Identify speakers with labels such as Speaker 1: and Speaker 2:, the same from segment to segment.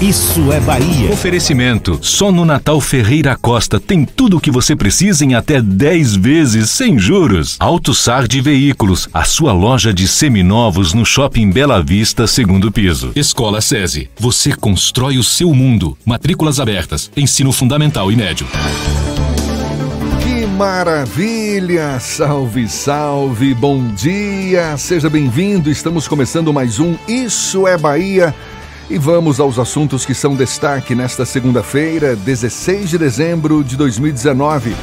Speaker 1: Isso é Bahia.
Speaker 2: Oferecimento. Só no Natal Ferreira Costa tem tudo o que você precisa em até 10 vezes sem juros. Auto Sard Veículos, a sua loja de seminovos no Shopping Bela Vista, segundo piso. Escola SESI. Você constrói o seu mundo. Matrículas abertas. Ensino fundamental e médio.
Speaker 3: Que maravilha! Salve, salve, bom dia! Seja bem-vindo, estamos começando mais um Isso é Bahia. E vamos aos assuntos que são destaque nesta segunda-feira, 16 de dezembro de 2019.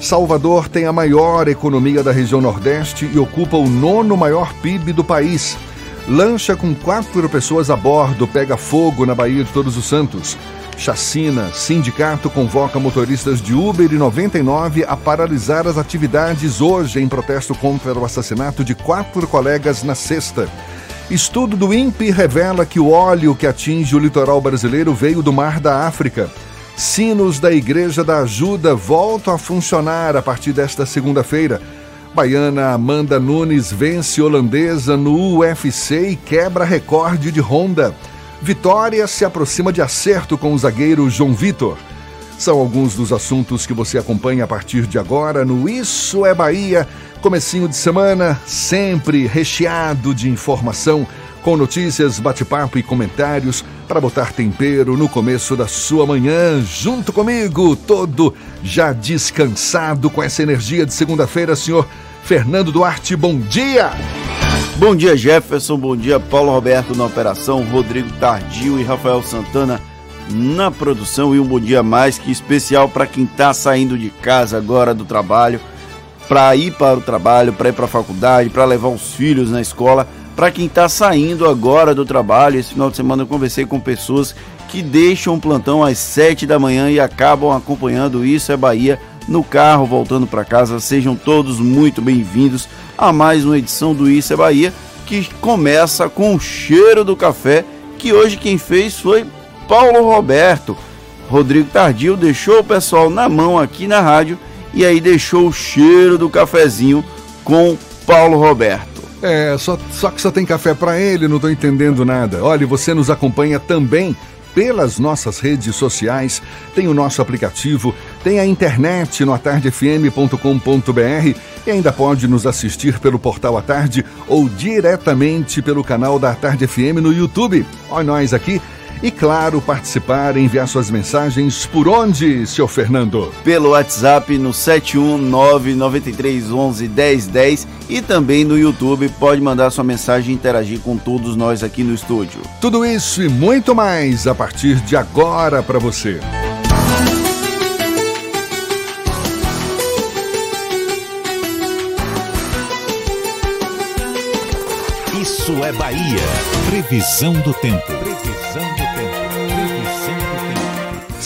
Speaker 3: Salvador tem a maior economia da região Nordeste e ocupa o nono maior PIB do país. Lancha com quatro pessoas a bordo pega fogo na Baía de Todos os Santos. Chacina, sindicato convoca motoristas de Uber e 99 a paralisar as atividades hoje em protesto contra o assassinato de quatro colegas na sexta. Estudo do INPE revela que o óleo que atinge o litoral brasileiro veio do Mar da África. Sinos da Igreja da Ajuda voltam a funcionar a partir desta segunda-feira. Baiana Amanda Nunes vence holandesa no UFC e quebra recorde de Honda. Vitória se aproxima de acerto com o zagueiro João Vitor. São alguns dos assuntos que você acompanha a partir de agora no Isso é Bahia. Comecinho de semana, sempre recheado de informação, com notícias, bate-papo e comentários para botar tempero no começo da sua manhã, junto comigo, todo já descansado com essa energia de segunda-feira, senhor Fernando Duarte, bom dia!
Speaker 4: Bom dia, Jefferson, bom dia, Paulo Roberto na operação, Rodrigo Tardio e Rafael Santana na produção e um bom dia mais que especial para quem está saindo de casa agora do trabalho para ir para o trabalho, para ir para a faculdade, para levar os filhos na escola. Para quem está saindo agora do trabalho, esse final de semana eu conversei com pessoas que deixam o plantão às 7 da manhã e acabam acompanhando Isso é Bahia no carro, voltando para casa. Sejam todos muito bem-vindos a mais uma edição do Isso é Bahia, que começa com o cheiro do café, que hoje quem fez foi Paulo Roberto. Rodrigo Tardio deixou o pessoal na mão aqui na rádio e aí deixou o cheiro do cafezinho com Paulo Roberto.
Speaker 3: É, só, só que só tem café para ele, não tô entendendo nada. Olha, você nos acompanha também pelas nossas redes sociais, tem o nosso aplicativo, tem a internet no atardefm.com.br e ainda pode nos assistir pelo portal A Tarde ou diretamente pelo canal da Tarde FM no YouTube. Olha nós aqui e, claro, participar e enviar suas mensagens por onde, senhor Fernando?
Speaker 4: Pelo WhatsApp no 71993111010 e também no YouTube pode mandar sua mensagem e interagir com todos nós aqui no estúdio.
Speaker 3: Tudo isso e muito mais a partir de agora para você.
Speaker 1: Isso é Bahia. Previsão do tempo.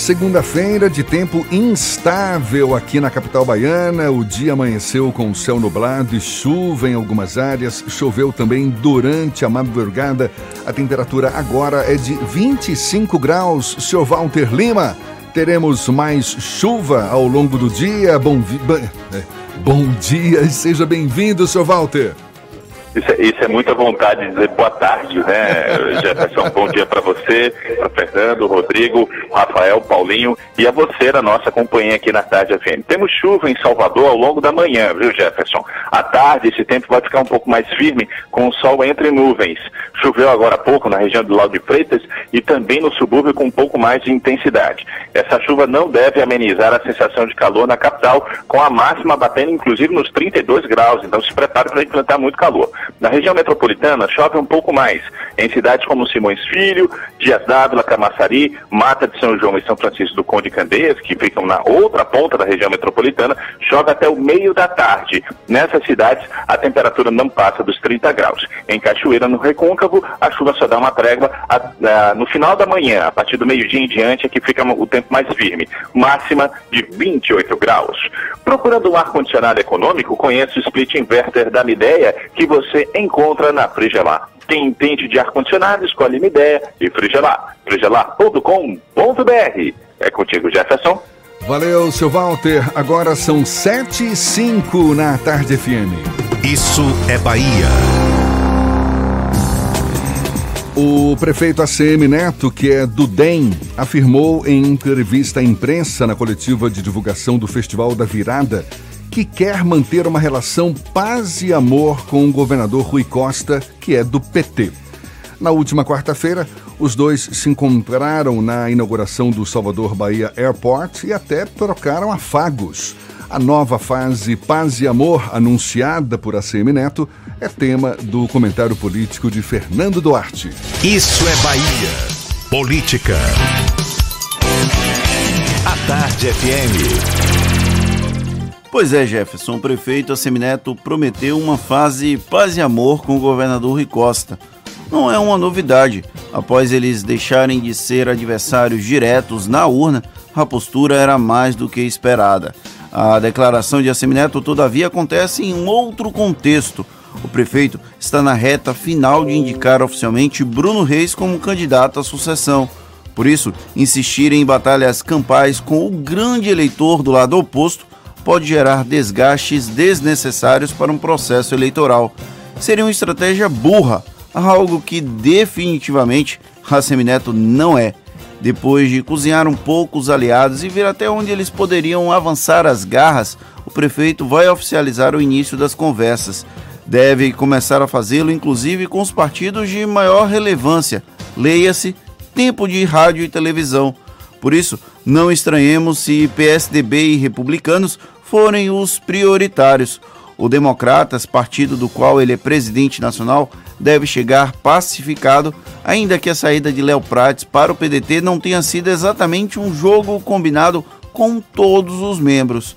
Speaker 3: Segunda-feira de tempo instável aqui na capital baiana. O dia amanheceu com céu nublado e chuva em algumas áreas. Choveu também durante a madrugada. A temperatura agora é de 25 graus. Senhor Walter Lima, teremos mais chuva ao longo do dia. Bom, vi... bom dia e seja bem-vindo, senhor Walter.
Speaker 5: Isso é, isso é, muita vontade de dizer boa tarde, né, Jefferson? bom dia para você, para Fernando, Rodrigo, Rafael, Paulinho e a você na nossa companhia aqui na Tarde FM. Temos chuva em Salvador ao longo da manhã, viu, Jefferson? À tarde, esse tempo vai ficar um pouco mais firme, com o sol entre nuvens. Choveu agora há pouco na região do Lago de Freitas e também no subúrbio com um pouco mais de intensidade. Essa chuva não deve amenizar a sensação de calor na capital, com a máxima batendo inclusive nos 32 graus, então se prepare para enfrentar muito calor. Na região metropolitana, chove um pouco mais. Em cidades como Simões Filho, Dias d'Ávila, Camaçari, Mata de São João e São Francisco do Conde Candeias, que ficam na outra ponta da região metropolitana, chove até o meio da tarde. Nessas cidades, a temperatura não passa dos 30 graus. Em Cachoeira, no Recôncavo, a chuva só dá uma trégua a, a, no final da manhã, a partir do meio-dia em diante, é que fica o tempo mais firme. Máxima de 28 graus. Procurando um ar-condicionado econômico, conheça o split inverter da Mideia, que você encontra na Frigelar. Quem entende de ar-condicionado, escolhe Mideia e Frigelar. frigelar.com.br. É contigo, Jefferson.
Speaker 3: Valeu, seu Walter. Agora são sete e cinco na Tarde FM.
Speaker 1: Isso é Bahia.
Speaker 3: O prefeito ACM Neto, que é do DEM, afirmou em entrevista à imprensa na coletiva de divulgação do Festival da Virada que quer manter uma relação paz e amor com o governador Rui Costa, que é do PT. Na última quarta-feira, os dois se encontraram na inauguração do Salvador Bahia Airport e até trocaram afagos. A nova fase Paz e Amor, anunciada por ACM Neto, é tema do comentário político de Fernando Duarte.
Speaker 1: Isso é Bahia. Política. A Tarde FM.
Speaker 4: Pois é, Jefferson, o prefeito Assemineto prometeu uma fase paz e amor com o governador Rui Costa. Não é uma novidade. Após eles deixarem de ser adversários diretos na urna, a postura era mais do que esperada. A declaração de Assemineto, todavia, acontece em um outro contexto. O prefeito está na reta final de indicar oficialmente Bruno Reis como candidato à sucessão. Por isso, insistir em batalhas campais com o grande eleitor do lado oposto pode gerar desgastes desnecessários para um processo eleitoral. Seria uma estratégia burra, algo que definitivamente Racemineto não é. Depois de cozinhar um pouco os aliados e ver até onde eles poderiam avançar as garras, o prefeito vai oficializar o início das conversas. Deve começar a fazê-lo, inclusive, com os partidos de maior relevância. Leia-se tempo de rádio e televisão. Por isso, não estranhemos se PSDB e republicanos forem os prioritários. O Democratas, partido do qual ele é presidente nacional, deve chegar pacificado, ainda que a saída de Léo Prates para o PDT não tenha sido exatamente um jogo combinado com todos os membros.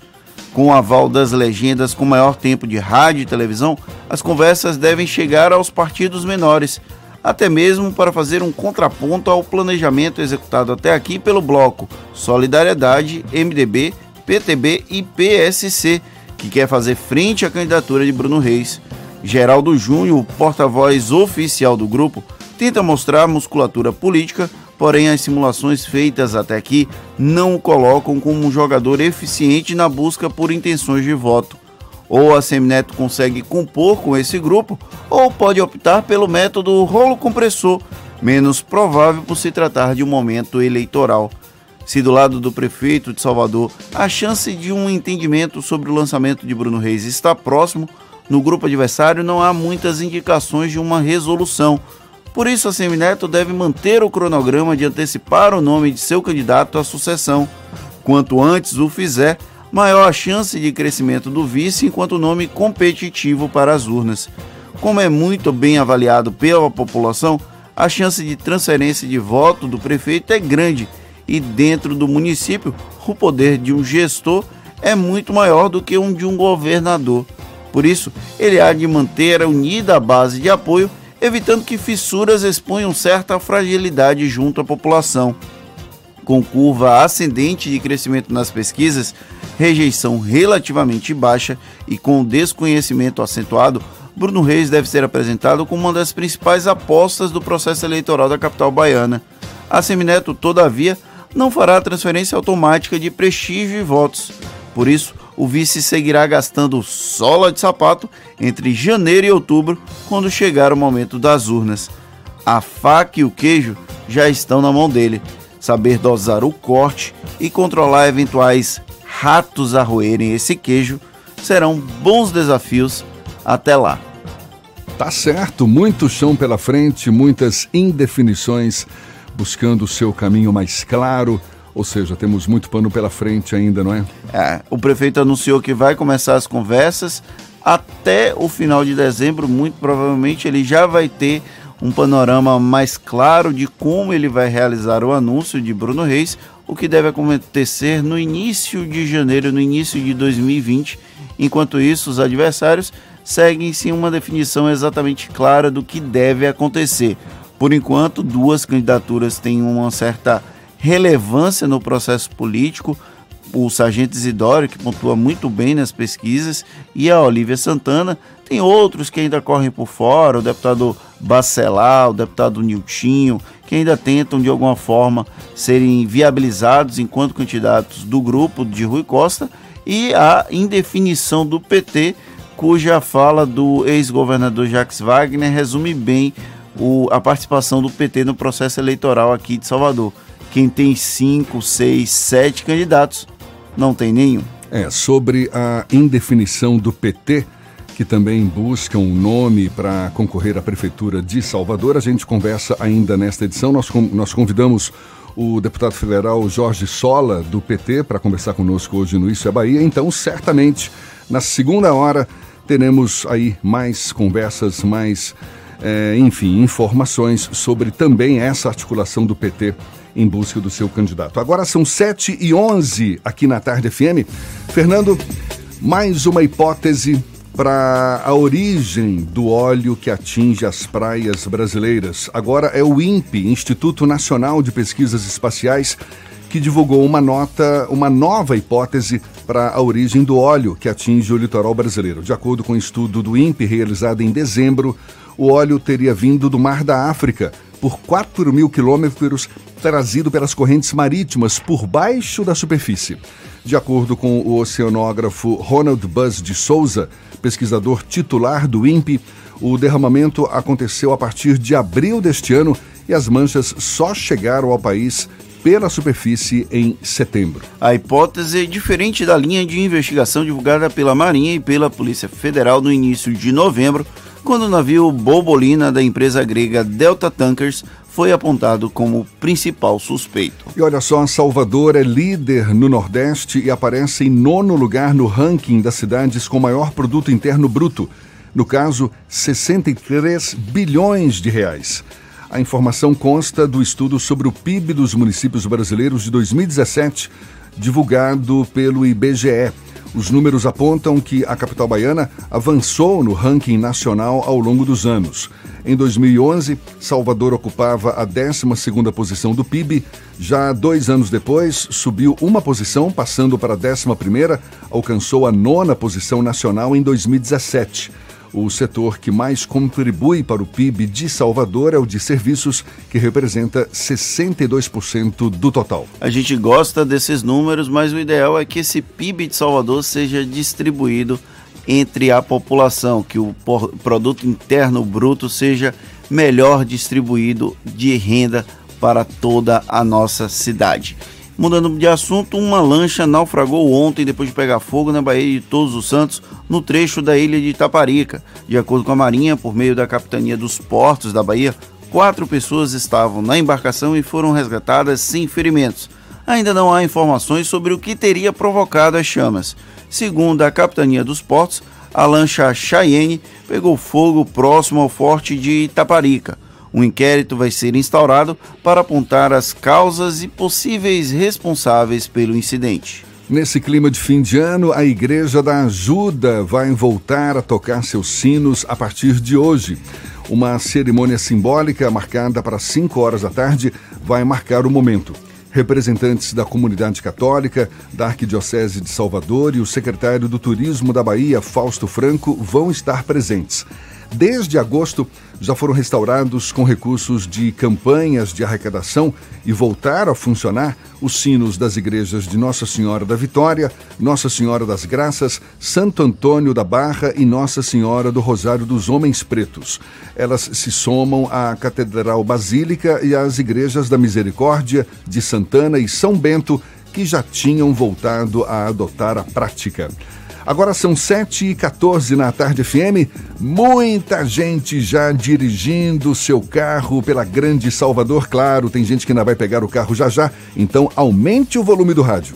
Speaker 4: Com o aval das legendas com maior tempo de rádio e televisão, as conversas devem chegar aos partidos menores, até mesmo para fazer um contraponto ao planejamento executado até aqui pelo bloco Solidariedade, MDB, PTB e PSC, que quer fazer frente à candidatura de Bruno Reis. Geraldo Júnior, porta-voz oficial do grupo, tenta mostrar musculatura política, porém as simulações feitas até aqui não o colocam como um jogador eficiente na busca por intenções de voto. Ou a Semineto consegue compor com esse grupo, ou pode optar pelo método rolo compressor, menos provável por se tratar de um momento eleitoral. Se do lado do prefeito de Salvador a chance de um entendimento sobre o lançamento de Bruno Reis está próximo, no grupo adversário não há muitas indicações de uma resolução. Por isso, a Semineto deve manter o cronograma de antecipar o nome de seu candidato à sucessão. Quanto antes o fizer, maior a chance de crescimento do vice enquanto nome competitivo para as urnas. Como é muito bem avaliado pela população, a chance de transferência de voto do prefeito é grande e dentro do município o poder de um gestor é muito maior do que um de um governador. Por isso, ele há de manter unida a base de apoio, evitando que fissuras exponham certa fragilidade junto à população. Com curva ascendente de crescimento nas pesquisas, rejeição relativamente baixa e com desconhecimento acentuado, Bruno Reis deve ser apresentado como uma das principais apostas do processo eleitoral da capital baiana. A Semineto, todavia, não fará transferência automática de prestígio e votos. Por isso, o vice seguirá gastando sola de sapato entre janeiro e outubro, quando chegar o momento das urnas. A faca e o queijo já estão na mão dele. Saber dosar o corte e controlar eventuais ratos a roerem esse queijo serão bons desafios até lá.
Speaker 3: Tá certo, muito chão pela frente, muitas indefinições, buscando o seu caminho mais claro. Ou seja, temos muito pano pela frente ainda, não é?
Speaker 4: é? O prefeito anunciou que vai começar as conversas até o final de dezembro. Muito provavelmente ele já vai ter um panorama mais claro de como ele vai realizar o anúncio de Bruno Reis, o que deve acontecer no início de janeiro, no início de 2020. Enquanto isso, os adversários seguem sem uma definição exatamente clara do que deve acontecer. Por enquanto, duas candidaturas têm uma certa relevância no processo político. O Sargento Isidório, que pontua muito bem nas pesquisas, e a Olívia Santana. Tem outros que ainda correm por fora, o deputado Bacelar, o deputado Niltinho, que ainda tentam de alguma forma serem viabilizados enquanto candidatos do grupo de Rui Costa, e a indefinição do PT, cuja fala do ex-governador Jacques Wagner resume bem o, a participação do PT no processo eleitoral aqui de Salvador. Quem tem cinco, seis, sete candidatos não tem nenhum.
Speaker 3: É, sobre a indefinição do PT, que também busca um nome para concorrer à Prefeitura de Salvador, a gente conversa ainda nesta edição. Nós, nós convidamos o deputado federal Jorge Sola, do PT, para conversar conosco hoje no Isso é Bahia. Então, certamente, na segunda hora, teremos aí mais conversas, mais, é, enfim, informações sobre também essa articulação do PT em busca do seu candidato. Agora são 7 e 11 aqui na Tarde FM. Fernando, mais uma hipótese para a origem do óleo que atinge as praias brasileiras. Agora é o INPE, Instituto Nacional de Pesquisas Espaciais, que divulgou uma nota, uma nova hipótese para a origem do óleo que atinge o litoral brasileiro. De acordo com o um estudo do INPE realizado em dezembro, o óleo teria vindo do Mar da África por 4 mil quilômetros trazido pelas correntes marítimas por baixo da superfície. De acordo com o oceanógrafo Ronald Buzz de Souza, pesquisador titular do INPE, o derramamento aconteceu a partir de abril deste ano e as manchas só chegaram ao país pela superfície em setembro.
Speaker 4: A hipótese é diferente da linha de investigação divulgada pela Marinha e pela Polícia Federal no início de novembro, quando o navio Bobolina da empresa grega Delta Tankers foi apontado como principal suspeito.
Speaker 3: E olha só, Salvador é líder no Nordeste e aparece em nono lugar no ranking das cidades com maior produto interno bruto. No caso, 63 bilhões de reais. A informação consta do estudo sobre o PIB dos municípios brasileiros de 2017, divulgado pelo IBGE. Os números apontam que a capital baiana avançou no ranking nacional ao longo dos anos. Em 2011, Salvador ocupava a 12ª posição do PIB. Já dois anos depois, subiu uma posição, passando para a 11ª, alcançou a nona posição nacional em 2017. O setor que mais contribui para o PIB de Salvador é o de serviços, que representa 62% do total.
Speaker 4: A gente gosta desses números, mas o ideal é que esse PIB de Salvador seja distribuído entre a população, que o produto interno bruto seja melhor distribuído de renda para toda a nossa cidade. Mudando de assunto, uma lancha naufragou ontem depois de pegar fogo na Baía de Todos os Santos, no trecho da ilha de Itaparica. De acordo com a Marinha, por meio da Capitania dos Portos da Bahia, quatro pessoas estavam na embarcação e foram resgatadas sem ferimentos. Ainda não há informações sobre o que teria provocado as chamas. Segundo a Capitania dos Portos, a lancha Cheyenne pegou fogo próximo ao forte de Itaparica. Um inquérito vai ser instaurado para apontar as causas e possíveis responsáveis pelo incidente.
Speaker 3: Nesse clima de fim de ano, a Igreja da Ajuda vai voltar a tocar seus sinos a partir de hoje. Uma cerimônia simbólica marcada para 5 horas da tarde vai marcar o momento. Representantes da comunidade católica, da Arquidiocese de Salvador e o secretário do Turismo da Bahia, Fausto Franco, vão estar presentes. Desde agosto, já foram restaurados com recursos de campanhas de arrecadação e voltaram a funcionar os sinos das igrejas de Nossa Senhora da Vitória, Nossa Senhora das Graças, Santo Antônio da Barra e Nossa Senhora do Rosário dos Homens Pretos. Elas se somam à Catedral Basílica e às igrejas da Misericórdia, de Santana e São Bento, que já tinham voltado a adotar a prática. Agora são 7 e 14 na tarde FM. Muita gente já dirigindo seu carro pela Grande Salvador. Claro, tem gente que ainda vai pegar o carro já já. Então aumente o volume do rádio.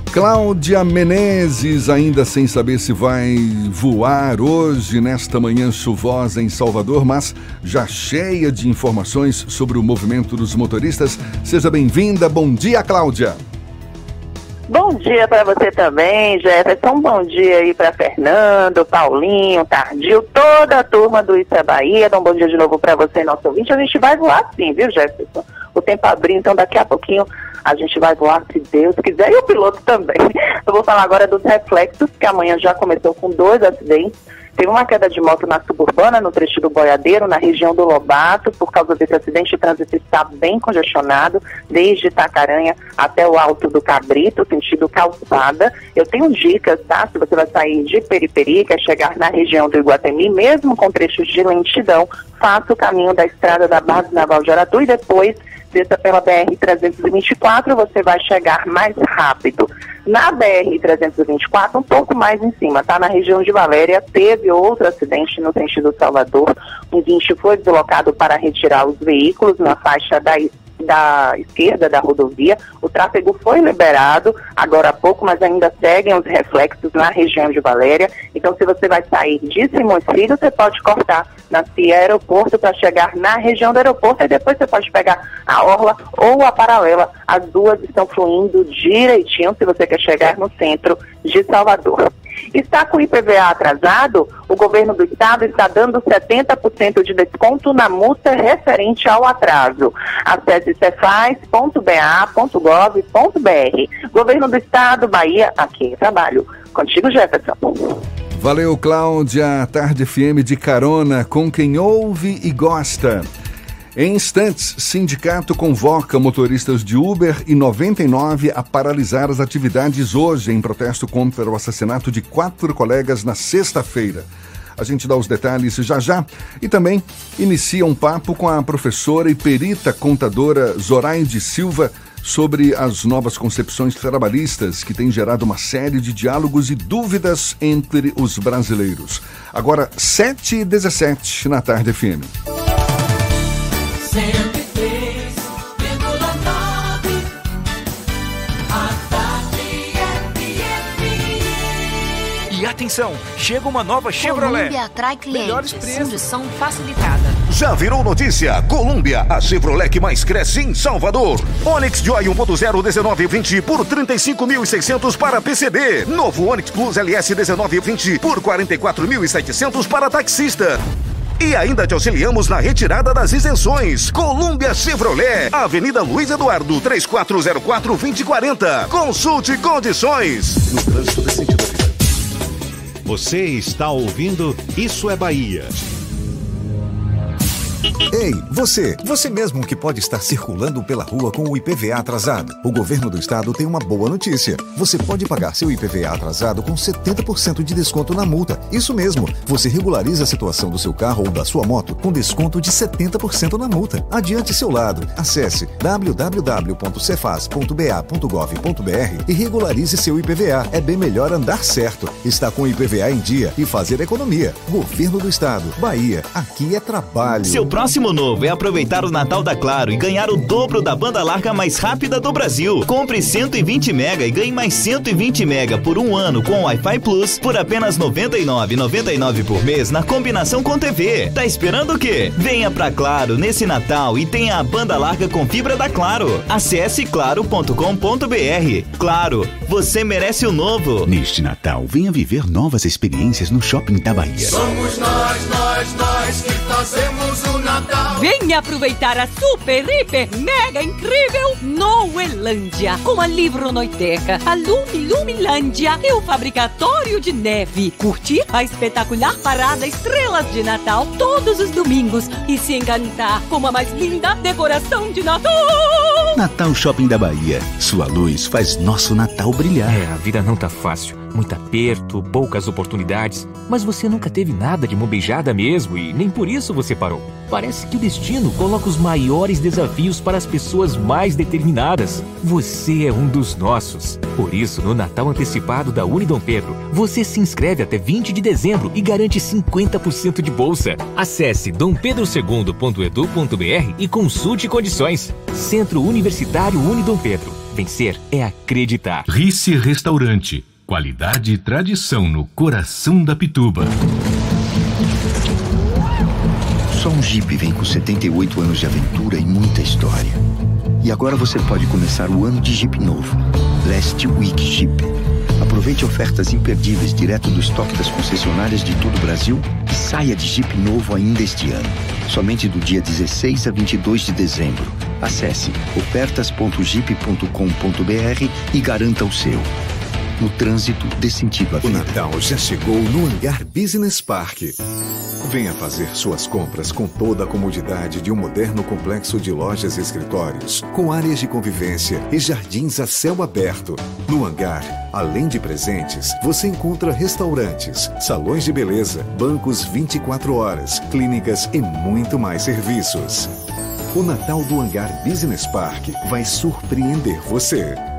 Speaker 3: Cláudia Menezes, ainda sem saber se vai voar hoje, nesta manhã chuvosa em Salvador, mas já cheia de informações sobre o movimento dos motoristas. Seja bem-vinda. Bom dia, Cláudia.
Speaker 6: Bom dia para você também, Jefferson. Bom dia aí para Fernando, Paulinho, Tardio, toda a turma do Isso Bahia. Um bom dia de novo para você, nosso ouvinte. A gente vai voar sim, viu, Jefferson? O tempo abriu, então daqui a pouquinho a gente vai voar se Deus quiser, e o piloto também. Eu vou falar agora dos reflexos, que amanhã já começou com dois acidentes. Teve uma queda de moto na suburbana, no trecho do Boiadeiro, na região do Lobato. Por causa desse acidente, o trânsito está bem congestionado, desde Itacaranha até o Alto do Cabrito, sentido calçada. Eu tenho dicas, tá? Se você vai sair de Periperi, quer chegar na região do Iguatemi, mesmo com trechos de lentidão, faça o caminho da estrada da base naval de Aratu e depois desça pela BR-324, você vai chegar mais rápido. Na BR-324, um pouco mais em cima, tá? Na região de Valéria, teve outro acidente no sentido Salvador. Um guincho foi deslocado para retirar os veículos na faixa da da esquerda da rodovia. O tráfego foi liberado agora há pouco, mas ainda seguem os reflexos na região de Valéria. Então, se você vai sair de Simões Filho, você pode cortar na CIA Aeroporto para chegar na região do aeroporto e depois você pode pegar a orla ou a paralela. As duas estão fluindo direitinho se você quer chegar no centro de Salvador. Está com o IPVA atrasado? O governo do estado está dando 70% de desconto na multa referente ao atraso. Acesse cefaz.ba.gov.br. Governo do estado, Bahia, aqui trabalho. Contigo, Jefferson.
Speaker 3: Valeu, Cláudia. Tarde FM de carona com quem ouve e gosta. Em instantes, sindicato convoca motoristas de Uber e 99 a paralisar as atividades hoje em protesto contra o assassinato de quatro colegas na sexta-feira. A gente dá os detalhes já já e também inicia um papo com a professora e perita contadora Zoraide Silva sobre as novas concepções trabalhistas que têm gerado uma série de diálogos e dúvidas entre os brasileiros. Agora, 7 e 17 na tarde FM.
Speaker 7: E atenção, chega uma nova Chevrolet.
Speaker 8: Colômbia atrai
Speaker 7: Melhores
Speaker 8: clientes.
Speaker 7: preços.
Speaker 8: Condução facilitada.
Speaker 9: Já virou notícia? Colômbia, a Chevrolet que mais cresce em Salvador. Onix Joy 1.0 1920 por 35.600 para PCD. Novo Onix Plus LS 1920 por 44.700 para taxista. E ainda te auxiliamos na retirada das isenções. Colômbia Chevrolet, Avenida Luiz Eduardo, 3404-2040. Consulte condições.
Speaker 3: No trânsito desse sentido, vida.
Speaker 1: Você está ouvindo Isso é Bahia.
Speaker 10: Ei, você! Você mesmo que pode estar circulando pela rua com o IPVA atrasado. O governo do estado tem uma boa notícia. Você pode pagar seu IPVA atrasado com 70% de desconto na multa. Isso mesmo. Você regulariza a situação do seu carro ou da sua moto com desconto de 70% na multa. Adiante seu lado. Acesse www.cefaz.ba.gov.br e regularize seu IPVA. É bem melhor andar certo. Está com o IPVA em dia e fazer economia. Governo do estado. Bahia. Aqui é trabalho.
Speaker 7: Seu próximo
Speaker 8: próximo novo é aproveitar o Natal da Claro e ganhar o dobro da banda larga mais rápida do Brasil. Compre 120 mega e ganhe mais 120 mega por um ano com Wi-Fi Plus por apenas R$ 99,99 por mês na combinação com TV. Tá esperando o quê? Venha pra Claro nesse Natal e tenha a banda larga com fibra da Claro. Acesse claro.com.br. Claro, você merece o novo.
Speaker 11: Neste Natal, venha viver novas experiências no Shopping da Bahia.
Speaker 12: Somos nós, nós, nós que fazemos.
Speaker 13: Venha aproveitar a super, hiper, mega incrível Noelândia. Com a Livronoiteca, a Lumi Lumilândia e o Fabricatório de Neve. Curtir a espetacular parada Estrelas de Natal todos os domingos e se encantar com a mais linda decoração de Natal.
Speaker 11: Natal Shopping da Bahia. Sua luz faz nosso Natal brilhar.
Speaker 14: É, a vida não tá fácil. Muito aperto, poucas oportunidades. Mas você nunca teve nada de mão beijada mesmo e nem por isso você parou. Parece que o destino coloca os maiores desafios para as pessoas mais determinadas. Você é um dos nossos. Por isso, no Natal antecipado da Unidom Pedro, você se inscreve até 20 de dezembro e garante 50% de bolsa. Acesse dompedrosegundo.edu.br e consulte condições. Centro Universitário Unidom Pedro. Vencer é acreditar.
Speaker 2: Rice Restaurante. Qualidade e tradição no coração da Pituba.
Speaker 11: Só um Jeep vem com 78 anos de aventura e muita história. E agora você pode começar o ano de Jeep novo. Last Week Jeep. Aproveite ofertas imperdíveis direto do estoque das concessionárias de todo o Brasil e saia de Jeep novo ainda este ano. Somente do dia 16 a 22 de dezembro. Acesse ofertas.jeep.com.br e garanta o seu. No trânsito, dê sentido à
Speaker 10: O
Speaker 11: vida.
Speaker 10: Natal já chegou no Hangar Business Park. Venha fazer suas compras com toda a comodidade de um moderno complexo de lojas e escritórios, com áreas de convivência e jardins a céu aberto. No hangar, além de presentes, você encontra restaurantes, salões de beleza, bancos 24 horas, clínicas e muito mais serviços. O Natal do Hangar Business Park vai surpreender você.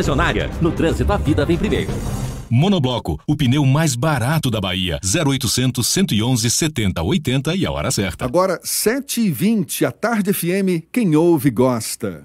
Speaker 15: concessionária. No trânsito, a vida vem primeiro.
Speaker 2: Monobloco, o pneu mais barato da Bahia. 0800 111 70 80 e a hora certa.
Speaker 3: Agora, 7h20, a Tarde FM, quem ouve gosta.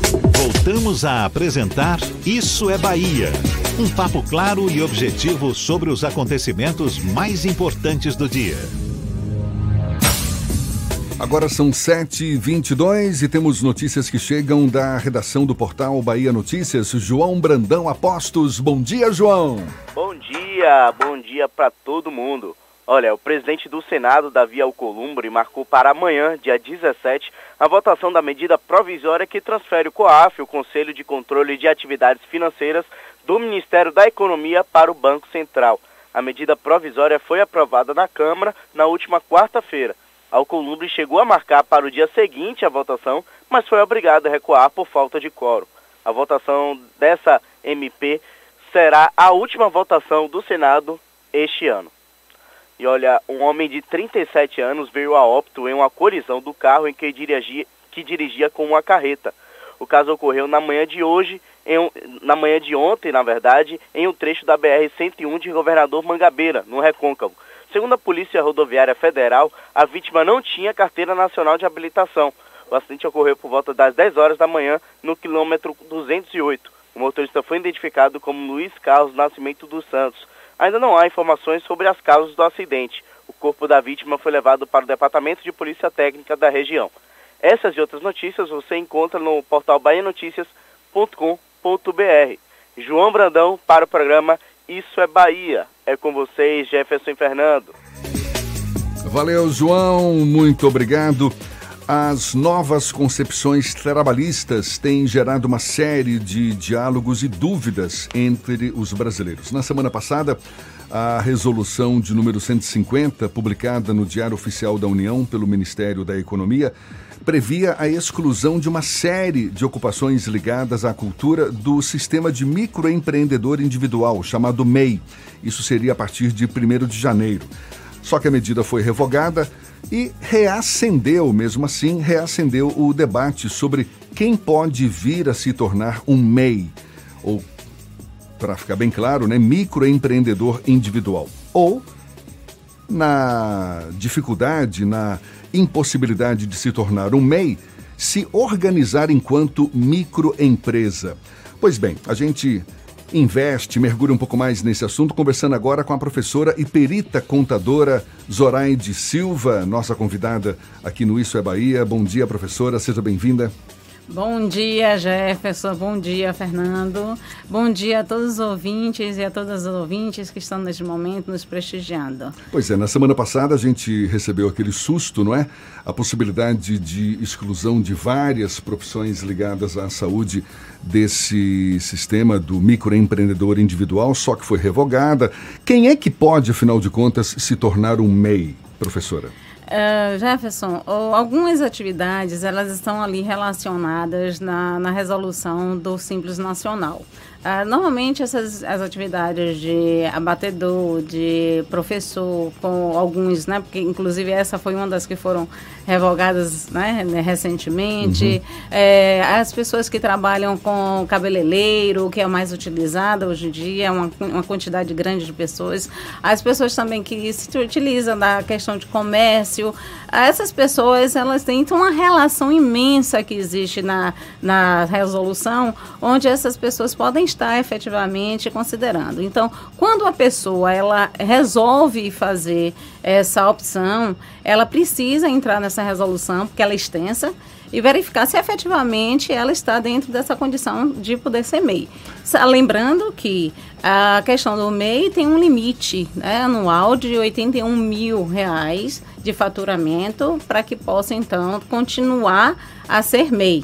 Speaker 1: Voltamos a apresentar Isso é Bahia. Um papo claro e objetivo sobre os acontecimentos mais importantes do dia.
Speaker 3: Agora são 7h22 e temos notícias que chegam da redação do portal Bahia Notícias. João Brandão Apostos. Bom dia, João.
Speaker 16: Bom dia, bom dia para todo mundo. Olha, o presidente do Senado, Davi Alcolumbre, marcou para amanhã, dia 17, a votação da medida provisória que transfere o COAF, o Conselho de Controle de Atividades Financeiras, do Ministério da Economia para o Banco Central. A medida provisória foi aprovada na Câmara na última quarta-feira. Alcolumbre chegou a marcar para o dia seguinte a votação, mas foi obrigado a recuar por falta de quórum. A votação dessa MP será a última votação do Senado este ano. E olha, um homem de 37 anos veio a óbito em uma colisão do carro em que dirigia, que dirigia com uma carreta. O caso ocorreu na manhã de hoje, na manhã de ontem, na verdade, em um trecho da BR-101 de Governador Mangabeira, no Recôncavo. Segundo a Polícia Rodoviária Federal, a vítima não tinha carteira nacional de habilitação. O acidente ocorreu por volta das 10 horas da manhã, no quilômetro 208. O motorista foi identificado como Luiz Carlos Nascimento dos Santos. Ainda não há informações sobre as causas do acidente. O corpo da vítima foi levado para o Departamento de Polícia Técnica da região.
Speaker 17: Essas e outras notícias você encontra no portal bahianoticias.com.br. João Brandão para o programa Isso é Bahia. É com vocês, Jefferson Fernando.
Speaker 3: Valeu, João. Muito obrigado. As novas concepções trabalhistas têm gerado uma série de diálogos e dúvidas entre os brasileiros. Na semana passada, a resolução de número 150, publicada no Diário Oficial da União pelo Ministério da Economia, previa a exclusão de uma série de ocupações ligadas à cultura do sistema de microempreendedor individual, chamado MEI. Isso seria a partir de 1 de janeiro. Só que a medida foi revogada e reacendeu, mesmo assim, reacendeu o debate sobre quem pode vir a se tornar um MEI, ou, para ficar bem claro, né, microempreendedor individual. Ou, na dificuldade, na impossibilidade de se tornar um MEI, se organizar enquanto microempresa. Pois bem, a gente investe, mergulha um pouco mais nesse assunto, conversando agora com a professora e perita contadora Zoraide Silva, nossa convidada aqui no Isso é Bahia. Bom dia, professora, seja bem-vinda.
Speaker 18: Bom dia, Jefferson. Bom dia, Fernando. Bom dia a todos os ouvintes e a todas as ouvintes que estão neste momento nos prestigiando.
Speaker 3: Pois é, na semana passada a gente recebeu aquele susto, não é? A possibilidade de exclusão de várias profissões ligadas à saúde desse sistema do microempreendedor individual, só que foi revogada. Quem é que pode, afinal de contas, se tornar um MEI, professora?
Speaker 18: Uh, Jefferson, algumas atividades elas estão ali relacionadas na, na resolução do Simples Nacional. Uh, normalmente essas as atividades de abatedor, de professor, com alguns, né? Porque inclusive essa foi uma das que foram revogadas né, recentemente. Uhum. É, as pessoas que trabalham com cabeleireiro, que é mais utilizada hoje em dia, é uma, uma quantidade grande de pessoas. As pessoas também que se utilizam da questão de comércio. Essas pessoas, elas têm então, uma relação imensa que existe na, na resolução, onde essas pessoas podem está efetivamente considerando. Então, quando a pessoa ela resolve fazer essa opção, ela precisa entrar nessa resolução, porque ela é extensa, e verificar se efetivamente ela está dentro dessa condição de poder ser MEI. Lembrando que a questão do MEI tem um limite né, anual de 81 mil reais de faturamento para que possa, então, continuar a ser MEI.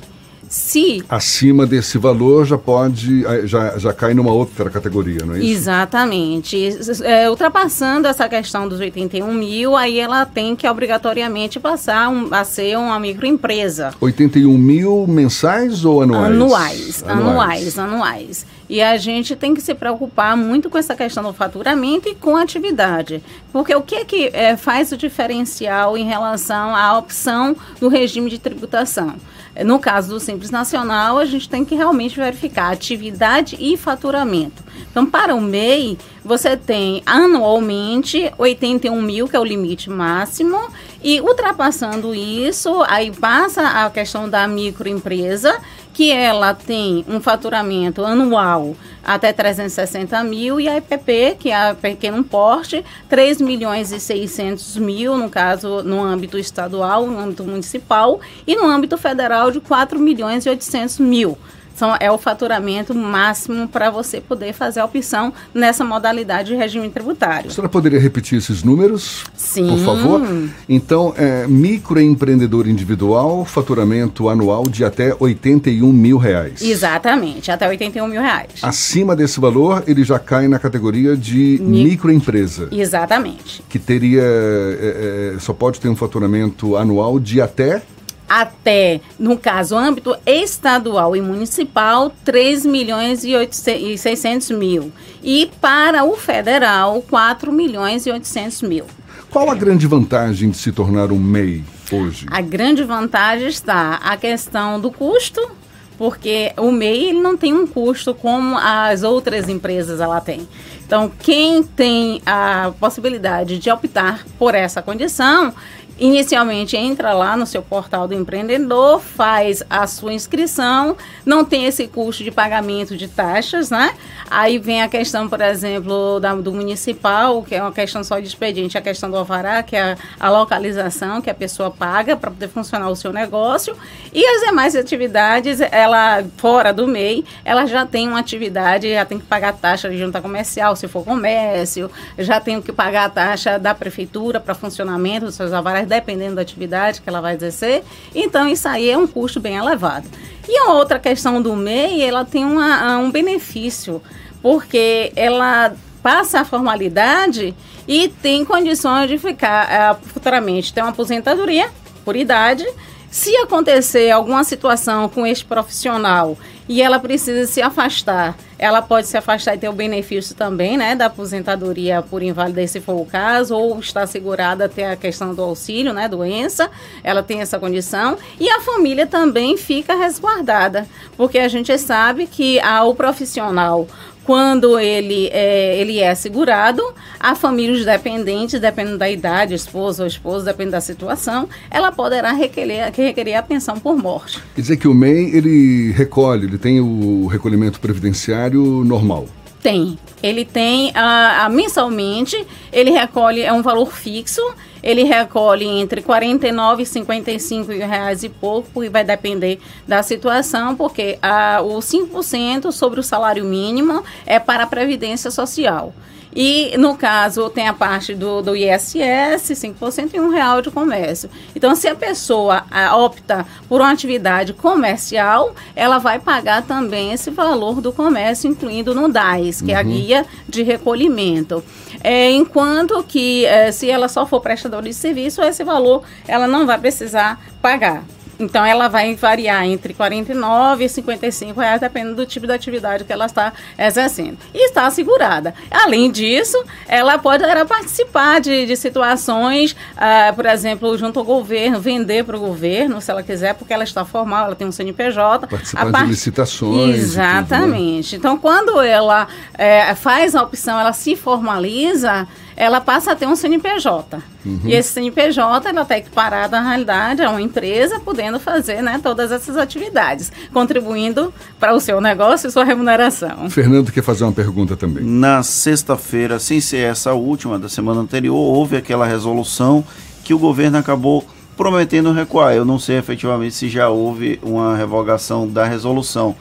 Speaker 18: Se
Speaker 3: acima desse valor já pode já, já cai numa outra categoria, não é isso?
Speaker 18: Exatamente. É, ultrapassando essa questão dos 81 mil, aí ela tem que obrigatoriamente passar um, a ser uma microempresa.
Speaker 3: 81 mil mensais ou anuais?
Speaker 18: Anuais, anuais, anuais. anuais. E a gente tem que se preocupar muito com essa questão do faturamento e com a atividade. Porque o que é que é, faz o diferencial em relação à opção do regime de tributação? No caso do Simples Nacional, a gente tem que realmente verificar atividade e faturamento. Então, para o MEI, você tem anualmente 81 mil, que é o limite máximo, e ultrapassando isso, aí passa a questão da microempresa, que ela tem um faturamento anual até 360 mil e a EPP, que é a pequeno porte, 3 milhões e 600 mil, no caso, no âmbito estadual, no âmbito municipal, e no âmbito federal de 4 milhões e 800 mil são, é o faturamento máximo para você poder fazer a opção nessa modalidade de regime tributário.
Speaker 3: A senhora poderia repetir esses números?
Speaker 18: Sim.
Speaker 3: Por favor? Então, é, microempreendedor individual, faturamento anual de até 81 mil reais.
Speaker 18: Exatamente, até 81 mil reais.
Speaker 3: Acima desse valor, ele já cai na categoria de Mi... microempresa.
Speaker 18: Exatamente.
Speaker 3: Que teria, é, é, só pode ter um faturamento anual de até
Speaker 18: até, no caso, âmbito estadual e municipal, 3 milhões e 600 mil. E para o federal, 4 milhões e 800 mil.
Speaker 3: Qual a grande vantagem de se tornar um MEI hoje?
Speaker 18: A grande vantagem está a questão do custo, porque o MEI ele não tem um custo como as outras empresas ela tem. Então, quem tem a possibilidade de optar por essa condição, Inicialmente entra lá no seu portal do empreendedor, faz a sua inscrição, não tem esse custo de pagamento de taxas, né? Aí vem a questão, por exemplo, da, do municipal, que é uma questão só de expediente, a questão do alvará, que é a, a localização que a pessoa paga para poder funcionar o seu negócio. E as demais atividades, ela fora do MEI, ela já tem uma atividade, já tem que pagar taxa de junta comercial, se for comércio, já tem que pagar a taxa da prefeitura para funcionamento dos seus alvarás dependendo da atividade que ela vai exercer. Então, isso aí é um custo bem elevado. E a outra questão do MEI, ela tem uma, um benefício, porque ela passa a formalidade e tem condições de ficar uh, futuramente ter uma aposentadoria por idade. Se acontecer alguma situação com este profissional e ela precisa se afastar. Ela pode se afastar e ter o benefício também, né, da aposentadoria por invalidez, se for o caso, ou está segurada até a questão do auxílio, né, doença, ela tem essa condição, e a família também fica resguardada, porque a gente sabe que a, o profissional quando ele é, ele é segurado, a família, os dependentes, dependendo da idade, esposa ou esposo, dependendo da situação, ela poderá requerer, requerer a pensão por morte.
Speaker 3: Quer dizer que o MEI, ele recolhe, ele tem o recolhimento previdenciário normal?
Speaker 18: Tem. Ele tem, a, a mensalmente, ele recolhe, é um valor fixo, ele recolhe entre 49 e 55 reais e pouco, porque vai depender da situação, porque a, o 5% sobre o salário mínimo é para a Previdência Social. E, no caso, tem a parte do, do ISS, 5% e um real de comércio. Então, se a pessoa opta por uma atividade comercial, ela vai pagar também esse valor do comércio, incluindo no DAIS, que uhum. é a uhum. guia de recolhimento. É, enquanto que, é, se ela só for prestadora de serviço, esse valor ela não vai precisar pagar. Então ela vai variar entre 49 e 55 reais, dependendo do tipo de atividade que ela está exercendo. E está assegurada. Além disso, ela pode ela participar de, de situações, uh, por exemplo, junto ao governo, vender para o governo, se ela quiser, porque ela está formal, ela tem um CNPJ.
Speaker 3: Participar part... de licitações.
Speaker 18: Exatamente. Né? Então, quando ela é, faz a opção, ela se formaliza ela passa a ter um CNPJ. Uhum. E esse CNPJ, ela está equiparada, na realidade, a uma empresa, podendo fazer né, todas essas atividades, contribuindo para o seu negócio e sua remuneração.
Speaker 3: Fernando quer fazer uma pergunta também.
Speaker 4: Na sexta-feira, sem ser essa última da semana anterior, houve aquela resolução que o governo acabou prometendo recuar. Eu não sei efetivamente se já houve uma revogação da resolução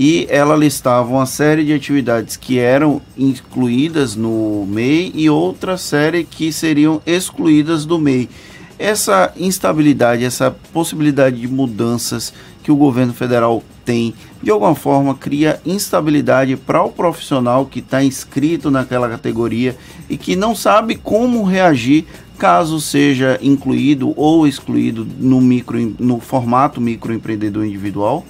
Speaker 4: e ela listava uma série de atividades que eram incluídas no MEI e outra série que seriam excluídas do MEI. Essa instabilidade, essa possibilidade de mudanças que o governo federal tem, de alguma forma cria instabilidade para o profissional que está inscrito naquela categoria e que não sabe como reagir caso seja incluído ou excluído no, micro, no formato microempreendedor individual?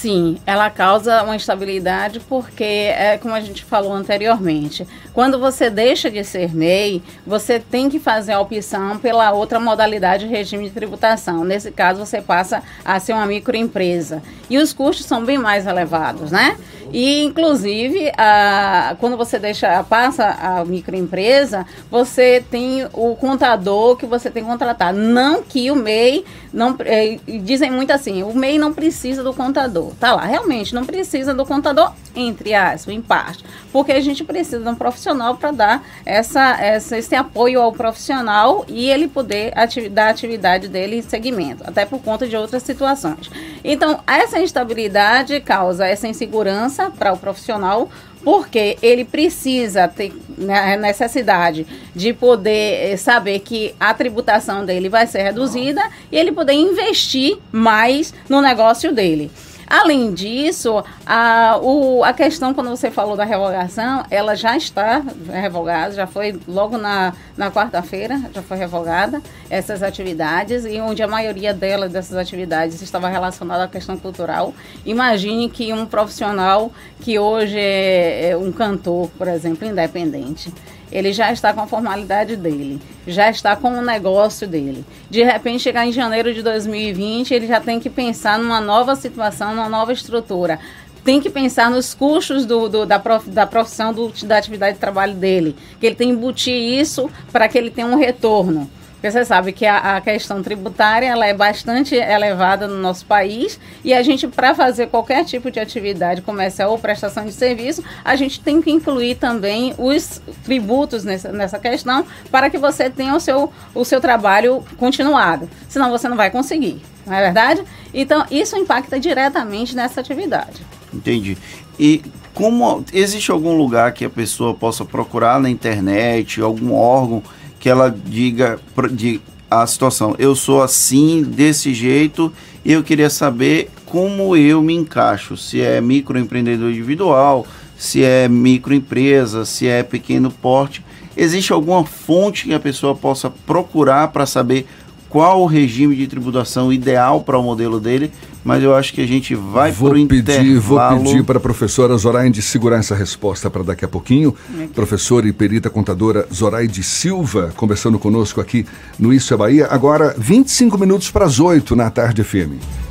Speaker 18: Sim, ela causa uma instabilidade porque, é, como a gente falou anteriormente, quando você deixa de ser MEI, você tem que fazer a opção pela outra modalidade de regime de tributação. Nesse caso, você passa a ser uma microempresa. E os custos são bem mais elevados, né? E, inclusive, a, quando você deixa, passa a microempresa, você tem o contador que você tem que contratar. Não que o MEI, não, é, dizem muito assim, o MEI não precisa do contador. Tá lá, realmente não precisa do contador, entre aspas, em parte. Porque a gente precisa de um profissional para dar essa, essa, esse apoio ao profissional e ele poder dar a atividade dele em segmento, até por conta de outras situações. Então, essa instabilidade causa essa insegurança para o profissional, porque ele precisa ter né, necessidade de poder eh, saber que a tributação dele vai ser reduzida e ele poder investir mais no negócio dele. Além disso, a, o, a questão, quando você falou da revogação, ela já está revogada, já foi logo na, na quarta-feira, já foi revogada essas atividades, e onde a maioria delas, dessas atividades, estava relacionada à questão cultural. Imagine que um profissional que hoje é, é um cantor, por exemplo, independente, ele já está com a formalidade dele, já está com o negócio dele. De repente, chegar em janeiro de 2020, ele já tem que pensar numa nova situação, numa nova estrutura tem que pensar nos custos do, do da, prof, da profissão, do, da atividade de trabalho dele. Que ele tem que embutir isso para que ele tenha um retorno. Porque você sabe que a, a, questão tributária ela é bastante elevada no nosso país e a gente, para fazer qualquer tipo de atividade comercial ou prestação de serviço, a gente tem que incluir também os tributos nessa, nessa questão para que você tenha o seu, o seu trabalho continuado. Senão você não vai conseguir, não é verdade? Então, isso impacta diretamente nessa atividade.
Speaker 4: Entendi. E como existe algum lugar que a pessoa possa procurar na internet, algum órgão que ela diga de, a situação. Eu sou assim, desse jeito, e eu queria saber como eu me encaixo. Se é microempreendedor individual, se é microempresa, se é pequeno porte. Existe alguma fonte que a pessoa possa procurar para saber qual o regime de tributação ideal para o modelo dele, mas eu acho que a gente vai
Speaker 3: vou
Speaker 4: pro
Speaker 3: pedir,
Speaker 4: intervalo.
Speaker 3: Vou pedir para a professora Zoraide segurar essa resposta para daqui a pouquinho. Okay. Professora e perita contadora Zoraide Silva, conversando conosco aqui no Isso é Bahia. Agora, 25 minutos para as 8 na tarde FM.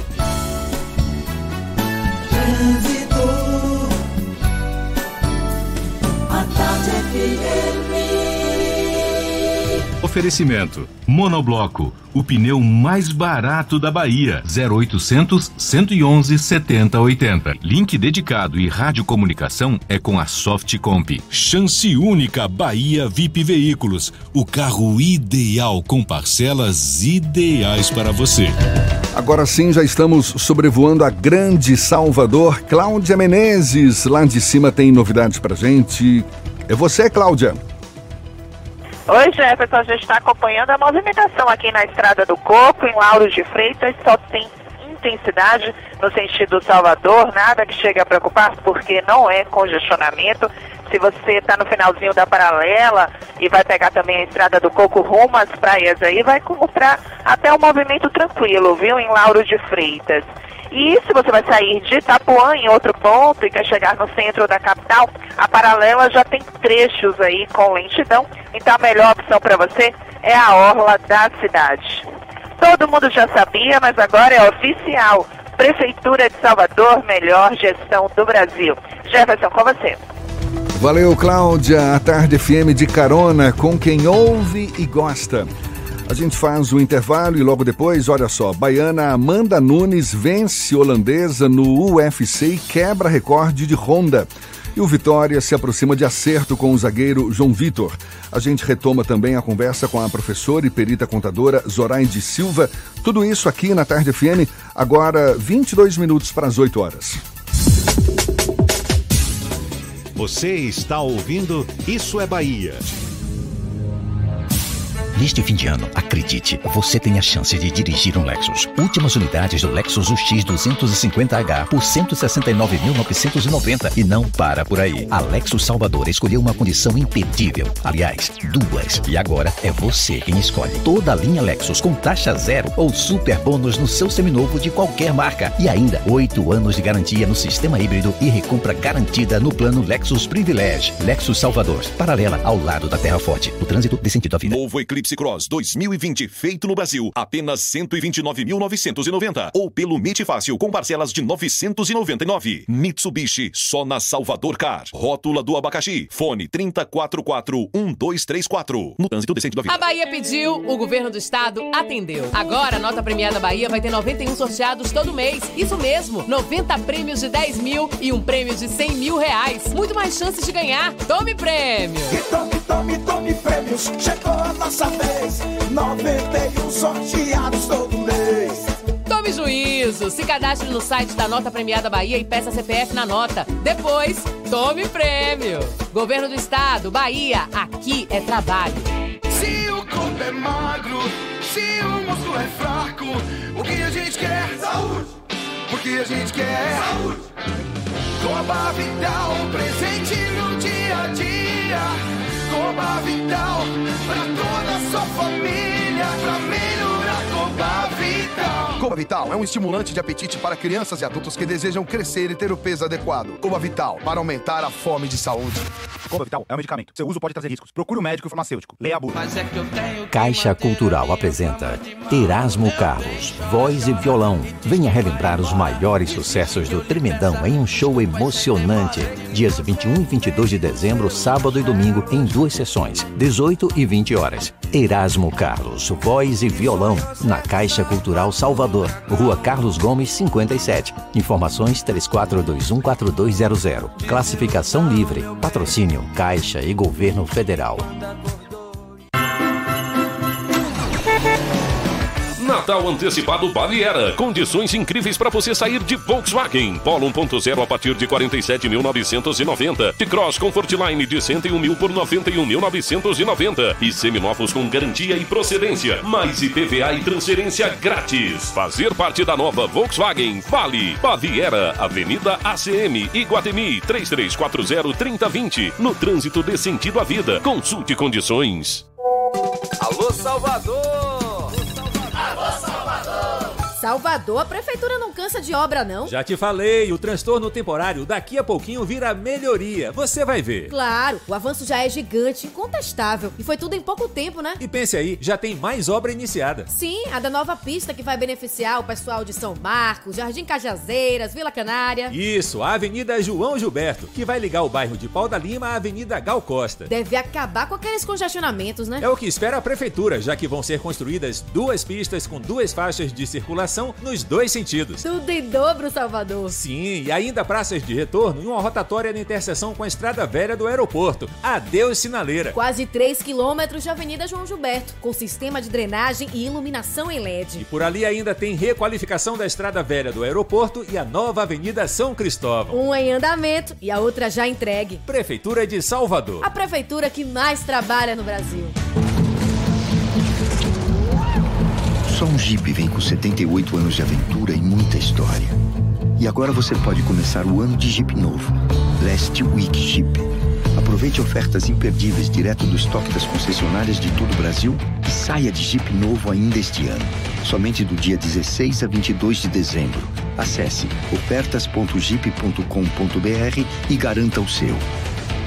Speaker 2: Oferecimento: Monobloco, o pneu mais barato da Bahia. 0800 111 7080. Link dedicado e radiocomunicação é com a Softcomp. Chance única Bahia VIP Veículos, o carro ideal com parcelas ideais para você.
Speaker 3: Agora sim, já estamos sobrevoando a grande Salvador. Cláudia Menezes, lá de cima tem novidades pra gente. É você, Cláudia.
Speaker 19: Oi, Jefferson, a gente está acompanhando a movimentação aqui na Estrada do Coco, em Lauro de Freitas, só tem intensidade no sentido Salvador, nada que chegue a preocupar, porque não é congestionamento. Se você está no finalzinho da paralela e vai pegar também a Estrada do Coco rumo às praias aí, vai encontrar até um movimento tranquilo, viu, em Lauro de Freitas. E se você vai sair de Itapuã em outro ponto e quer chegar no centro da capital, a paralela já tem trechos aí com lentidão, então a melhor opção para você é a orla da cidade. Todo mundo já sabia, mas agora é oficial. Prefeitura de Salvador, melhor gestão do Brasil. Jefferson, com você.
Speaker 3: Valeu, Cláudia. A Tarde FM de carona com quem ouve e gosta. A gente faz o intervalo e logo depois, olha só, baiana Amanda Nunes vence holandesa no UFC e quebra recorde de Honda. E o Vitória se aproxima de acerto com o zagueiro João Vitor. A gente retoma também a conversa com a professora e perita contadora Zoraide Silva. Tudo isso aqui na Tarde FM, agora 22 minutos para as 8 horas.
Speaker 1: Você está ouvindo Isso é Bahia.
Speaker 12: Neste fim de ano, acredite, você tem a chance de dirigir um Lexus. Últimas unidades do Lexus UX 250H por 169.990 e não para por aí. A Lexus Salvador escolheu uma condição imperdível. Aliás, duas. E agora é você quem escolhe. Toda a linha Lexus com taxa zero ou super bônus no seu seminovo de qualquer marca. E ainda, oito anos de garantia no sistema híbrido e recompra garantida no plano Lexus Privilege. Lexus Salvador, paralela ao lado da Terra Forte. O trânsito de sentido à vida.
Speaker 20: Novo Eclipse Cross 2020, feito no Brasil, apenas 129.990. Ou pelo MIT Fácil, com parcelas de 999. Mitsubishi, só na Salvador Car. Rótula do abacaxi. Fone 3044-1234. No trânsito decente da vida.
Speaker 21: A Bahia pediu, o governo do estado atendeu. Agora, a nota premiada Bahia vai ter 91 sorteados todo mês. Isso mesmo, 90 prêmios de 10 mil e um prêmio de 100 mil reais. Muito mais chances de ganhar. Tome prêmio!
Speaker 22: E tome, tome, tome prêmios. Chegou a nossa vez. 91 sorteados todo mês.
Speaker 21: Tome juízo! Se cadastre no site da Nota Premiada Bahia e peça CPF na nota. Depois, tome prêmio! Governo do Estado, Bahia, aqui é trabalho.
Speaker 22: Se o corpo é magro, se o músculo é fraco, o que a gente quer? Saúde! O que a gente quer? Saúde! Coba Vital, presente no dia a dia. Coba Vital, pra toda a sua família, pra melhorar Coba.
Speaker 23: Coba Vital é um estimulante de apetite para crianças e adultos que desejam crescer e ter o peso adequado. Coba Vital, para aumentar a fome de saúde.
Speaker 24: Comba Vital é um medicamento. Seu uso pode trazer riscos. Procure o um médico farmacêutico. Leia a bula.
Speaker 12: Caixa Cultural apresenta Erasmo Carlos, voz e violão. Venha relembrar os maiores sucessos do Tremendão em um show emocionante. Dias 21 e 22 de dezembro, sábado e domingo, em duas sessões, 18 e 20 horas. Erasmo Carlos, voz e violão, na Caixa Cultural Salvador, Rua Carlos Gomes, 57. Informações 34214200. Classificação livre. Patrocínio Caixa e Governo Federal.
Speaker 25: Natal antecipado Baviera. Condições incríveis para você sair de Volkswagen. Polo 1.0 a partir de 47.990. De Cross Comfortline de 101 mil por 91.990. E seminovos com garantia e procedência. Mais IPVA e transferência grátis. Fazer parte da nova Volkswagen Vale. Baviera, Avenida ACM, Iguatemi, 3340-3020. No trânsito dê sentido à vida. Consulte condições.
Speaker 26: Alô, Salvador!
Speaker 27: Salvador, a prefeitura não cansa de obra, não?
Speaker 28: Já te falei, o transtorno temporário daqui a pouquinho vira melhoria. Você vai ver.
Speaker 27: Claro, o avanço já é gigante, incontestável. E foi tudo em pouco tempo, né?
Speaker 28: E pense aí, já tem mais obra iniciada.
Speaker 27: Sim, a da nova pista que vai beneficiar o pessoal de São Marcos, Jardim Cajazeiras, Vila Canária.
Speaker 28: Isso, a Avenida João Gilberto, que vai ligar o bairro de Pau da Lima à Avenida Gal Costa.
Speaker 27: Deve acabar com aqueles congestionamentos, né?
Speaker 28: É o que espera a prefeitura, já que vão ser construídas duas pistas com duas faixas de circulação nos dois sentidos.
Speaker 27: Tudo em dobro, Salvador.
Speaker 28: Sim, e ainda praças de retorno e uma rotatória na interseção com a Estrada Velha do aeroporto. Adeus, sinaleira.
Speaker 27: Quase 3 quilômetros de Avenida João Gilberto, com sistema de drenagem e iluminação em LED.
Speaker 28: E por ali ainda tem requalificação da Estrada Velha do aeroporto e a nova Avenida São Cristóvão.
Speaker 27: Uma em andamento e a outra já entregue.
Speaker 28: Prefeitura de Salvador.
Speaker 27: A prefeitura que mais trabalha no Brasil.
Speaker 11: Um Jeep vem com 78 anos de aventura e muita história. E agora você pode começar o ano de Jeep novo. Last Week Jeep. Aproveite ofertas imperdíveis direto do estoque das concessionárias de todo o Brasil e saia de Jeep novo ainda este ano. Somente do dia 16 a 22 de dezembro. Acesse ofertas.jeep.com.br e garanta o seu.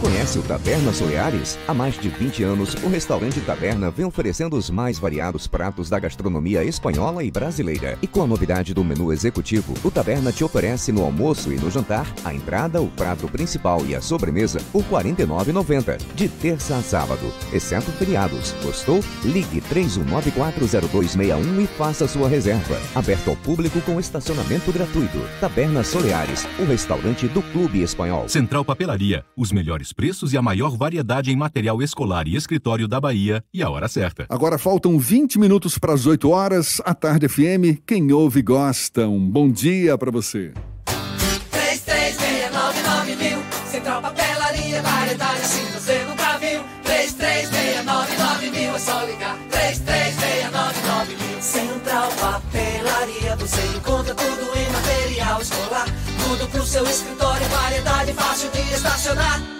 Speaker 29: conhece o Taberna Soleares? Há mais de 20 anos, o restaurante Taberna vem oferecendo os mais variados pratos da gastronomia espanhola e brasileira. E com a novidade do menu executivo, o Taberna te oferece no almoço e no jantar a entrada, o prato principal e a sobremesa por R$ 49,90, de terça a sábado, exceto feriados. Gostou? Ligue 31940261 e faça sua reserva. Aberto ao público com estacionamento gratuito. Taberna Soleares, o restaurante do Clube Espanhol.
Speaker 2: Central Papelaria, os melhores preços e a maior variedade em material escolar e escritório da Bahia e a hora certa.
Speaker 3: Agora faltam 20 minutos para as 8 horas. A Tarde FM, quem ouve gosta. Um bom dia para você.
Speaker 30: 3369 mil Central Papelaria, variedade assim você nunca viu 3369 mil, é só ligar 3369 mil Central Papelaria, você encontra tudo em material escolar Tudo pro seu escritório, variedade fácil de estacionar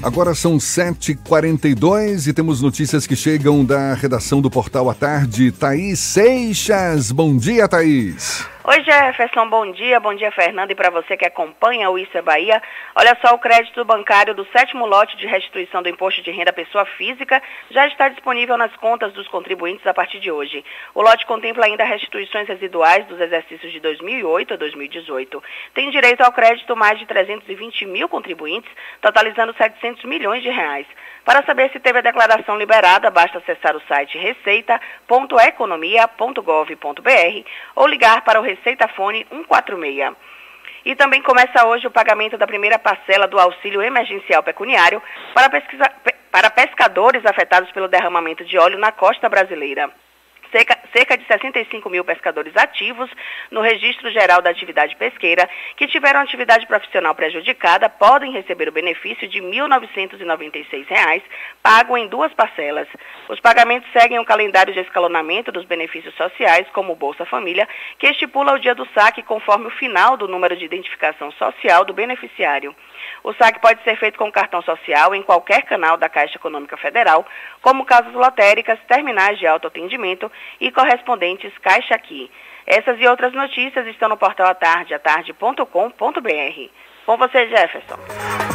Speaker 3: Agora são 7h42 e temos notícias que chegam da redação do Portal à Tarde. Thaís Seixas. Bom dia, Thaís.
Speaker 31: Oi, Jefferson, bom dia. Bom dia, Fernando. E para você que acompanha o Isso é Bahia, olha só, o crédito bancário do sétimo lote de restituição do imposto de renda à pessoa física já está disponível nas contas dos contribuintes a partir de hoje. O lote contempla ainda restituições residuais dos exercícios de 2008 a 2018. Tem direito ao crédito mais de 320 mil contribuintes, totalizando 700 milhões de reais. Para saber se teve a declaração liberada, basta acessar o site receita.economia.gov.br ou ligar para o Receita Fone 146. E também começa hoje o pagamento da primeira parcela do auxílio emergencial pecuniário para, pesquisa, para pescadores afetados pelo derramamento de óleo na costa brasileira. Cerca, cerca, de 65 mil pescadores ativos no Registro Geral da Atividade Pesqueira que tiveram atividade profissional prejudicada podem receber o benefício de R$ 1.996, pago em duas parcelas. Os pagamentos seguem o calendário de escalonamento dos benefícios sociais, como o Bolsa Família, que estipula o dia do saque conforme o final do número de identificação social do beneficiário. O saque pode ser feito com cartão social em qualquer canal da Caixa Econômica Federal, como casas lotéricas, terminais de autoatendimento e correspondentes Caixa Aqui. Essas e outras notícias estão no portal atarde, atarde.com.br. Com você, Jefferson.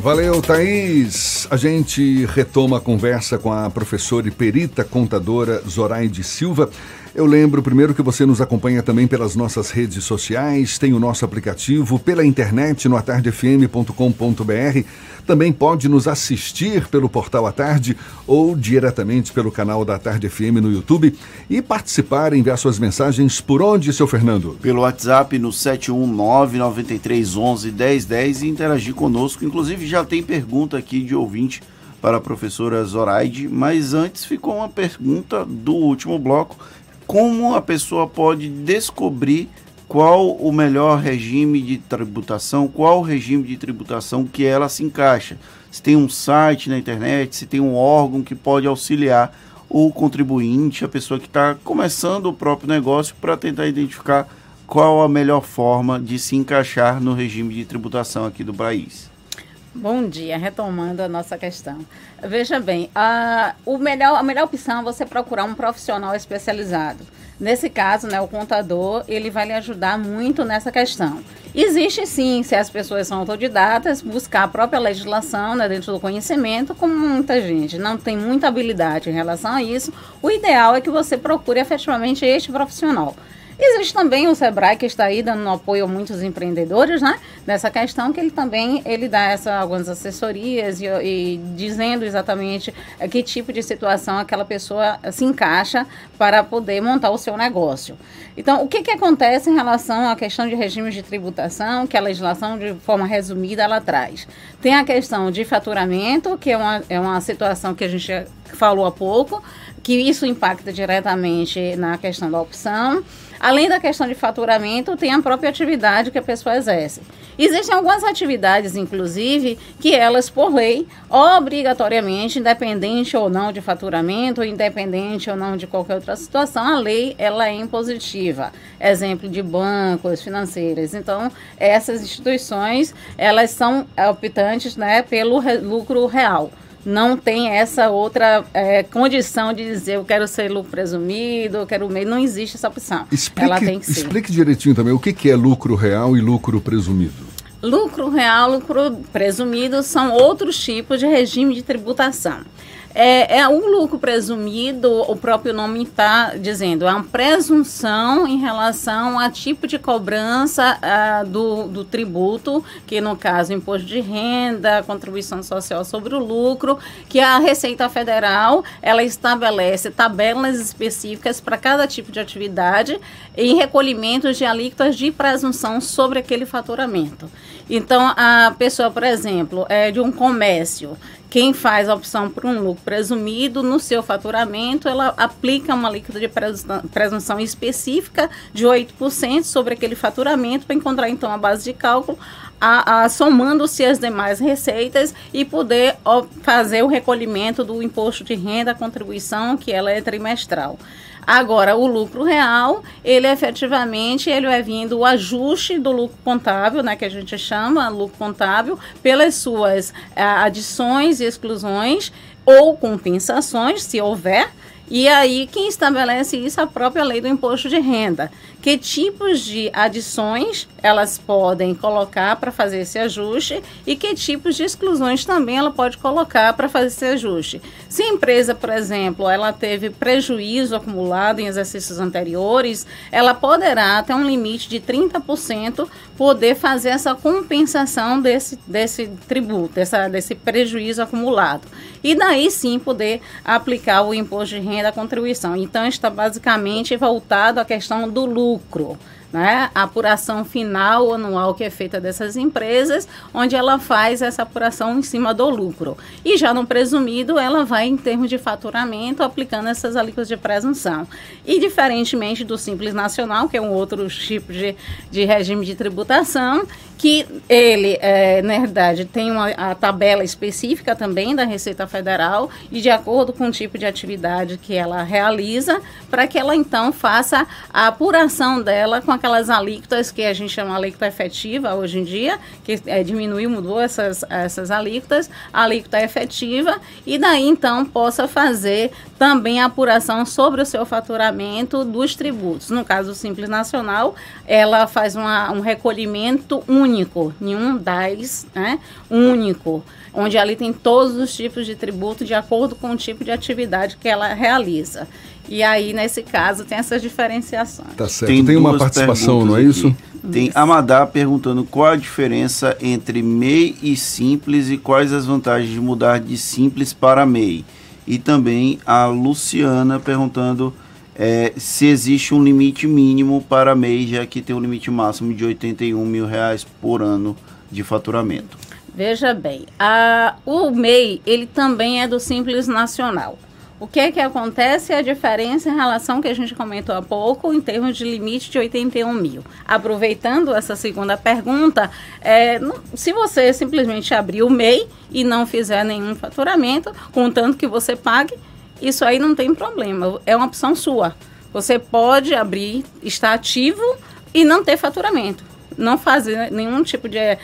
Speaker 3: Valeu, Thaís. A gente retoma a conversa com a professora e perita contadora Zoraide Silva. Eu lembro primeiro que você nos acompanha também pelas nossas redes sociais, tem o nosso aplicativo, pela internet no atardefm.com.br. Também pode nos assistir pelo portal à tarde ou diretamente pelo canal da Tarde FM no YouTube e participar, enviar suas mensagens por onde, seu Fernando?
Speaker 4: Pelo WhatsApp no 71993111010 e interagir conosco. Inclusive já tem pergunta aqui de ouvinte para a professora Zoraide, mas antes ficou uma pergunta do último bloco como a pessoa pode descobrir qual o melhor regime de tributação, qual o regime de tributação que ela se encaixa. Se tem um site na internet, se tem um órgão que pode auxiliar o contribuinte, a pessoa que está começando o próprio negócio, para tentar identificar qual a melhor forma de se encaixar no regime de tributação aqui do país.
Speaker 18: Bom dia, retomando a nossa questão. Veja bem, a, o melhor, a melhor opção é você procurar um profissional especializado. Nesse caso, né, o contador, ele vai lhe ajudar muito nessa questão. Existe sim, se as pessoas são autodidatas, buscar a própria legislação né, dentro do conhecimento, como muita gente não tem muita habilidade em relação a isso, o ideal é que você procure efetivamente este profissional. Existe também o Sebrae que está aí dando apoio a muitos empreendedores, né? Nessa questão que ele também ele dá essa, algumas assessorias e, e dizendo exatamente eh, que tipo de situação aquela pessoa se encaixa para poder montar o seu negócio. Então, o que, que acontece em relação à questão de regimes de tributação, que a legislação, de forma resumida, ela traz? Tem a questão de faturamento, que é uma, é uma situação que a gente falou há pouco, que isso impacta diretamente na questão da opção. Além da questão de faturamento, tem a própria atividade que a pessoa exerce. Existem algumas atividades, inclusive, que elas, por lei, obrigatoriamente, independente ou não de faturamento, independente ou não de qualquer outra situação, a lei ela é impositiva. Exemplo de bancos, financeiras. Então, essas instituições, elas são optantes né, pelo lucro real não tem essa outra é, condição de dizer eu quero ser lucro presumido, eu quero meio. Não existe essa opção.
Speaker 3: Explique, Ela tem que ser. Explique direitinho também o que, que é lucro real e lucro presumido.
Speaker 18: Lucro real, lucro presumido são outros tipos de regime de tributação. É, é um lucro presumido, o próprio nome está dizendo, é uma presunção em relação a tipo de cobrança uh, do, do tributo, que no caso imposto de renda, contribuição social sobre o lucro, que a Receita Federal ela estabelece tabelas específicas para cada tipo de atividade em recolhimentos de alíquotas de presunção sobre aquele faturamento. Então, a pessoa, por exemplo, é de um comércio quem faz a opção por um lucro presumido no seu faturamento, ela aplica uma alíquota de presunção específica de 8% sobre aquele faturamento para encontrar então a base de cálculo, somando-se as demais receitas e poder ó, fazer o recolhimento do imposto de renda, a contribuição, que ela é trimestral. Agora, o lucro real, ele efetivamente ele vai vindo o ajuste do lucro contábil, né, que a gente chama lucro contábil, pelas suas adições e exclusões ou compensações, se houver, E aí, quem estabelece isso é a própria lei do imposto de renda. Que tipos de adições elas podem colocar para fazer esse ajuste e que tipos de exclusões também ela pode colocar para fazer esse ajuste. Se a empresa, por exemplo, ela teve prejuízo acumulado em exercícios anteriores, ela poderá, até um limite de 30%, poder fazer essa compensação desse, desse tributo, dessa, desse prejuízo acumulado. E daí sim poder aplicar o imposto de renda, a contribuição. Então está basicamente voltado à questão do lucro lucro né, a apuração final anual que é feita dessas empresas, onde ela faz essa apuração em cima do lucro. E já no presumido, ela vai em termos de faturamento, aplicando essas alíquotas de presunção. E diferentemente do Simples Nacional, que é um outro tipo de, de regime de tributação, que ele, é, na verdade, tem uma a tabela específica também da Receita Federal e de acordo com o tipo de atividade que ela realiza, para que ela então faça a apuração dela com aquelas alíquotas que a gente chama alíquota efetiva hoje em dia, que é, diminuiu, mudou essas, essas alíquotas, alíquota efetiva, e daí então possa fazer também a apuração sobre o seu faturamento dos tributos. No caso do Simples Nacional, ela faz uma, um recolhimento único nenhum DAIS né, único, onde ali tem todos os tipos de tributo de acordo com o tipo de atividade que ela realiza. E aí, nesse caso, tem essas diferenciações.
Speaker 3: Tá certo. Tem, tem uma participação, não é isso?
Speaker 4: Aqui. Tem Amadá perguntando qual a diferença entre MEI e Simples e quais as vantagens de mudar de Simples para MEI. E também a Luciana perguntando é, se existe um limite mínimo para MEI, já que tem um limite máximo de 81 mil reais por ano de faturamento.
Speaker 18: Veja bem, a, o MEI ele também é do Simples Nacional. O que é que acontece? A diferença em relação que a gente comentou há pouco, em termos de limite de 81 mil. Aproveitando essa segunda pergunta, é, se você simplesmente abrir o MEI e não fizer nenhum faturamento, contanto que você pague, isso aí não tem problema, é uma opção sua. Você pode abrir, estar ativo e não ter faturamento. Não fazer nenhum tipo de é,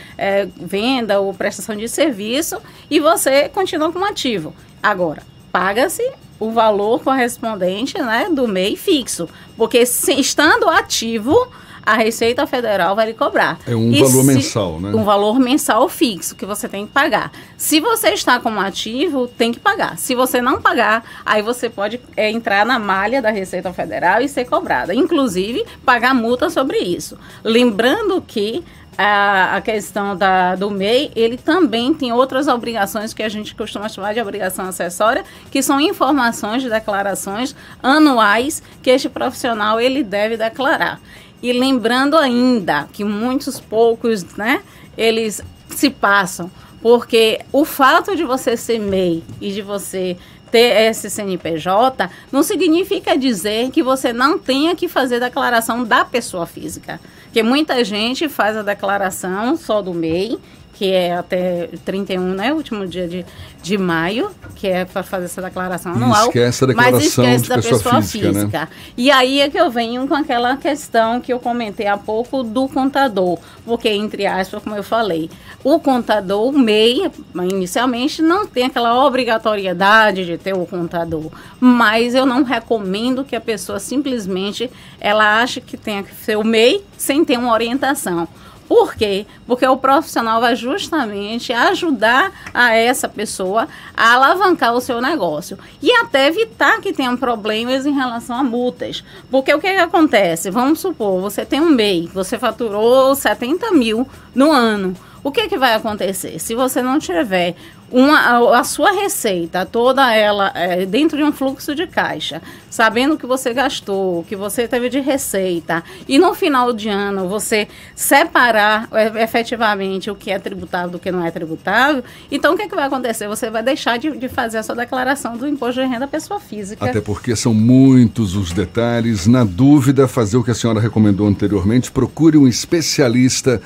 Speaker 18: venda ou prestação de serviço e você continua como ativo. Agora, paga-se o valor correspondente né, do MEI fixo. Porque se, estando ativo, a Receita Federal vai lhe cobrar.
Speaker 3: É um e valor se, mensal, né?
Speaker 18: Um valor mensal fixo que você tem que pagar. Se você está como ativo, tem que pagar. Se você não pagar, aí você pode é, entrar na malha da Receita Federal e ser cobrada. Inclusive, pagar multa sobre isso. Lembrando que a, questão da, do MEI, ele também tem outras obrigações que a gente costuma chamar de obrigação acessória, que são informações de declarações anuais que este profissional ele deve declarar. E lembrando ainda que muitos poucos, né, eles se passam, porque o fato de você ser MEI e de você ter esse CNPJ não significa dizer que você não tenha que fazer declaração da pessoa física. Porque muita gente faz a declaração só do MEI que é até 31, né? Último dia de, de maio, que é para fazer essa declaração anual.
Speaker 3: esquece a declaração mas esquece de da pessoa, pessoa física. Né? física. Né?
Speaker 18: E aí é que eu venho com aquela questão que eu comentei há pouco do contador. Porque, entre aspas, como eu falei, o contador, o MEI, inicialmente, não tem aquela obrigatoriedade de ter o contador. Mas eu não recomendo que a pessoa simplesmente ela ache que tenha que ser o MEI sem ter uma orientação. Por quê? Porque o profissional vai justamente ajudar a essa pessoa a alavancar o seu negócio e até evitar que tenham problemas em relação a multas. Porque o que, que acontece? Vamos supor, você tem um MEI, você faturou 70 mil no ano. O que, que vai acontecer? Se você não tiver uma, a, sua receita, toda ela é, dentro de um fluxo de caixa, sabendo o que você gastou, o que você teve de receita, e no final de ano você separar é, efetivamente o que é tributável do que não é tributável, então o que, é que vai acontecer? Você vai deixar de, de fazer a sua declaração do imposto de renda pessoa física.
Speaker 3: Até porque são muitos os detalhes. Na dúvida, fazer o que a senhora recomendou anteriormente, procure um especialista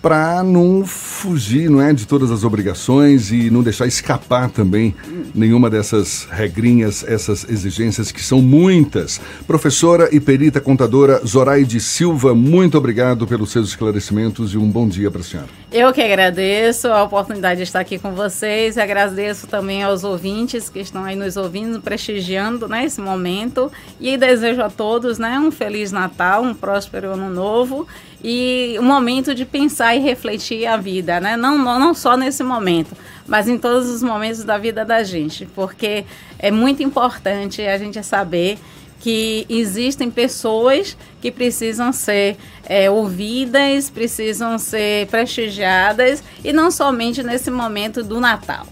Speaker 3: para não fugir, não é, de todas as obrigações e não deixar escapar também nenhuma dessas regrinhas, essas exigências que são muitas. Professora e perita contadora Zoraide Silva, muito obrigado pelos seus esclarecimentos e um bom dia para a senhora.
Speaker 18: Eu que agradeço a oportunidade de estar aqui com vocês, agradeço também aos ouvintes que estão aí nos ouvindo, prestigiando né, esse momento e desejo a todos né, um feliz Natal, um próspero ano novo e um momento de pensar e refletir a vida, né? Não, não só nesse momento, mas em todos os momentos da vida da gente, porque é muito importante a gente saber que existem pessoas que precisam ser é, ouvidas, precisam ser prestigiadas e não somente nesse momento do Natal.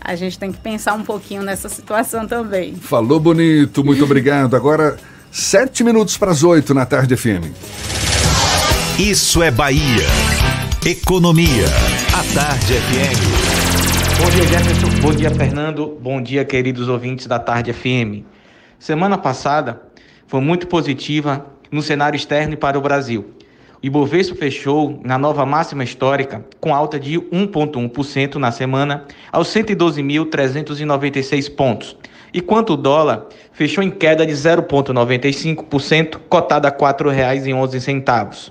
Speaker 18: A gente tem que pensar um pouquinho nessa situação também.
Speaker 3: Falou bonito, muito obrigado. Agora, sete minutos para as oito na tarde FM.
Speaker 1: Isso é Bahia. Economia. A Tarde FM.
Speaker 32: Bom dia, Jefferson. Bom dia, Fernando. Bom dia, queridos ouvintes da Tarde FM. Semana passada foi muito positiva no cenário externo e para o Brasil. O Ibovespa fechou na nova máxima histórica, com alta de 1,1% na semana, aos 112.396 pontos. Enquanto o dólar fechou em queda de 0,95%, cotada a R$ 4,11.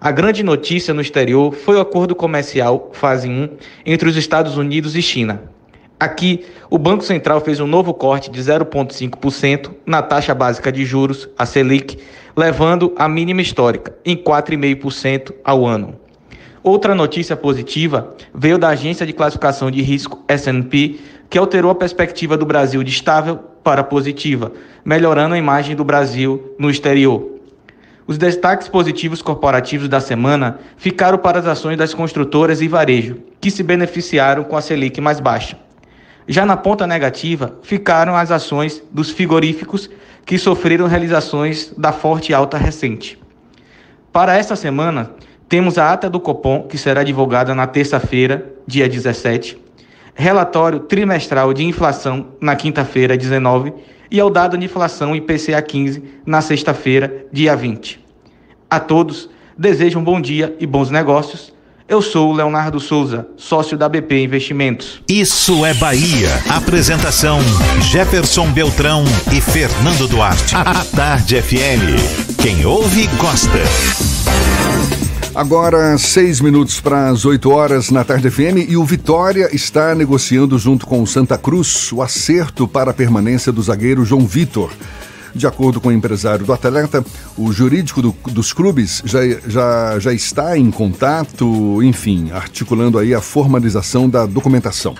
Speaker 32: A grande notícia no exterior foi o acordo comercial fase 1 entre os Estados Unidos e China. Aqui, o Banco Central fez um novo corte de 0,5% na taxa básica de juros, a Selic, levando a mínima histórica, em 4,5% ao ano. Outra notícia positiva veio da agência de classificação de risco S&P, que alterou a perspectiva do Brasil de estável para positiva, melhorando a imagem do Brasil no exterior. Os destaques positivos corporativos da semana ficaram para as ações das construtoras e varejo, que se beneficiaram com a Selic mais baixa. Já na ponta negativa, ficaram as ações dos frigoríficos, que sofreram realizações da forte alta recente. Para esta semana, temos a ata do Copom, que será divulgada na terça-feira, dia 17, relatório trimestral de inflação na quinta-feira, 19, e ao dado de inflação IPCA 15 na sexta-feira, dia 20. A todos, desejo um bom dia e bons negócios. Eu sou o Leonardo Souza, sócio da BP Investimentos.
Speaker 1: Isso é Bahia. Apresentação: Jefferson Beltrão e Fernando Duarte. A Tarde FM. Quem ouve, gosta.
Speaker 3: Agora, seis minutos para as 8 horas na Tarde FM e o Vitória está negociando junto com o Santa Cruz o acerto para a permanência do zagueiro João Vitor. De acordo com o empresário do atleta, o jurídico do, dos clubes já, já, já está em contato, enfim, articulando aí a formalização da documentação.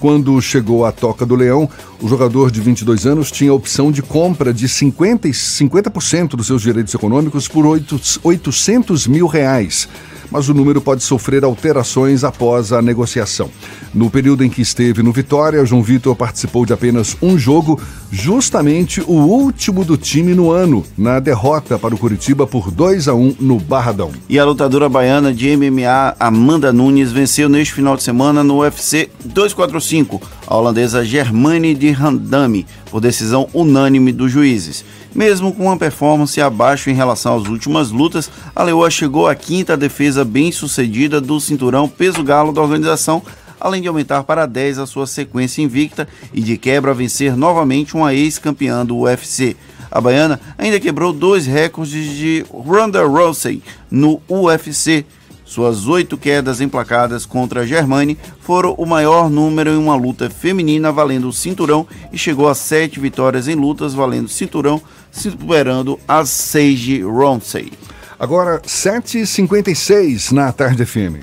Speaker 3: Quando chegou à Toca do Leão, o jogador de 22 anos tinha a opção de compra de 50%, 50 dos seus direitos econômicos por 8, 800 mil reais mas o número pode sofrer alterações após a negociação. No período em que esteve no Vitória, João Vitor participou de apenas um jogo, justamente o último do time no ano, na derrota para o Curitiba por 2 a 1 no Barradão.
Speaker 4: E a lutadora baiana de MMA Amanda Nunes venceu neste final de semana no UFC 245 a holandesa Germane de Randame por decisão unânime dos juízes. Mesmo com uma performance abaixo em relação às últimas lutas, a Leoa chegou à quinta defesa bem sucedida do cinturão peso galo da organização, além de aumentar para 10 a sua sequência invicta e de quebra vencer novamente uma ex-campeã do UFC. A baiana ainda quebrou dois recordes de Ronda Rousey no UFC. Suas oito quedas emplacadas contra Germani foram o maior número em uma luta feminina valendo o cinturão e chegou a sete vitórias em lutas valendo cinturão, superando a Sage Ronsey.
Speaker 3: Agora, 7h56 na Tarde FM.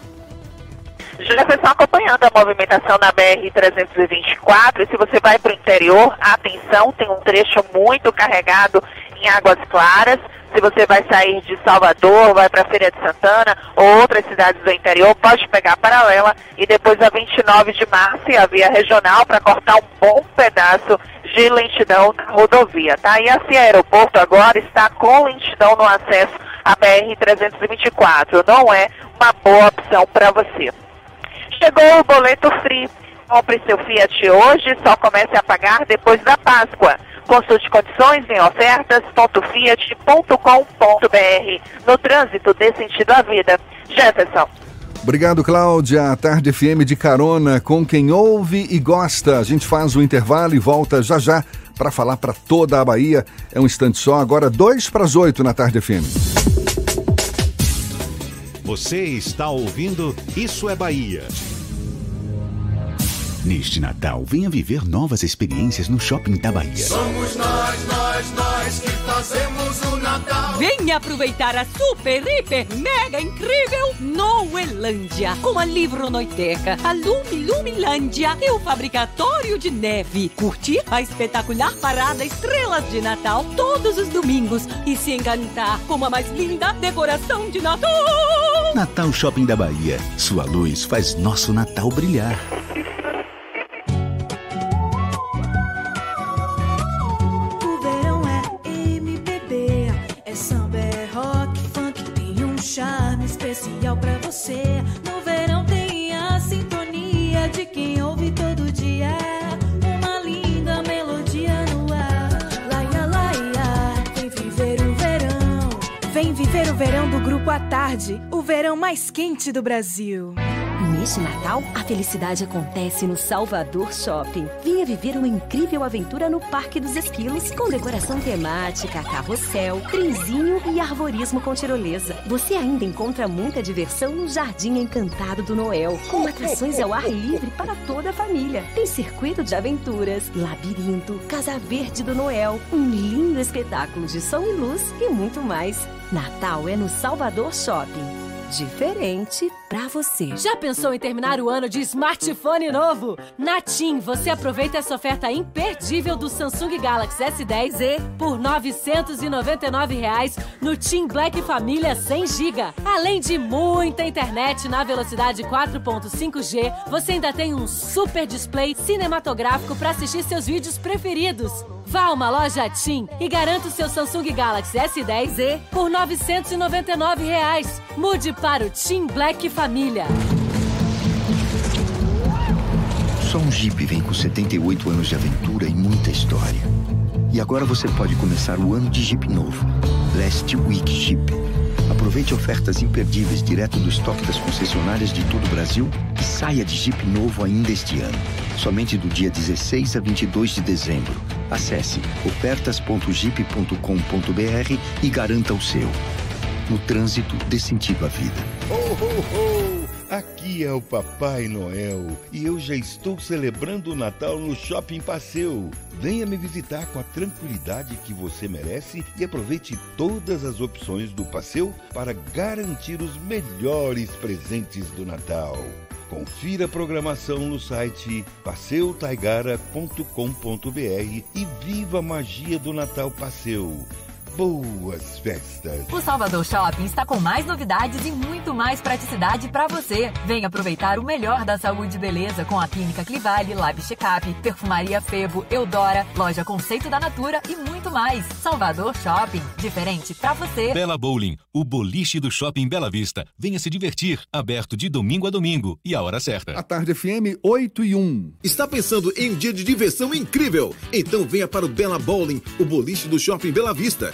Speaker 33: Jefferson acompanhando a movimentação na BR-324. E se você vai para o interior, atenção, tem um trecho muito carregado em Águas Claras. Se você vai sair de Salvador, vai para Feira de Santana ou outras cidades do interior, pode pegar a paralela e depois a 29 de março e a via regional para cortar um bom pedaço de lentidão na rodovia, tá? E assim, a aeroporto agora está com lentidão no acesso à BR-324. Não é uma boa opção para você. Chegou o boleto free. Compre seu Fiat hoje, só comece a pagar depois da Páscoa. Consulte condições em ofertas.fiat.com.br. No trânsito, dê sentido à vida. Jefferson.
Speaker 3: Obrigado, Cláudia. A Tarde FM de carona com quem ouve e gosta. A gente faz o intervalo e volta já já para falar para toda a Bahia. É um instante só, agora dois para as oito na Tarde FM.
Speaker 1: Você está ouvindo Isso é Bahia.
Speaker 34: Neste Natal, venha viver novas experiências no Shopping da Bahia.
Speaker 22: Somos nós, nós, nós que fazemos o Natal.
Speaker 13: Venha aproveitar a super, hiper, mega incrível Noelândia, com a Livronoiteca, a Lumi Lumilândia e o Fabricatório de Neve. Curtir a espetacular parada Estrelas de Natal todos os domingos e se encantar com a mais linda decoração de Natal.
Speaker 34: Natal Shopping da Bahia. Sua luz faz nosso Natal brilhar.
Speaker 35: 5 à tarde, o verão mais quente do Brasil.
Speaker 36: Neste Natal, a felicidade acontece no Salvador Shopping. Venha viver uma incrível aventura no Parque dos Esquilos, com decoração temática, carrossel, trenzinho e arvorismo com tirolesa. Você ainda encontra muita diversão no Jardim Encantado do Noel, com atrações ao ar livre para toda a família. Tem circuito de aventuras, labirinto, Casa Verde do Noel, um lindo espetáculo de som e luz e muito mais. Natal é no Salvador Shopping. Diferente pra você.
Speaker 37: Já pensou em terminar o ano de smartphone novo? Na TIM, você aproveita essa oferta imperdível do Samsung Galaxy S10e por 999 reais no TIM Black Família 100 GB. Além de muita internet na velocidade 4.5G, você ainda tem um super display cinematográfico para assistir seus vídeos preferidos. Vá a uma loja TIM e garanta o seu Samsung Galaxy S10e por 999 reais. Mude para o TIM Black Família.
Speaker 11: Só um Jeep vem com 78 anos de aventura e muita história. E agora você pode começar o ano de Jeep novo. Last Week Jeep. Aproveite ofertas imperdíveis direto do estoque das concessionárias de todo o Brasil e saia de Jeep novo ainda este ano. Somente do dia 16 a 22 de dezembro. Acesse ofertas.jeep.com.br e garanta o seu. No trânsito, dê sentido à vida.
Speaker 38: Ho, ho, ho! Aqui é o Papai Noel e eu já estou celebrando o Natal no Shopping Passeu. Venha me visitar com a tranquilidade que você merece e aproveite todas as opções do Passeu para garantir os melhores presentes do Natal. Confira a programação no site passeutaigara.com.br e viva a magia do Natal Passeu. Boas festas!
Speaker 39: O Salvador Shopping está com mais novidades e muito mais praticidade para você. Venha aproveitar o melhor da saúde e beleza com a Clínica Clivale, Lab Checkup, Perfumaria Febo, Eudora, Loja Conceito da Natura e muito mais. Salvador Shopping, diferente para você.
Speaker 2: Bela Bowling, o boliche do Shopping Bela Vista. Venha se divertir, aberto de domingo a domingo e a hora certa.
Speaker 3: A Tarde FM 8 e 1.
Speaker 40: Está pensando em um dia de diversão incrível? Então venha para o Bela Bowling, o boliche do Shopping Bela Vista.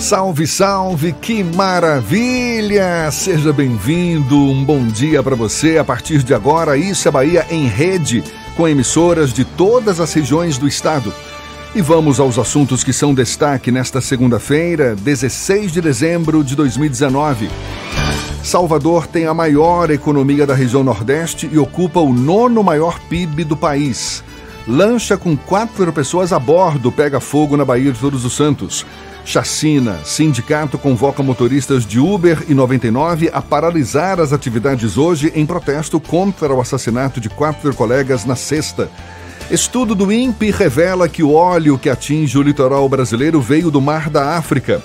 Speaker 3: Salve, salve, que maravilha! Seja bem-vindo, um bom dia para você. A partir de agora, Isso é Bahia em rede, com emissoras de todas as regiões do estado. E vamos aos assuntos que são destaque nesta segunda-feira, 16 de dezembro de 2019. Salvador tem a maior economia da região Nordeste e ocupa o nono maior PIB do país. Lancha com quatro pessoas a bordo pega fogo na Bahia de Todos os Santos. Chacina. Sindicato convoca motoristas de Uber e 99 a paralisar as atividades hoje em protesto contra o assassinato de quatro colegas na sexta. Estudo do INPE revela que o óleo que atinge o litoral brasileiro veio do Mar da África.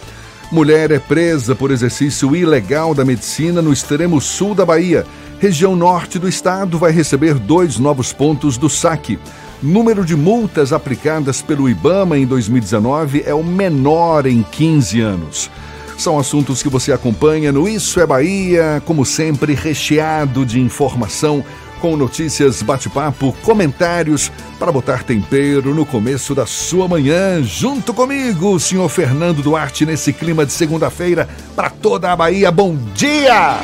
Speaker 3: Mulher é presa por exercício ilegal da medicina no extremo sul da Bahia. Região norte do estado vai receber dois novos pontos do saque. Número de multas aplicadas pelo IBAMA em 2019 é o menor em 15 anos. São assuntos que você acompanha no Isso é Bahia, como sempre, recheado de informação, com notícias, bate-papo, comentários para botar tempero no começo da sua manhã. Junto comigo, o senhor Fernando Duarte, nesse clima de segunda-feira para toda a Bahia. Bom dia!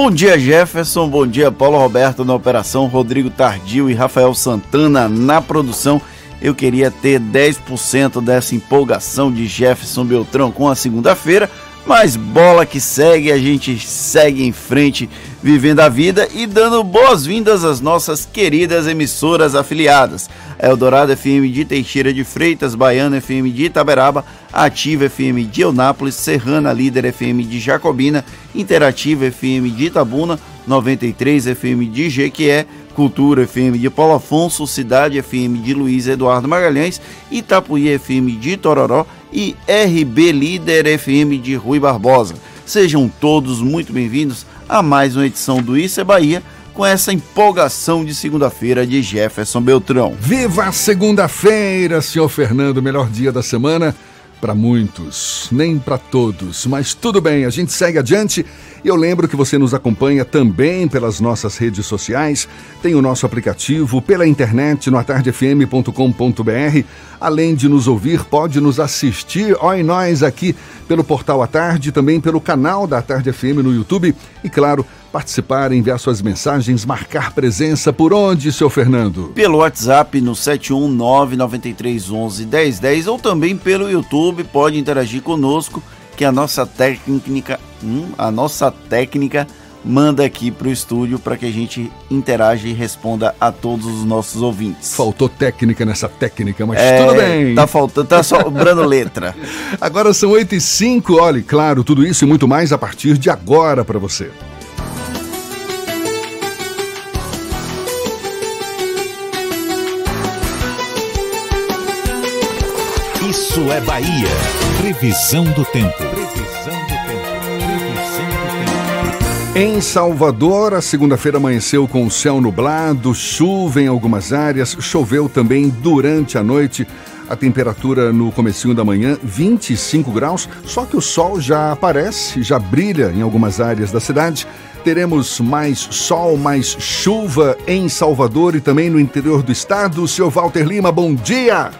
Speaker 4: Bom dia, Jefferson. Bom dia, Paulo Roberto na operação, Rodrigo Tardio e Rafael Santana na produção. Eu queria ter 10% dessa empolgação de Jefferson Beltrão com a segunda-feira, mas bola que segue, a gente segue em frente, vivendo a vida e dando boas-vindas às nossas queridas emissoras afiliadas. Eldorado FM de Teixeira de Freitas, Baiana FM de Itaberaba, Ativa FM de Eunápolis, Serrana Líder FM de Jacobina, Interativa FM de Itabuna, 93 FM de Jequié, Cultura FM de Paulo Afonso, Cidade FM de Luiz Eduardo Magalhães, Itapuí FM de Tororó e RB Líder FM de Rui Barbosa. Sejam todos muito bem-vindos a mais uma edição do Isso é Bahia com essa empolgação de segunda-feira de Jefferson Beltrão.
Speaker 3: Viva a segunda-feira, senhor Fernando, melhor dia da semana para muitos, nem para todos, mas tudo bem, a gente segue adiante. Eu lembro que você nos acompanha também pelas nossas redes sociais, tem o nosso aplicativo pela internet no atardefm.com.br. Além de nos ouvir, pode nos assistir, ó e nós aqui pelo portal A Tarde, também pelo canal da Tarde FM no YouTube e claro, participar, enviar suas mensagens, marcar presença por onde, seu Fernando?
Speaker 4: Pelo WhatsApp no 71993111010 ou também pelo YouTube, pode interagir conosco que a nossa técnica, hum, a nossa técnica manda aqui para o estúdio para que a gente interaja e responda a todos os nossos ouvintes.
Speaker 3: Faltou técnica nessa técnica, mas é, tudo bem.
Speaker 4: Tá faltando, tá sobrando letra.
Speaker 3: Agora são 8 e 5, olhe, claro, tudo isso e muito mais a partir de agora para você.
Speaker 1: É Bahia. Previsão do tempo. Previsão do tempo.
Speaker 3: Previsão do tempo. Em Salvador, a segunda-feira amanheceu com o céu nublado, chuva em algumas áreas, choveu também durante a noite. A temperatura no comecinho da manhã, 25 graus, só que o sol já aparece, já brilha em algumas áreas da cidade. Teremos mais sol, mais chuva em Salvador e também no interior do estado. Senhor Walter Lima, bom dia!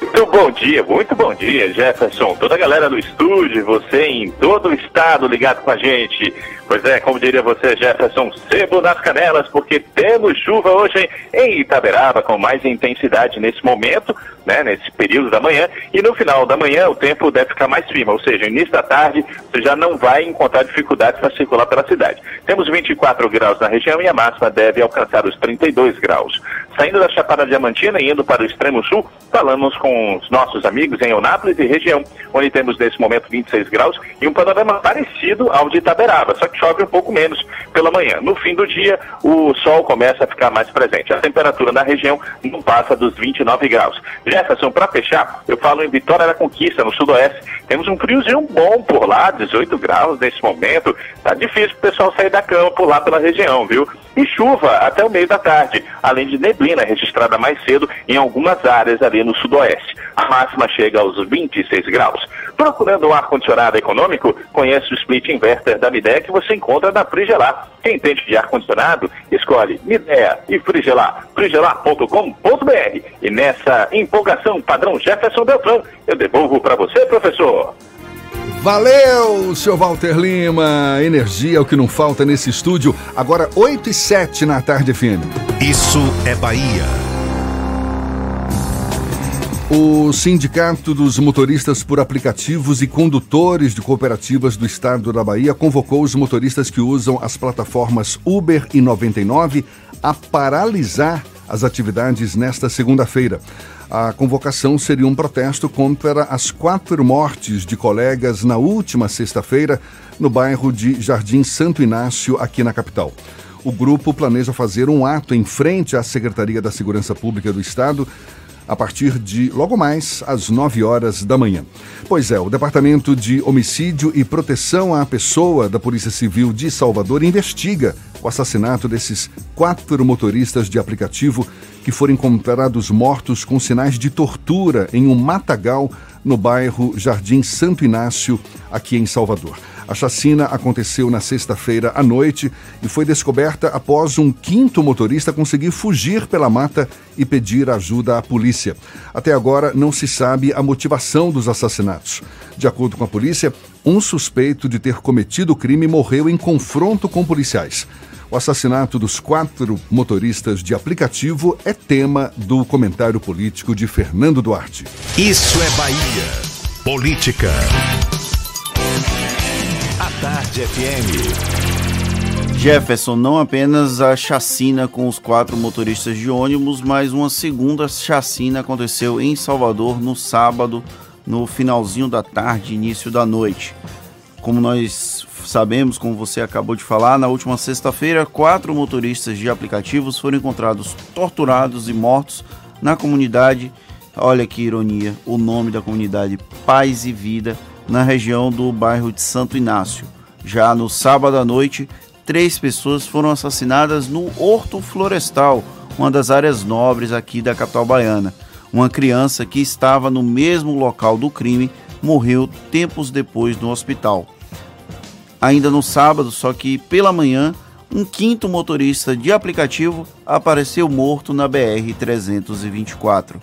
Speaker 5: Muito bom dia, muito bom dia, Jefferson. Toda a galera do estúdio, você em todo o estado ligado com a gente. Pois é, como diria você, Jefferson, sebo nas canelas, porque temos chuva hoje em Itaberaba com mais intensidade nesse momento, né, nesse período da manhã, e no final da manhã o tempo deve ficar mais firme, ou seja, início da tarde você já não vai encontrar dificuldades para circular pela cidade. Temos 24 graus na região e a máxima deve alcançar os 32 graus. Saindo da Chapada Diamantina e indo para o extremo sul, falamos com os nossos amigos em Eunápolis e região, onde temos nesse momento 26 graus e um panorama parecido ao de Itaberaba, só que chove um pouco menos pela manhã. No fim do dia, o sol começa a ficar mais presente. A temperatura na região não passa dos 29 graus. Jefferson, para fechar, eu falo em Vitória da Conquista, no sudoeste. Temos um friozinho bom por lá, 18 graus nesse momento. Tá difícil o pessoal sair da cama por lá pela região, viu? E chuva até o meio da tarde, além de neblina registrada mais cedo em algumas áreas ali no sudoeste. A máxima chega aos 26 graus. Procurando um ar-condicionado econômico, conhece o split inverter da Midea que você encontra na Frigelar. Quem entende de ar-condicionado, escolhe Midea e Frigelar. frigelar.com.br. E nessa empolgação padrão Jefferson Beltrão, eu devolvo para você, professor.
Speaker 3: Valeu, seu Walter Lima. Energia é o que não falta nesse estúdio. Agora 8 e 7 na tarde FM.
Speaker 1: Isso é Bahia.
Speaker 3: O Sindicato dos Motoristas por Aplicativos e Condutores de Cooperativas do Estado da Bahia convocou os motoristas que usam as plataformas Uber e 99 a paralisar as atividades nesta segunda-feira. A convocação seria um protesto contra as quatro mortes de colegas na última sexta-feira no bairro de Jardim Santo Inácio, aqui na capital. O grupo planeja fazer um ato em frente à Secretaria da Segurança Pública do Estado a partir de logo mais às 9 horas da manhã. Pois é, o Departamento de Homicídio e Proteção à Pessoa da Polícia Civil de Salvador investiga o assassinato desses quatro motoristas de aplicativo que foram encontrados mortos com sinais de tortura em um matagal no bairro Jardim Santo Inácio, aqui em Salvador. A chacina aconteceu na sexta-feira à noite e foi descoberta após um quinto motorista conseguir fugir pela mata e pedir ajuda à polícia. Até agora não se sabe a motivação dos assassinatos. De acordo com a polícia, um suspeito de ter cometido o crime morreu em confronto com policiais. O assassinato dos quatro motoristas de aplicativo é tema do comentário político de Fernando Duarte.
Speaker 1: Isso é Bahia. Política. A Tarde FM.
Speaker 4: Jefferson, não apenas a chacina com os quatro motoristas de ônibus, mas uma segunda chacina aconteceu em Salvador no sábado, no finalzinho da tarde, início da noite. Como nós sabemos, como você acabou de falar, na última sexta-feira, quatro motoristas de aplicativos foram encontrados torturados e mortos na comunidade. Olha que ironia, o nome da comunidade Paz e Vida, na região do bairro de Santo Inácio. Já no sábado à noite, três pessoas foram assassinadas no Horto Florestal, uma das áreas nobres aqui da capital baiana. Uma criança que estava no mesmo local do crime morreu tempos depois no hospital. Ainda no sábado, só que pela manhã, um quinto motorista de aplicativo apareceu morto na BR-324.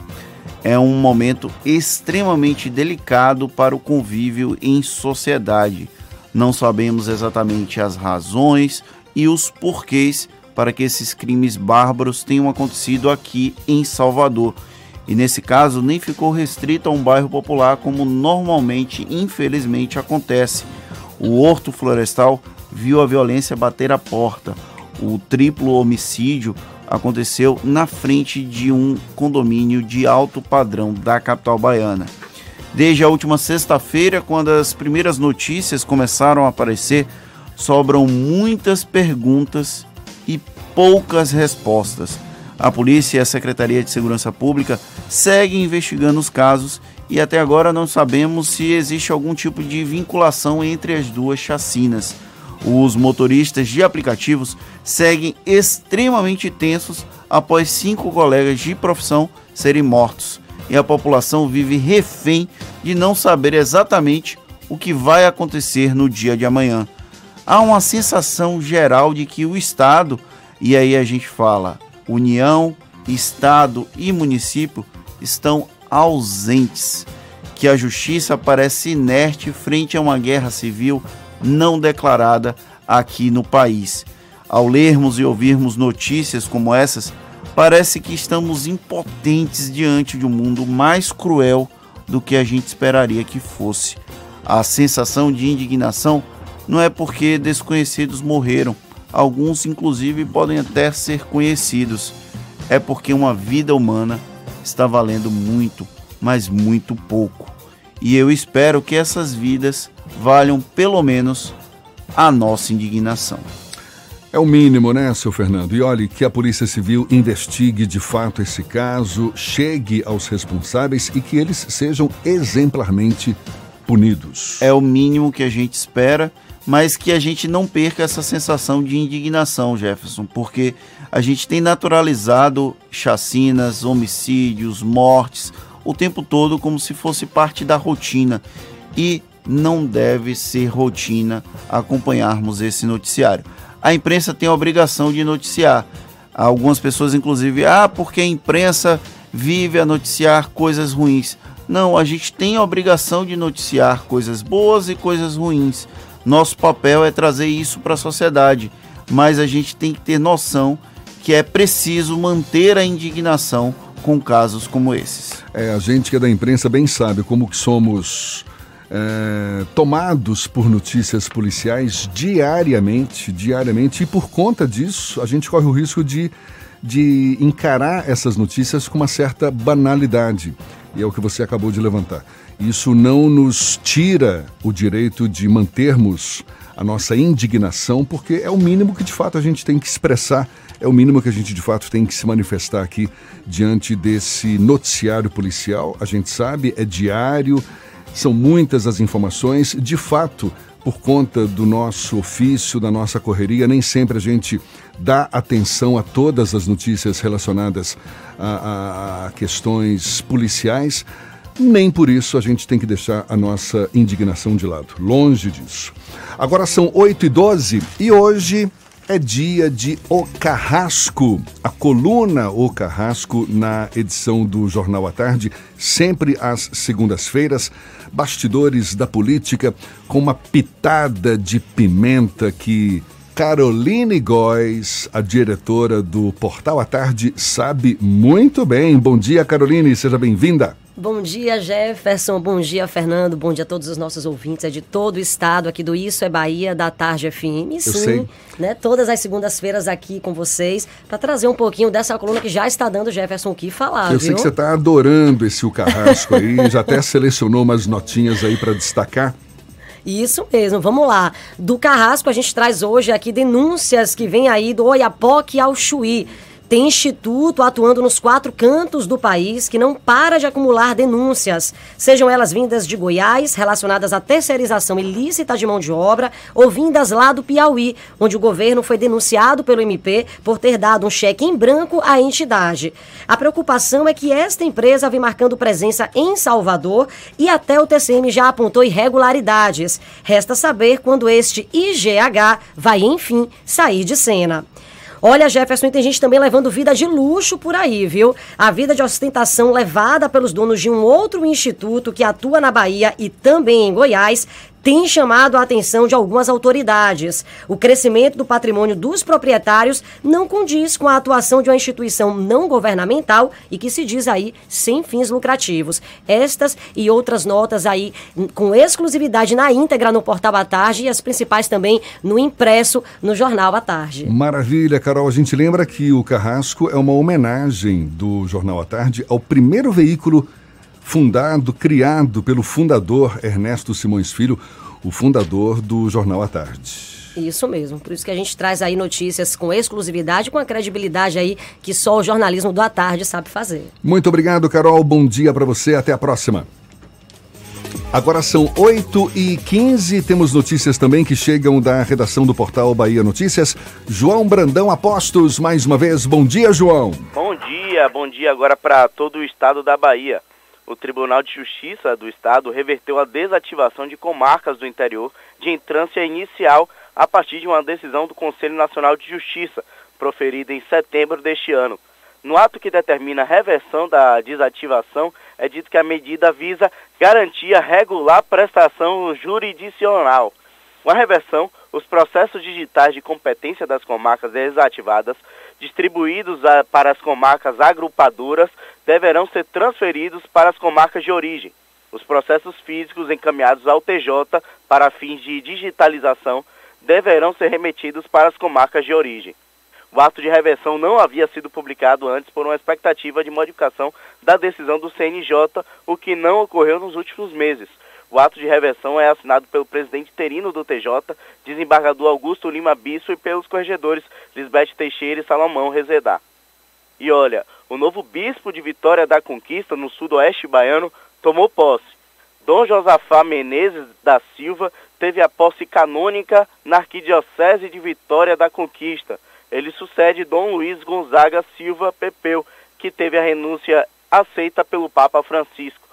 Speaker 4: É um momento extremamente delicado para o convívio em sociedade. Não sabemos exatamente as razões e os porquês para que esses crimes bárbaros tenham acontecido aqui em Salvador. E nesse caso, nem ficou restrito a um bairro popular como normalmente, infelizmente, acontece. O Horto Florestal viu a violência bater a porta. O triplo homicídio aconteceu na frente de um condomínio de alto padrão da capital baiana. Desde a última sexta-feira, quando as primeiras notícias começaram a aparecer, sobram muitas perguntas e poucas respostas. A polícia e a Secretaria de Segurança Pública seguem investigando os casos e até agora não sabemos se existe algum tipo de vinculação entre as duas chacinas. Os motoristas de aplicativos seguem extremamente tensos após cinco colegas de profissão serem mortos e a população vive refém de não saber exatamente o que vai acontecer no dia de amanhã. Há uma sensação geral de que o Estado, e aí a gente fala União, Estado e município, estão ausentes, que a justiça parece inerte frente a uma guerra civil não declarada aqui no país. Ao lermos e ouvirmos notícias como essas, parece que estamos impotentes diante de um mundo mais cruel do que a gente esperaria que fosse. A sensação de indignação não é porque desconhecidos morreram, alguns inclusive podem até ser conhecidos. é porque uma vida humana está valendo muito, mas muito pouco. E eu espero que essas vidas valham pelo menos a nossa indignação.
Speaker 3: É o mínimo, né, seu Fernando? E olhe, que a Polícia Civil investigue de fato esse caso, chegue aos responsáveis e que eles sejam exemplarmente punidos.
Speaker 4: É o mínimo que a gente espera, mas que a gente não perca essa sensação de indignação, Jefferson, porque a gente tem naturalizado chacinas, homicídios, mortes o tempo todo como se fosse parte da rotina. E não deve ser rotina acompanharmos esse noticiário a imprensa tem a obrigação de noticiar. Algumas pessoas, inclusive, ah, porque a imprensa vive a noticiar coisas ruins. Não, a gente tem a obrigação de noticiar coisas boas e coisas ruins. Nosso papel é trazer isso para a sociedade, mas a gente tem que ter noção que é preciso manter a indignação com casos como esses.
Speaker 3: É, a gente que é da imprensa bem sabe como que somos é, tomados por notícias policiais diariamente, diariamente, e por conta disso a gente corre o risco de, de encarar essas notícias com uma certa banalidade. E é o que você acabou de levantar. Isso não nos tira o direito de mantermos a nossa indignação, porque é o mínimo que de fato a gente tem que expressar, é o mínimo que a gente de fato tem que se manifestar aqui diante desse noticiário policial. A gente sabe, é diário, são muitas as informações, de fato, por conta do nosso ofício, da nossa correria, nem sempre a gente dá atenção a todas as notícias relacionadas a, a, a questões policiais. Nem por isso a gente tem que deixar a nossa indignação de lado. Longe disso. Agora são 8 e 12 e hoje é dia de O Carrasco, a coluna O Carrasco na edição do Jornal à Tarde, sempre às segundas-feiras, bastidores da política com uma pitada de pimenta que Caroline Góes, a diretora do Portal à Tarde, sabe muito bem. Bom dia, Caroline, seja bem-vinda.
Speaker 41: Bom dia, Jefferson. Bom dia, Fernando. Bom dia a todos os nossos ouvintes. É de todo o estado aqui do Isso é Bahia, da Tarde FM. Sim,
Speaker 3: Eu sei.
Speaker 41: Né, todas as segundas-feiras aqui com vocês para trazer um pouquinho dessa coluna que já está dando Jefferson o que falar.
Speaker 3: Eu
Speaker 41: viu?
Speaker 3: sei que você está adorando esse O Carrasco aí, já até selecionou umas notinhas aí para destacar.
Speaker 41: Isso mesmo, vamos lá. Do Carrasco, a gente traz hoje aqui denúncias que vêm aí do Oiapoque ao Chuí. Tem instituto atuando nos quatro cantos do país que não para de acumular denúncias, sejam elas vindas de Goiás, relacionadas à terceirização ilícita de mão de obra, ou vindas lá do Piauí, onde o governo foi denunciado pelo MP por ter dado um cheque em branco à entidade. A preocupação é que esta empresa vem marcando presença em Salvador e até o TCM já apontou irregularidades. Resta saber quando este IGH vai, enfim, sair de cena. Olha, Jefferson, tem gente também levando vida de luxo por aí, viu? A vida de ostentação levada pelos donos de um outro instituto que atua na Bahia e também em Goiás tem chamado a atenção de algumas autoridades. O crescimento do patrimônio dos proprietários não condiz com a atuação de uma instituição não governamental e que se diz aí sem fins lucrativos. Estas e outras notas aí com exclusividade na íntegra no Portal à Tarde e as principais também no impresso no Jornal à Tarde.
Speaker 3: Maravilha, Carol. A gente lembra que o Carrasco é uma homenagem do Jornal à Tarde ao primeiro veículo fundado, criado pelo fundador Ernesto Simões Filho, o fundador do Jornal à Tarde.
Speaker 41: Isso mesmo, por isso que a gente traz aí notícias com exclusividade, com a credibilidade aí que só o jornalismo do à tarde sabe fazer.
Speaker 3: Muito obrigado, Carol. Bom dia para você. Até a próxima. Agora são 8 e 15 temos notícias também que chegam da redação do portal Bahia Notícias. João Brandão Apostos, mais uma vez. Bom dia, João.
Speaker 16: Bom dia, bom dia agora para todo o estado da Bahia. O Tribunal de Justiça do Estado reverteu a desativação de comarcas do interior de entrância inicial a partir de uma decisão do Conselho Nacional de Justiça, proferida em setembro deste ano. No ato que determina a reversão da desativação, é dito que a medida visa garantir a regular prestação jurisdicional. Com a reversão, os processos digitais de competência das comarcas desativadas, distribuídos a, para as comarcas agrupadoras, deverão ser transferidos para as comarcas de origem. Os processos físicos encaminhados ao TJ para fins de digitalização deverão ser remetidos para as comarcas de origem. O ato de reversão não havia sido publicado antes por uma expectativa de modificação da decisão do CNJ, o que não ocorreu nos últimos meses. O ato de reversão é assinado pelo presidente interino do TJ, desembargador Augusto Lima Bispo, e pelos corregedores Lisbeth Teixeira e Salomão Rezedá. E olha, o novo bispo de Vitória da Conquista, no sudoeste baiano, tomou posse. Dom Josafá Menezes da Silva teve a posse canônica na Arquidiocese de Vitória da Conquista. Ele sucede Dom Luiz Gonzaga Silva Pepeu, que teve a renúncia aceita pelo Papa Francisco.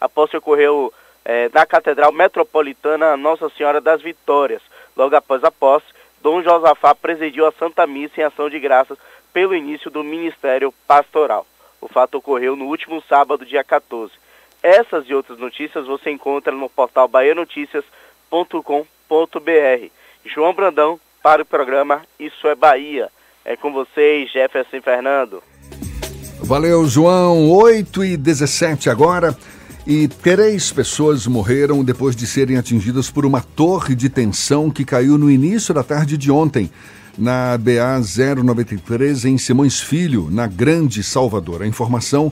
Speaker 16: A posse ocorreu eh, na Catedral Metropolitana Nossa Senhora das Vitórias. Logo após a posse, Dom Josafá presidiu a Santa Missa em ação de graças pelo início do Ministério Pastoral. O fato ocorreu no último sábado, dia 14. Essas e outras notícias você encontra no portal baianotícias.com.br. João Brandão para o programa Isso é Bahia. É com vocês, Jefferson Fernando.
Speaker 3: Valeu, João. 8 e 17 agora. E três pessoas morreram depois de serem atingidas por uma torre de tensão que caiu no início da tarde de ontem, na BA 093, em Simões Filho, na Grande Salvador. A informação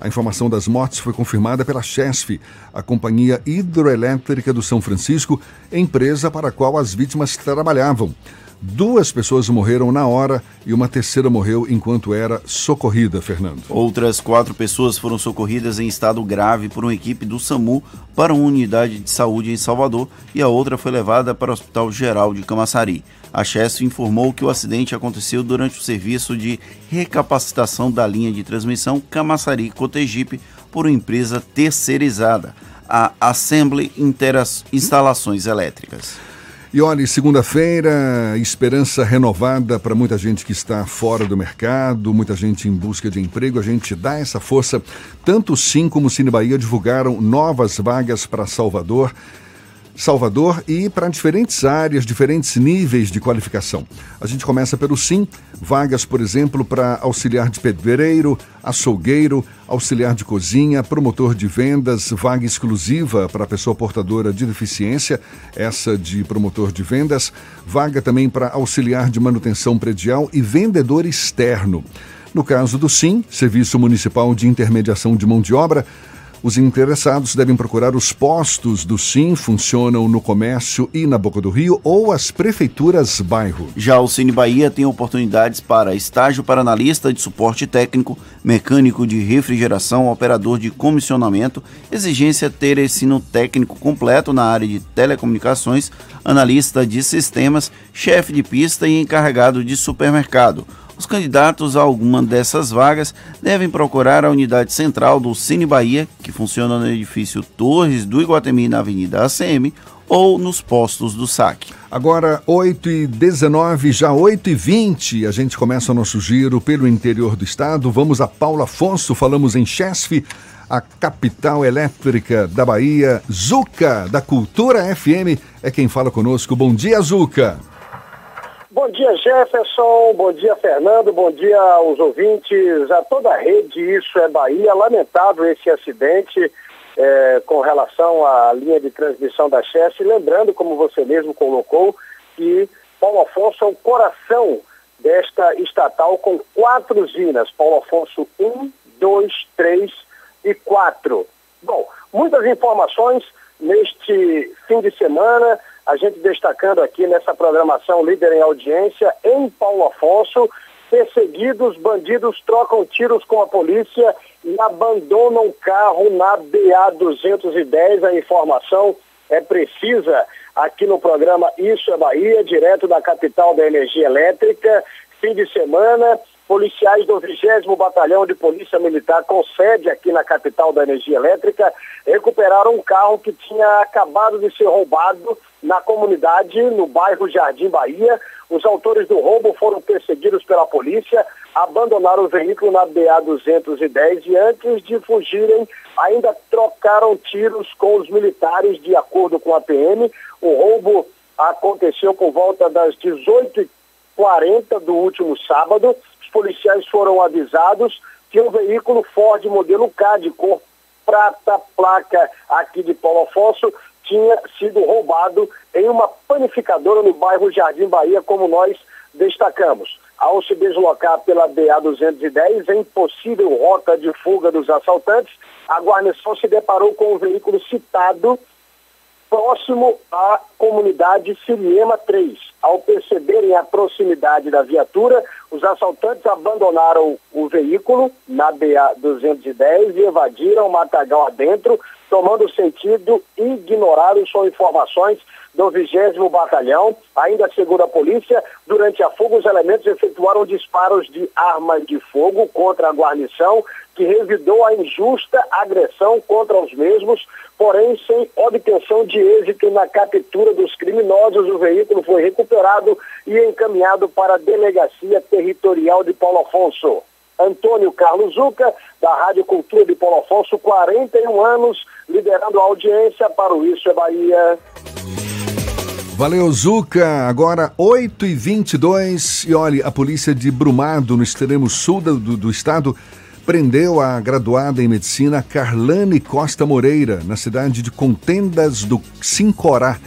Speaker 3: a informação das mortes foi confirmada pela CHESF, a Companhia Hidroelétrica do São Francisco, empresa para a qual as vítimas trabalhavam. Duas pessoas morreram na hora e uma terceira morreu enquanto era socorrida, Fernando.
Speaker 4: Outras quatro pessoas foram socorridas em estado grave por uma equipe do SAMU para uma unidade de saúde em Salvador e a outra foi levada para o Hospital Geral de Camaçari. A Chess informou que o acidente aconteceu durante o serviço de recapacitação da linha de transmissão Camaçari-Cotegipe por uma empresa terceirizada, a Assembly Interas Instalações Elétricas.
Speaker 3: E olha, segunda-feira, esperança renovada para muita gente que está fora do mercado, muita gente em busca de emprego. A gente dá essa força. Tanto Sim como o Cine Bahia divulgaram novas vagas para Salvador. Salvador e para diferentes áreas, diferentes níveis de qualificação. A gente começa pelo Sim, vagas, por exemplo, para auxiliar de pedreiro, açougueiro, auxiliar de cozinha, promotor de vendas, vaga exclusiva para pessoa portadora de deficiência, essa de promotor de vendas, vaga também para auxiliar de manutenção predial e vendedor externo. No caso do SIM, Serviço Municipal de Intermediação de Mão de Obra, os interessados devem procurar os postos do SIM, funcionam no comércio e na Boca do Rio, ou as prefeituras bairro.
Speaker 4: Já o Cine Bahia tem oportunidades para estágio para analista de suporte técnico, mecânico de refrigeração, operador de comissionamento, exigência ter ensino técnico completo na área de telecomunicações, analista de sistemas, chefe de pista e encarregado de supermercado. Os candidatos a alguma dessas vagas devem procurar a unidade central do Cine Bahia, que funciona no edifício Torres do Iguatemi na Avenida ACM, ou nos postos do SAC.
Speaker 3: Agora, 8 e 19, já 8 e 20, a gente começa o nosso giro pelo interior do estado. Vamos a Paulo Afonso, falamos em Chesf, a capital elétrica da Bahia. Zuca, da Cultura FM, é quem fala conosco. Bom dia, Zuca.
Speaker 42: Bom dia, Jefferson. Bom dia, Fernando. Bom dia aos ouvintes, a toda a rede. Isso é Bahia. Lamentável esse acidente é, com relação à linha de transmissão da Chess. Lembrando, como você mesmo colocou, que Paulo Afonso é o coração desta estatal com quatro usinas. Paulo Afonso 1, 2, 3 e 4. Bom, muitas informações neste fim de semana a gente destacando aqui nessa programação líder em audiência em Paulo Afonso, perseguidos, bandidos trocam tiros com a polícia e abandonam carro na BA 210. A informação é precisa aqui no programa Isso é Bahia, direto da capital da energia elétrica. Fim de semana, policiais do 20 Batalhão de Polícia Militar, com sede aqui na capital da energia elétrica, recuperaram um carro que tinha acabado de ser roubado na comunidade, no bairro Jardim Bahia. Os autores do roubo foram perseguidos pela polícia, abandonaram o veículo na BA 210 e antes de fugirem, ainda trocaram tiros com os militares, de acordo com a PM. O roubo aconteceu por volta das 18h40 do último sábado. Os policiais foram avisados que um veículo Ford modelo K de cor prata, placa aqui de Paulo Afonso, tinha sido roubado em uma panificadora no bairro Jardim Bahia, como nós destacamos. ao se deslocar pela BA-210 em possível rota de fuga dos assaltantes, a guarnição se deparou com o veículo citado próximo à comunidade Siriema 3. Ao perceberem a proximidade da viatura, os assaltantes abandonaram o veículo na BA-210 e evadiram o matagal adentro, tomando sentido ignoraram só informações do 20 Batalhão. Ainda segundo a polícia, durante a fuga, os elementos efetuaram disparos de armas de fogo contra a guarnição, que revidou a injusta agressão contra os mesmos, porém sem obtenção de êxito na captura dos criminosos. O veículo foi recuperado e encaminhado para a Delegacia Territorial de Paulo Afonso. Antônio Carlos Zuca, da Rádio Cultura de Paulo Afonso, 41 anos, liderando a audiência para o Isso é Bahia.
Speaker 3: Valeu, Zuca. Agora 8 e 22 olha, a polícia de Brumado, no extremo sul do, do, do estado, prendeu a graduada em medicina Carlane Costa Moreira, na cidade de Contendas do Sincorá,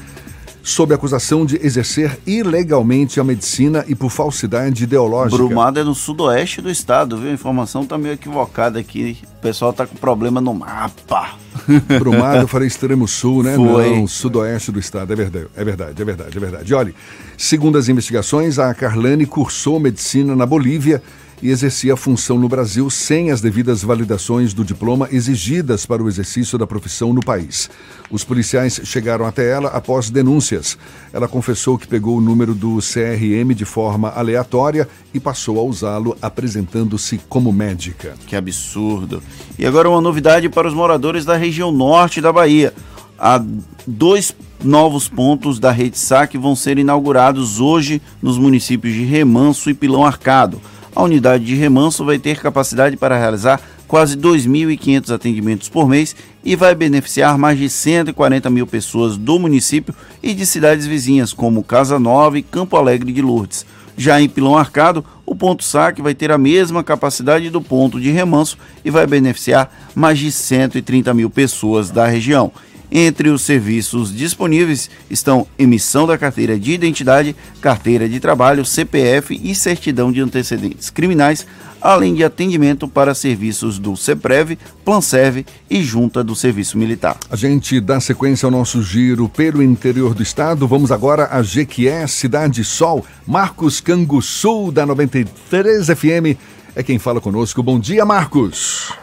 Speaker 3: sob acusação de exercer ilegalmente a medicina e por falsidade ideológica.
Speaker 4: Brumado é no sudoeste do estado, viu? A informação tá meio equivocada aqui. O pessoal tá com problema no mapa.
Speaker 3: Brumado, eu falei extremo sul, né?
Speaker 4: Foi.
Speaker 3: Não, sudoeste do estado. É verdade, é verdade, é verdade, é verdade. Olha, segundo as investigações, a Carlane cursou medicina na Bolívia e exercia a função no Brasil sem as devidas validações do diploma exigidas para o exercício da profissão no país. Os policiais chegaram até ela após denúncias. Ela confessou que pegou o número do CRM de forma aleatória e passou a usá-lo apresentando-se como médica.
Speaker 4: Que absurdo. E agora uma novidade para os moradores da região norte da Bahia. Há dois novos pontos da rede SAC vão ser inaugurados hoje nos municípios de Remanso e Pilão Arcado. A unidade de Remanso vai ter capacidade para realizar quase 2.500 atendimentos por mês e vai beneficiar mais de 140 mil pessoas do município e de cidades vizinhas como Casa Nova e Campo Alegre de Lourdes. Já em Pilão Arcado, o ponto saque vai ter a mesma capacidade do ponto de remanso e vai beneficiar mais de 130 mil pessoas da região. Entre os serviços disponíveis estão emissão da carteira de identidade, carteira de trabalho, CPF e certidão de antecedentes criminais, além de atendimento para serviços do CEPREV, Planserve e Junta do Serviço Militar.
Speaker 3: A gente dá sequência ao nosso giro pelo interior do estado. Vamos agora a Jequié, Cidade Sol. Marcos Canguçu, da 93 FM, é quem fala conosco. Bom dia, Marcos.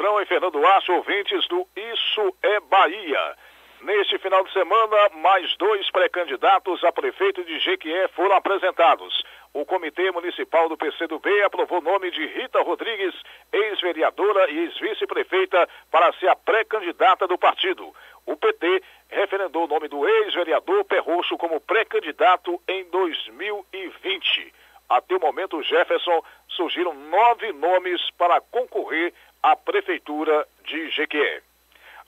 Speaker 43: Beltrão e Fernando Aço, ouvintes do Isso é Bahia. Neste final de semana, mais dois pré-candidatos a prefeito de Jequié foram apresentados. O Comitê Municipal do PCdoB aprovou o nome de Rita Rodrigues, ex-vereadora e ex-vice-prefeita, para ser a pré-candidata do partido. O PT referendou o nome do ex-vereador Perroxo como pré-candidato em 2020. Até o momento, Jefferson, surgiram nove nomes para concorrer à Prefeitura de Jequié.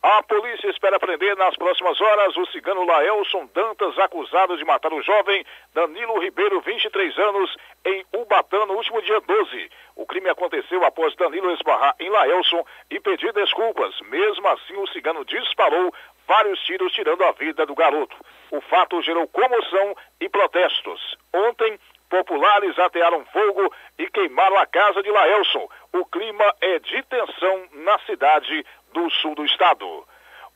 Speaker 43: A polícia espera prender nas próximas horas o cigano Laelson Dantas, acusado de matar o jovem Danilo Ribeiro, 23 anos, em Ubatã no último dia 12. O crime aconteceu após Danilo esbarrar em Laelson e pedir desculpas. Mesmo assim, o cigano disparou vários tiros, tirando a vida do garoto. O fato gerou comoção e protestos. Ontem, populares atearam fogo e queimaram a casa de Laelson. O clima é de tensão na cidade do sul do estado.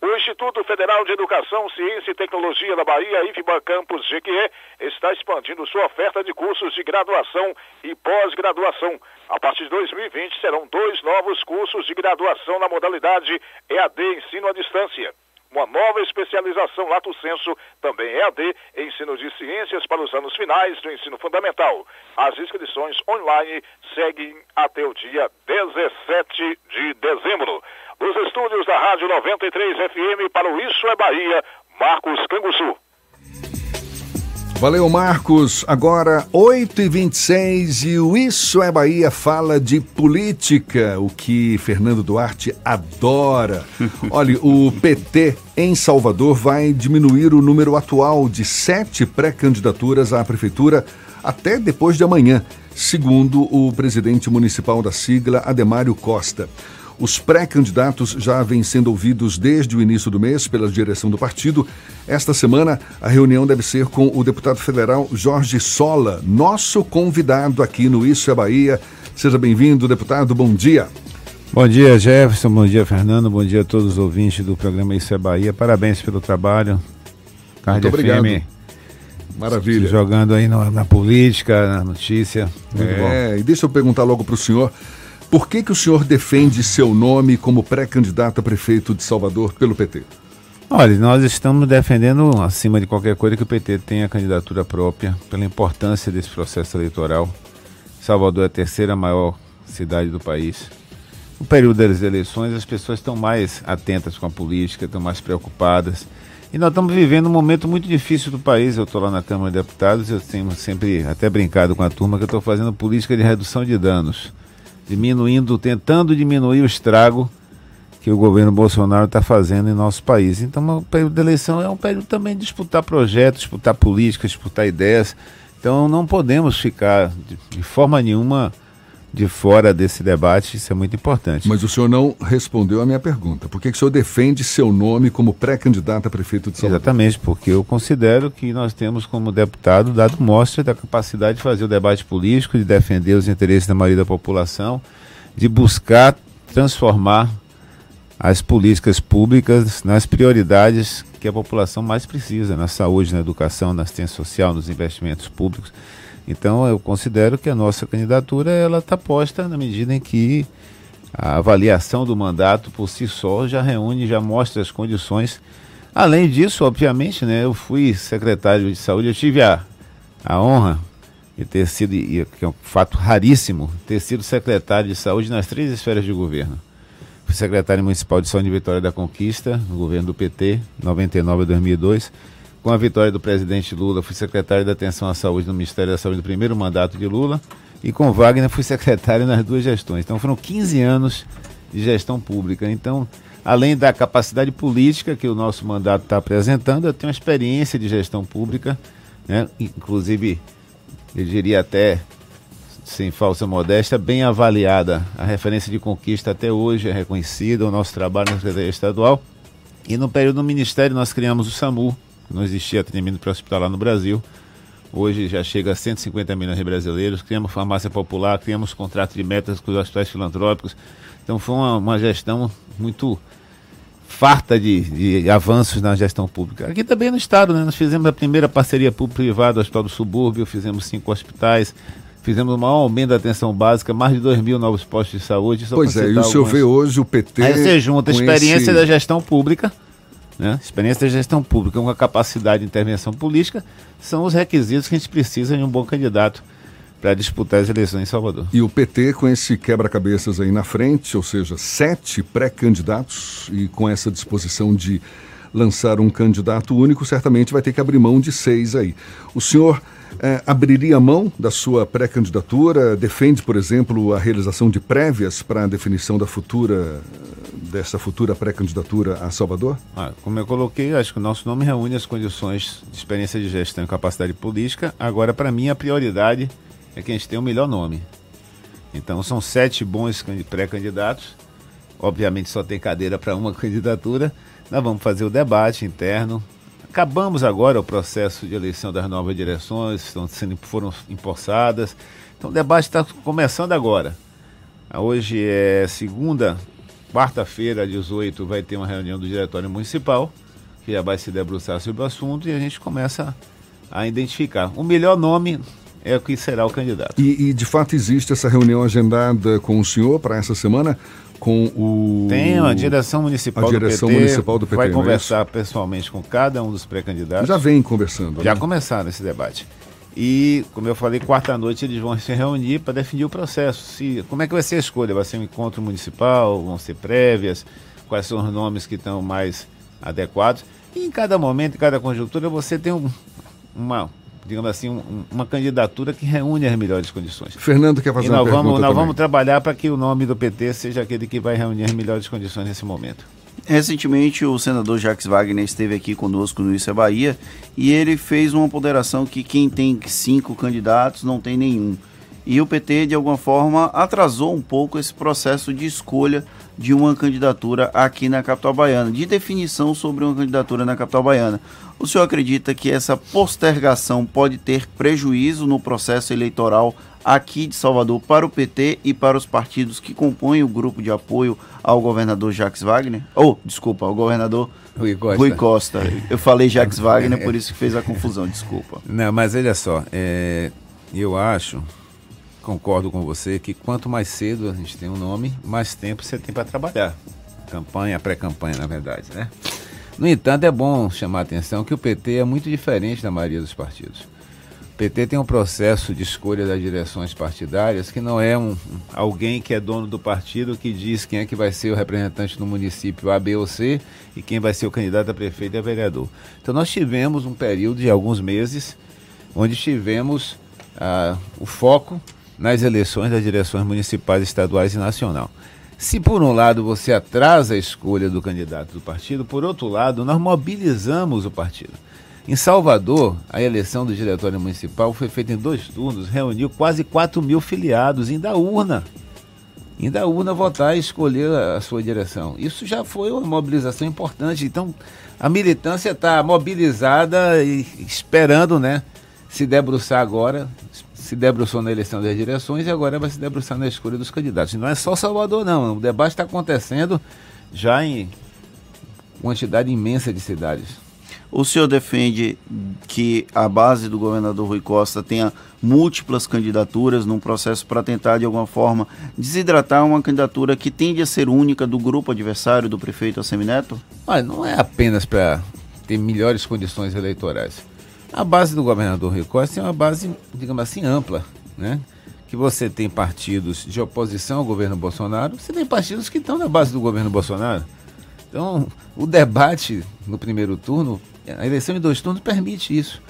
Speaker 43: O Instituto Federal de Educação, Ciência e Tecnologia da Bahia, IFBA Campus Jequié, está expandindo sua oferta de cursos de graduação e pós-graduação. A partir de 2020, serão dois novos cursos de graduação na modalidade EAD Ensino à Distância. Uma nova especialização Lato Senso, também EAD, Ensino de Ciências para os anos finais do ensino fundamental. As inscrições online seguem até o dia 17 de dezembro. Nos estúdios da Rádio 93 FM para o Isso é Bahia, Marcos Canguçu.
Speaker 3: Valeu, Marcos. Agora, 8h26 e o Isso é Bahia fala de política, o que Fernando Duarte adora. Olha, o PT em Salvador vai diminuir o número atual de sete pré-candidaturas à prefeitura até depois de amanhã, segundo o presidente municipal da sigla, Ademário Costa. Os pré-candidatos já vêm sendo ouvidos desde o início do mês pela direção do partido. Esta semana, a reunião deve ser com o deputado federal Jorge Sola, nosso convidado aqui no Isso é Bahia. Seja bem-vindo, deputado. Bom dia.
Speaker 44: Bom dia, Jefferson. Bom dia, Fernando. Bom dia a todos os ouvintes do programa Isso é Bahia. Parabéns pelo trabalho.
Speaker 3: Muito obrigado. Maravilha.
Speaker 44: Se jogando aí na, na, política, na notícia. Muito
Speaker 3: é,
Speaker 44: bom.
Speaker 3: e deixa eu perguntar logo para o senhor. Por que, que o senhor defende seu nome como pré-candidato a prefeito de Salvador pelo PT?
Speaker 44: Olha, nós estamos defendendo, acima de qualquer coisa, que o PT tenha candidatura própria, pela importância desse processo eleitoral. Salvador é a terceira maior cidade do país. No período das eleições, as pessoas estão mais atentas com a política, estão mais preocupadas. E nós estamos vivendo um momento muito difícil do país. Eu estou lá na Câmara de Deputados, eu tenho sempre até brincado com a turma que eu estou fazendo política de redução de danos, diminuindo, tentando diminuir o estrago que o governo Bolsonaro está fazendo em nosso país. Então, o período de eleição é um período também de disputar projetos, disputar política, disputar ideias. Então, não podemos ficar de, de forma nenhuma de fora desse debate, isso é muito importante.
Speaker 3: Mas o senhor não respondeu a minha pergunta. Por que, que o senhor defende seu nome como pré-candidato a prefeito de Salvador?
Speaker 44: Exatamente, porque eu considero que nós temos como deputado dado mostra da capacidade de fazer o debate político, de defender os interesses da maioria da população, de buscar transformar as políticas públicas nas prioridades que a população mais precisa, na saúde, na educação, na assistência social, nos investimentos públicos. Então eu considero que a nossa candidatura ela está posta na medida em que a avaliação do mandato por si só já reúne, já mostra as condições. Além disso, obviamente, né, eu fui secretário de saúde, eu tive a, a honra de ter sido, que é um fato raríssimo, ter sido secretário de saúde nas três esferas de governo. Fui secretário municipal de saúde de Vitória da Conquista, no governo do PT, 99 a 2002 com a vitória do presidente Lula, fui secretário da Atenção à Saúde no Ministério da Saúde no primeiro mandato de Lula. E com Wagner fui secretário nas duas gestões. Então foram 15 anos de gestão pública. Então, além da capacidade política que o nosso mandato está apresentando, eu tenho uma experiência de gestão pública, né? inclusive, eu diria até, sem falsa modéstia, bem avaliada. A referência de conquista até hoje é reconhecida, o nosso trabalho na Secretaria Estadual. E no período do Ministério nós criamos o SAMU, não existia atendimento pré-hospitalar no Brasil. Hoje já chega a 150 milhões de brasileiros. Criamos farmácia popular, criamos contrato de metas com os hospitais filantrópicos. Então foi uma, uma gestão muito farta de, de, avanços na gestão pública. Aqui também no Estado, né? nós fizemos a primeira parceria público-privada do Hospital do Subúrbio, fizemos cinco hospitais, fizemos o maior aumento da atenção básica, mais de 2 mil novos postos de saúde.
Speaker 3: Pois é, e o senhor vê hoje o PT.
Speaker 44: Aí você junta a experiência esse... da gestão pública né? Experiência de gestão pública com a capacidade de intervenção política são os requisitos que a gente precisa de um bom candidato para disputar as eleições em Salvador.
Speaker 3: E o PT com esse quebra-cabeças aí na frente, ou seja, sete pré-candidatos e com essa disposição de lançar um candidato único, certamente vai ter que abrir mão de seis aí. O senhor é, abriria mão da sua pré-candidatura? Defende, por exemplo, a realização de prévias para a definição da futura dessa futura pré-candidatura a Salvador?
Speaker 44: Ah, como eu coloquei, acho que o nosso nome reúne as condições de experiência de gestão e capacidade política. Agora, para mim, a prioridade é que a gente tenha o melhor nome. Então, são sete bons pré-candidatos. Obviamente, só tem cadeira para uma candidatura. Nós vamos fazer o debate interno. Acabamos agora o processo de eleição das novas direções, estão sendo, foram empossadas. Então, o debate está começando agora. Hoje é segunda, Quarta-feira, 18, vai ter uma reunião do Diretório Municipal, que já vai se debruçar sobre o assunto e a gente começa a identificar. O melhor nome é o que será o candidato.
Speaker 3: E, e de fato existe essa reunião agendada com o senhor para essa semana? Com o.
Speaker 44: Tem a direção municipal,
Speaker 3: a direção
Speaker 44: do, PT,
Speaker 3: municipal do PT.
Speaker 44: Vai
Speaker 3: é
Speaker 44: conversar é pessoalmente com cada um dos pré-candidatos.
Speaker 3: Já vem conversando.
Speaker 44: Já
Speaker 3: né?
Speaker 44: começaram esse debate. E, como eu falei, quarta-noite eles vão se reunir para definir o processo. Se, como é que vai ser a escolha? Vai ser um encontro municipal? Vão ser prévias? Quais são os nomes que estão mais adequados? E em cada momento, em cada conjuntura, você tem um, uma, digamos assim, um, uma candidatura que reúne as melhores condições.
Speaker 3: Fernando quer fazer
Speaker 44: e nós
Speaker 3: uma
Speaker 44: vamos,
Speaker 3: pergunta
Speaker 44: Nós vamos trabalhar para que o nome do PT seja aquele que vai reunir as melhores condições nesse momento.
Speaker 4: Recentemente, o senador Jacques Wagner esteve aqui conosco no Isso é Bahia e ele fez uma ponderação que quem tem cinco candidatos não tem nenhum. E o PT, de alguma forma, atrasou um pouco esse processo de escolha de uma candidatura aqui na capital baiana, de definição sobre uma candidatura na capital baiana. O senhor acredita que essa postergação pode ter prejuízo no processo eleitoral aqui de Salvador para o PT e para os partidos que compõem o grupo de apoio ao governador Jacques Wagner? Ou, oh, desculpa, ao governador
Speaker 44: Rui Costa.
Speaker 4: Rui Costa. Eu falei Jacques Wagner, por isso que fez a confusão, desculpa.
Speaker 44: Não, mas olha só, é, eu acho, concordo com você, que quanto mais cedo a gente tem um nome, mais tempo você tem para trabalhar. Campanha, pré-campanha, na verdade, né? No entanto, é bom chamar a atenção que o PT é muito diferente da maioria dos partidos. PT tem um processo de escolha das direções partidárias que não é um, alguém que é dono do partido que diz quem é que vai ser o representante no município A, B ou C e quem vai ser o candidato a prefeito e a vereador. Então nós tivemos um período de alguns meses onde tivemos ah, o foco nas eleições das direções municipais, estaduais e nacional. Se por um lado você atrasa a escolha do candidato do partido, por outro lado nós mobilizamos o partido. Em Salvador, a eleição do diretório municipal foi feita em dois turnos, reuniu quase 4 mil filiados, indo à urna. Indo à urna votar e escolher a sua direção. Isso já foi uma mobilização importante. Então, a militância está mobilizada e esperando, né? Se debruçar agora, se debruçou na eleição das direções e agora vai se debruçar na escolha dos candidatos. E não é só Salvador, não. O debate está acontecendo já em quantidade imensa de cidades.
Speaker 4: O senhor defende que a base do governador Rui Costa tenha múltiplas candidaturas num processo para tentar, de alguma forma, desidratar uma candidatura que tende a ser única do grupo adversário do prefeito Assemineto?
Speaker 44: Olha, não é apenas para ter melhores condições eleitorais. A base do governador Rui Costa é uma base, digamos assim, ampla, né? Que você tem partidos de oposição ao governo Bolsonaro, você tem partidos que estão na base do governo Bolsonaro. Então, o debate no primeiro turno a eleição em dois turnos permite isso.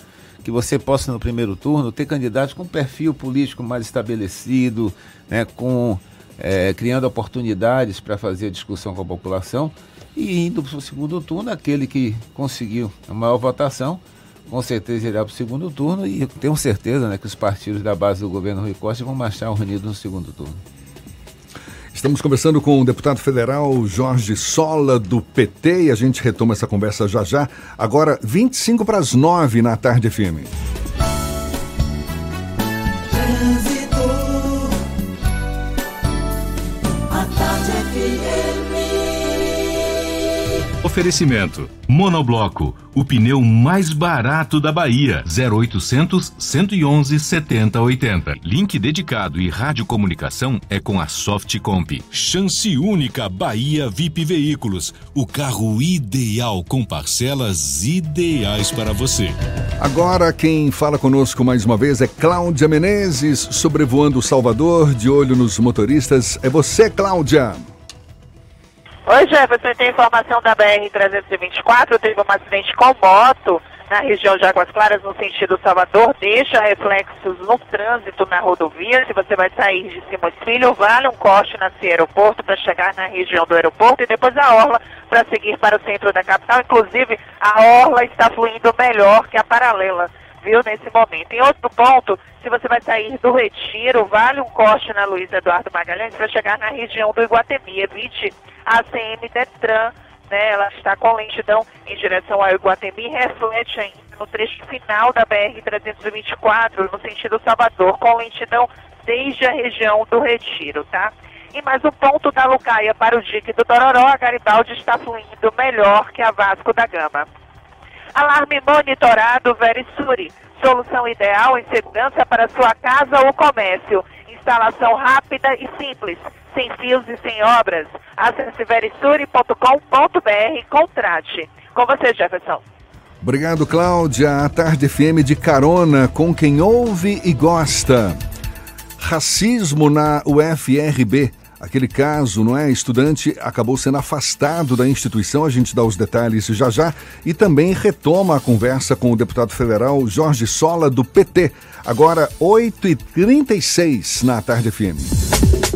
Speaker 44: Que você possa, no primeiro turno, ter candidatos com perfil político mais estabelecido, né, com, é, criando oportunidades para fazer a discussão com a população. E indo para o segundo turno, aquele que conseguiu a maior votação, com certeza irá para o segundo turno. E tenho certeza né, que os partidos da base do governo Rui Costa vão marchar unidos no segundo turno.
Speaker 3: Estamos conversando com o deputado federal Jorge Sola, do PT, e a gente retoma essa conversa já já. Agora, 25 para as 9 na tarde firme.
Speaker 2: Oferecimento: Monobloco, o pneu mais barato da Bahia. 0800 111 7080. Link dedicado e radiocomunicação é com a Softcomp. Chance única Bahia VIP Veículos, o carro ideal com parcelas ideais para você.
Speaker 3: Agora quem fala conosco mais uma vez é Cláudia Menezes, sobrevoando Salvador, de olho nos motoristas. É você, Cláudia.
Speaker 19: Oi, Jefferson, tem informação da BR-324, teve um acidente com moto na região de Águas Claras, no sentido Salvador, deixa reflexos no trânsito na rodovia. Se você vai sair de Simões Filho, vale um corte na aeroporto para chegar na região do aeroporto e depois a Orla para seguir para o centro da capital. Inclusive, a Orla está fluindo melhor que a paralela viu, nesse momento. Em outro ponto, se você vai sair do Retiro, vale um corte na Luiz Eduardo Magalhães para chegar na região do Iguatemi. Evite a CM Detran, né, ela está com lentidão em direção ao Iguatemi, reflete ainda no trecho final da BR-324, no sentido Salvador, com lentidão desde a região do Retiro, tá? E mais um ponto da Lucaia para o dique do Tororó, a Garibaldi está fluindo melhor que a Vasco da Gama. Alarme monitorado Verisuri, solução ideal em segurança para sua casa ou comércio. Instalação rápida e simples sem fios e sem obras. Acesse e contrate. Com você, Jefferson.
Speaker 3: Obrigado, Cláudia. A Tarde FM de carona com quem ouve e gosta. Racismo na UFRB. Aquele caso, não é? Estudante acabou sendo afastado da instituição, a gente dá os detalhes já já. E também retoma a conversa com o deputado federal Jorge Sola, do PT. Agora, 8h36 na Tarde FM.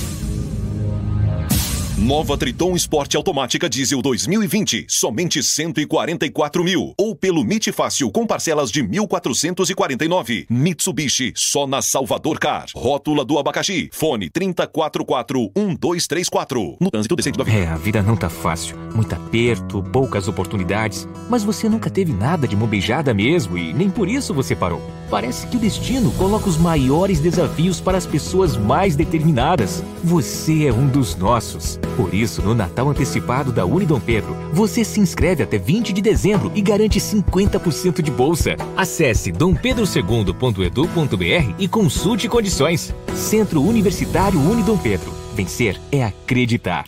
Speaker 20: Nova Triton Sport Automática Diesel 2020, somente 144 mil. Ou pelo MIT Fácil com parcelas de 1.449. Mitsubishi, só na Salvador Car. Rótula do abacaxi. Fone 3044-1234. No trânsito decente da vida.
Speaker 14: É, a vida não tá fácil. Muito aperto, poucas oportunidades. Mas você nunca teve nada de mão beijada mesmo e nem por isso você parou. Parece que o destino coloca os maiores desafios para as pessoas mais determinadas. Você é um dos nossos. Por isso, no Natal Antecipado da Unidom Pedro, você se inscreve até 20 de dezembro e garante 50% de bolsa. Acesse dompedrosegundo.edu.br e consulte condições. Centro Universitário Unidom Pedro. Vencer é acreditar.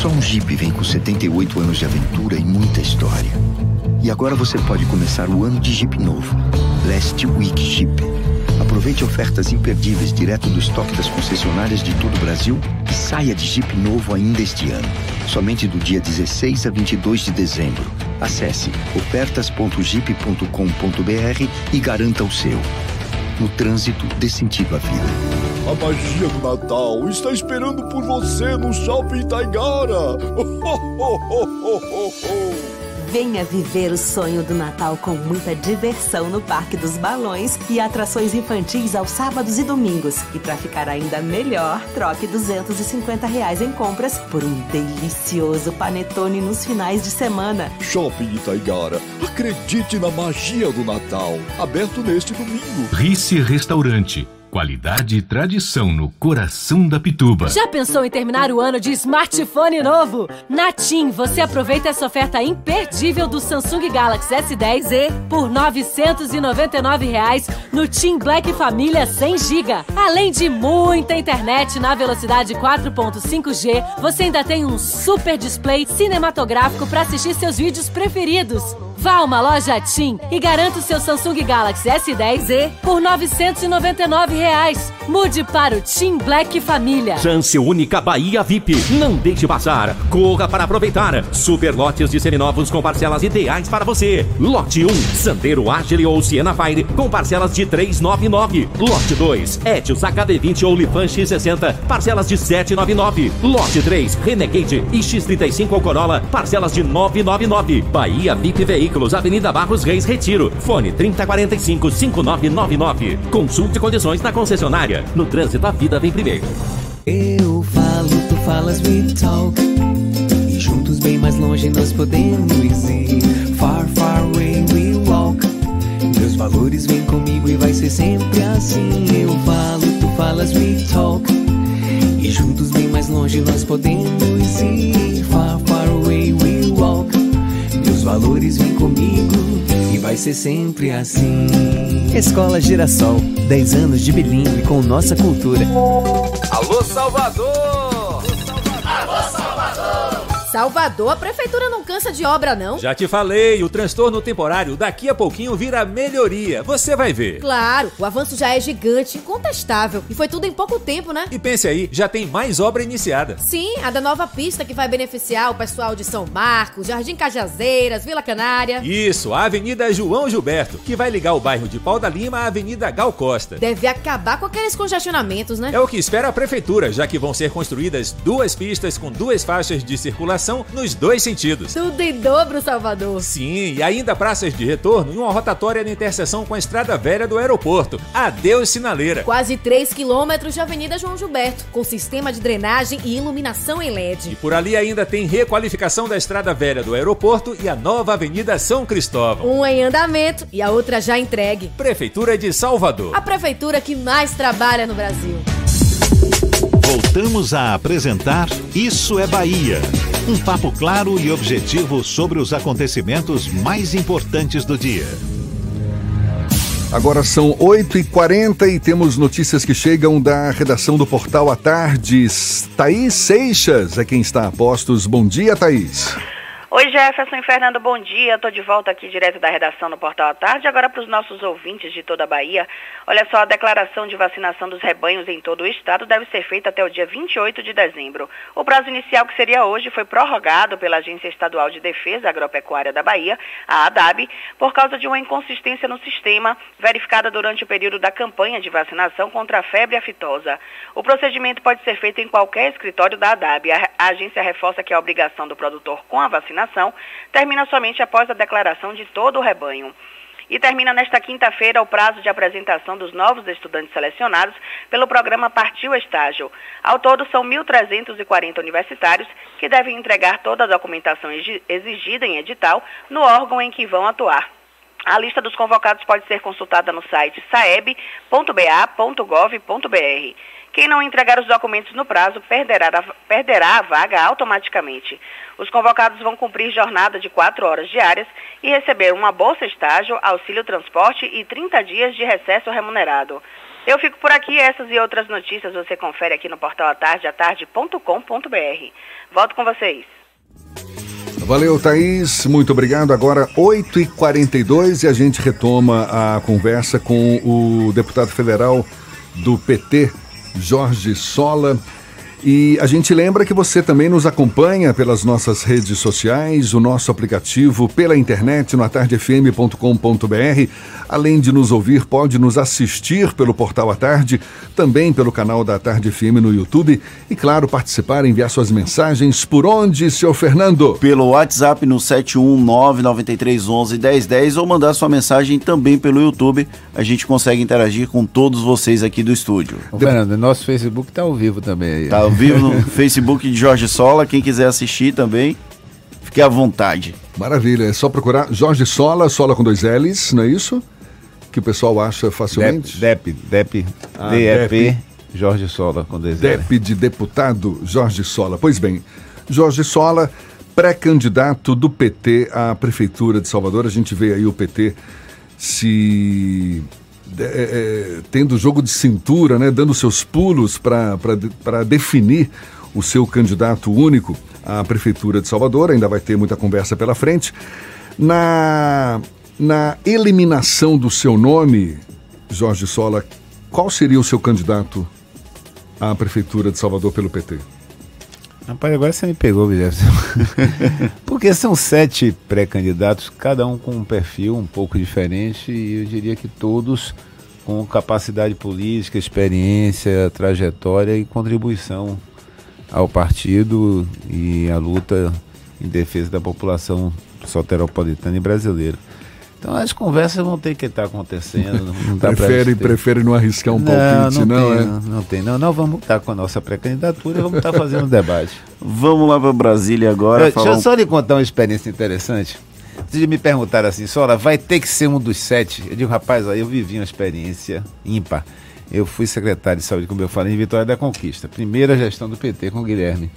Speaker 11: Só um Jeep vem com 78 anos de aventura e muita história. E agora você pode começar o ano de Jeep novo. Last Week Jeep. Aproveite ofertas imperdíveis direto do estoque das concessionárias de todo o Brasil e saia de Jeep novo ainda este ano. Somente do dia 16 a 22 de dezembro. Acesse ofertas.jeep.com.br e garanta o seu. No trânsito, dê sentido à vida.
Speaker 45: A magia do Natal está esperando por você no Shopping Taigara.
Speaker 13: Venha viver o sonho do Natal com muita diversão no Parque dos Balões e atrações infantis aos sábados e domingos. E para ficar ainda melhor, troque 250 reais em compras por um delicioso panetone nos finais de semana.
Speaker 45: Shopping Taigara. Acredite na magia do Natal. Aberto neste domingo.
Speaker 2: Rice Restaurante. Qualidade e tradição no coração da Pituba.
Speaker 37: Já pensou em terminar o ano de smartphone novo? Na TIM, você aproveita essa oferta imperdível do Samsung Galaxy S10e por 999 reais no TIM Black Família 100 GB. Além de muita internet na velocidade 4.5G, você ainda tem um super display cinematográfico para assistir seus vídeos preferidos. Vá a uma loja TIM e garanta o seu Samsung Galaxy S10e por 999 reais. Mude para o TIM Black Família.
Speaker 46: Chance única Bahia VIP. Não deixe passar. Corra para aproveitar. Super lotes de seminovos com parcelas ideais para você. Lote 1, Sandero Agile ou Siena Fire com parcelas de 399. Lote 2, Etios HD20 ou Lifan X60, parcelas de 799. Lote 3, Renegade e X35 ou Corolla, parcelas de 999. Bahia VIP Veículos, Avenida Barros Reis Retiro. Fone 3045 5999. Consulte condições na concessionária. No trânsito, a vida vem primeiro.
Speaker 30: Eu falo, tu falas, we talk. E juntos bem mais longe nós podemos ir. Far, far away we walk. Meus valores vêm comigo e vai ser sempre assim. Eu falo, tu falas, we talk. Ser sempre assim.
Speaker 47: Escola Girassol, 10 anos de bilíngue com nossa cultura.
Speaker 48: Alô Salvador!
Speaker 27: Salvador, a prefeitura não cansa de obra, não?
Speaker 46: Já te falei, o transtorno temporário daqui a pouquinho vira melhoria. Você vai ver.
Speaker 27: Claro, o avanço já é gigante, incontestável. E foi tudo em pouco tempo, né?
Speaker 46: E pense aí, já tem mais obra iniciada.
Speaker 27: Sim, a da nova pista que vai beneficiar o pessoal de São Marcos, Jardim Cajazeiras, Vila Canária.
Speaker 46: Isso, a Avenida João Gilberto, que vai ligar o bairro de Pau da Lima à Avenida Gal Costa.
Speaker 27: Deve acabar com aqueles congestionamentos, né?
Speaker 46: É o que espera a prefeitura, já que vão ser construídas duas pistas com duas faixas de circulação nos dois sentidos.
Speaker 27: Tudo em dobro, Salvador.
Speaker 46: Sim, e ainda praças de retorno e uma rotatória na interseção com a estrada velha do aeroporto. Adeus, sinaleira.
Speaker 27: Quase 3 quilômetros de Avenida João Gilberto, com sistema de drenagem e iluminação em LED.
Speaker 46: E por ali ainda tem requalificação da estrada velha do aeroporto e a nova Avenida São Cristóvão.
Speaker 27: Uma em andamento e a outra já entregue.
Speaker 46: Prefeitura de Salvador.
Speaker 27: A prefeitura que mais trabalha no Brasil.
Speaker 1: Voltamos a apresentar Isso é Bahia. Um papo claro e objetivo sobre os acontecimentos mais importantes do dia.
Speaker 3: Agora são 8h40 e temos notícias que chegam da redação do Portal à Tarde. Thaís Seixas é quem está a postos. Bom dia, Thaís.
Speaker 31: Oi, Jefferson e Fernando, bom dia. Estou de volta aqui direto da redação no Portal à Tarde. Agora para os nossos ouvintes de toda a Bahia. Olha só, a declaração de vacinação dos rebanhos em todo o estado deve ser feita até o dia 28 de dezembro. O prazo inicial, que seria hoje, foi prorrogado pela Agência Estadual de Defesa Agropecuária da Bahia, a ADAB, por causa de uma inconsistência no sistema verificada durante o período da campanha de vacinação contra a febre aftosa. O procedimento pode ser feito em qualquer escritório da ADAB. A, agência reforça que a obrigação do produtor com a vacinação termina somente após a declaração de todo o rebanho. E termina nesta quinta-feira o prazo de apresentação dos novos estudantes selecionados pelo programa Partiu Estágio. Ao todo, são 1.340 universitários que devem entregar toda a documentação exigida em edital no órgão em que vão atuar. A lista dos convocados pode ser consultada no site saeb.ba.gov.br. Quem não entregar os documentos no prazo perderá a, perderá a vaga automaticamente. Os convocados vão cumprir jornada de quatro horas diárias e receber uma bolsa estágio, auxílio transporte e 30 dias de recesso remunerado. Eu fico por aqui, essas e outras notícias você confere aqui no portal atardeatarde.com.br. Volto com vocês.
Speaker 3: Valeu, Thaís. Muito obrigado. Agora, 8h42 e a gente retoma a conversa com o deputado federal do PT, Jorge Sola. E a gente lembra que você também nos acompanha pelas nossas redes sociais, o nosso aplicativo pela internet no atardefm.com.br. Além de nos ouvir, pode nos assistir pelo portal à tarde, também pelo canal da Tarde FM no YouTube e, claro, participar, enviar suas mensagens por onde, senhor Fernando?
Speaker 4: Pelo WhatsApp no 71993111010 ou mandar sua mensagem também pelo YouTube. A gente consegue interagir com todos vocês aqui do estúdio.
Speaker 44: Ô, Fernando, nosso Facebook está ao vivo também aí.
Speaker 4: Tá ao vivo no Facebook de Jorge Sola. Quem quiser assistir também, fique à vontade.
Speaker 3: Maravilha, é só procurar Jorge Sola, Sola com dois L's, não é isso? Que o pessoal acha facilmente.
Speaker 44: DEP, DEP,
Speaker 3: Ah,
Speaker 44: DEP,
Speaker 3: DEP.
Speaker 44: Jorge Sola com dois L's.
Speaker 3: DEP de deputado Jorge Sola. Pois bem, Jorge Sola, pré-candidato do PT à Prefeitura de Salvador. A gente vê aí o PT se. É, é, tendo jogo de cintura, né, dando seus pulos para definir o seu candidato único à Prefeitura de Salvador. Ainda vai ter muita conversa pela frente. Na, na eliminação do seu nome, Jorge Sola, qual seria o seu candidato à Prefeitura de Salvador pelo PT?
Speaker 44: Rapaz, agora você me pegou, Guilherme. Porque são sete pré-candidatos, cada um com um perfil um pouco diferente, e eu diria que todos com capacidade política, experiência, trajetória e contribuição ao partido e à luta em defesa da população soteropolitana e brasileira. Então as conversas vão ter que estar acontecendo. Não dá
Speaker 3: prefere, prefere não arriscar um
Speaker 44: não,
Speaker 3: palpite,
Speaker 44: não,
Speaker 3: não,
Speaker 44: tem,
Speaker 3: é?
Speaker 44: não, não tem. Não, nós vamos estar com a nossa pré-candidatura e vamos estar fazendo um debate.
Speaker 4: Vamos lá para Brasília agora.
Speaker 44: Eu- Deixa
Speaker 4: falar
Speaker 44: eu
Speaker 4: um-
Speaker 44: só lhe contar uma experiência interessante. Vocês me perguntaram assim, Sola, vai ter que ser um dos sete? Eu digo, rapaz, aí eu vivi uma experiência ímpar. Eu fui secretário de saúde, como eu falei, em Vitória da Conquista. Primeira gestão do PT com o Guilherme.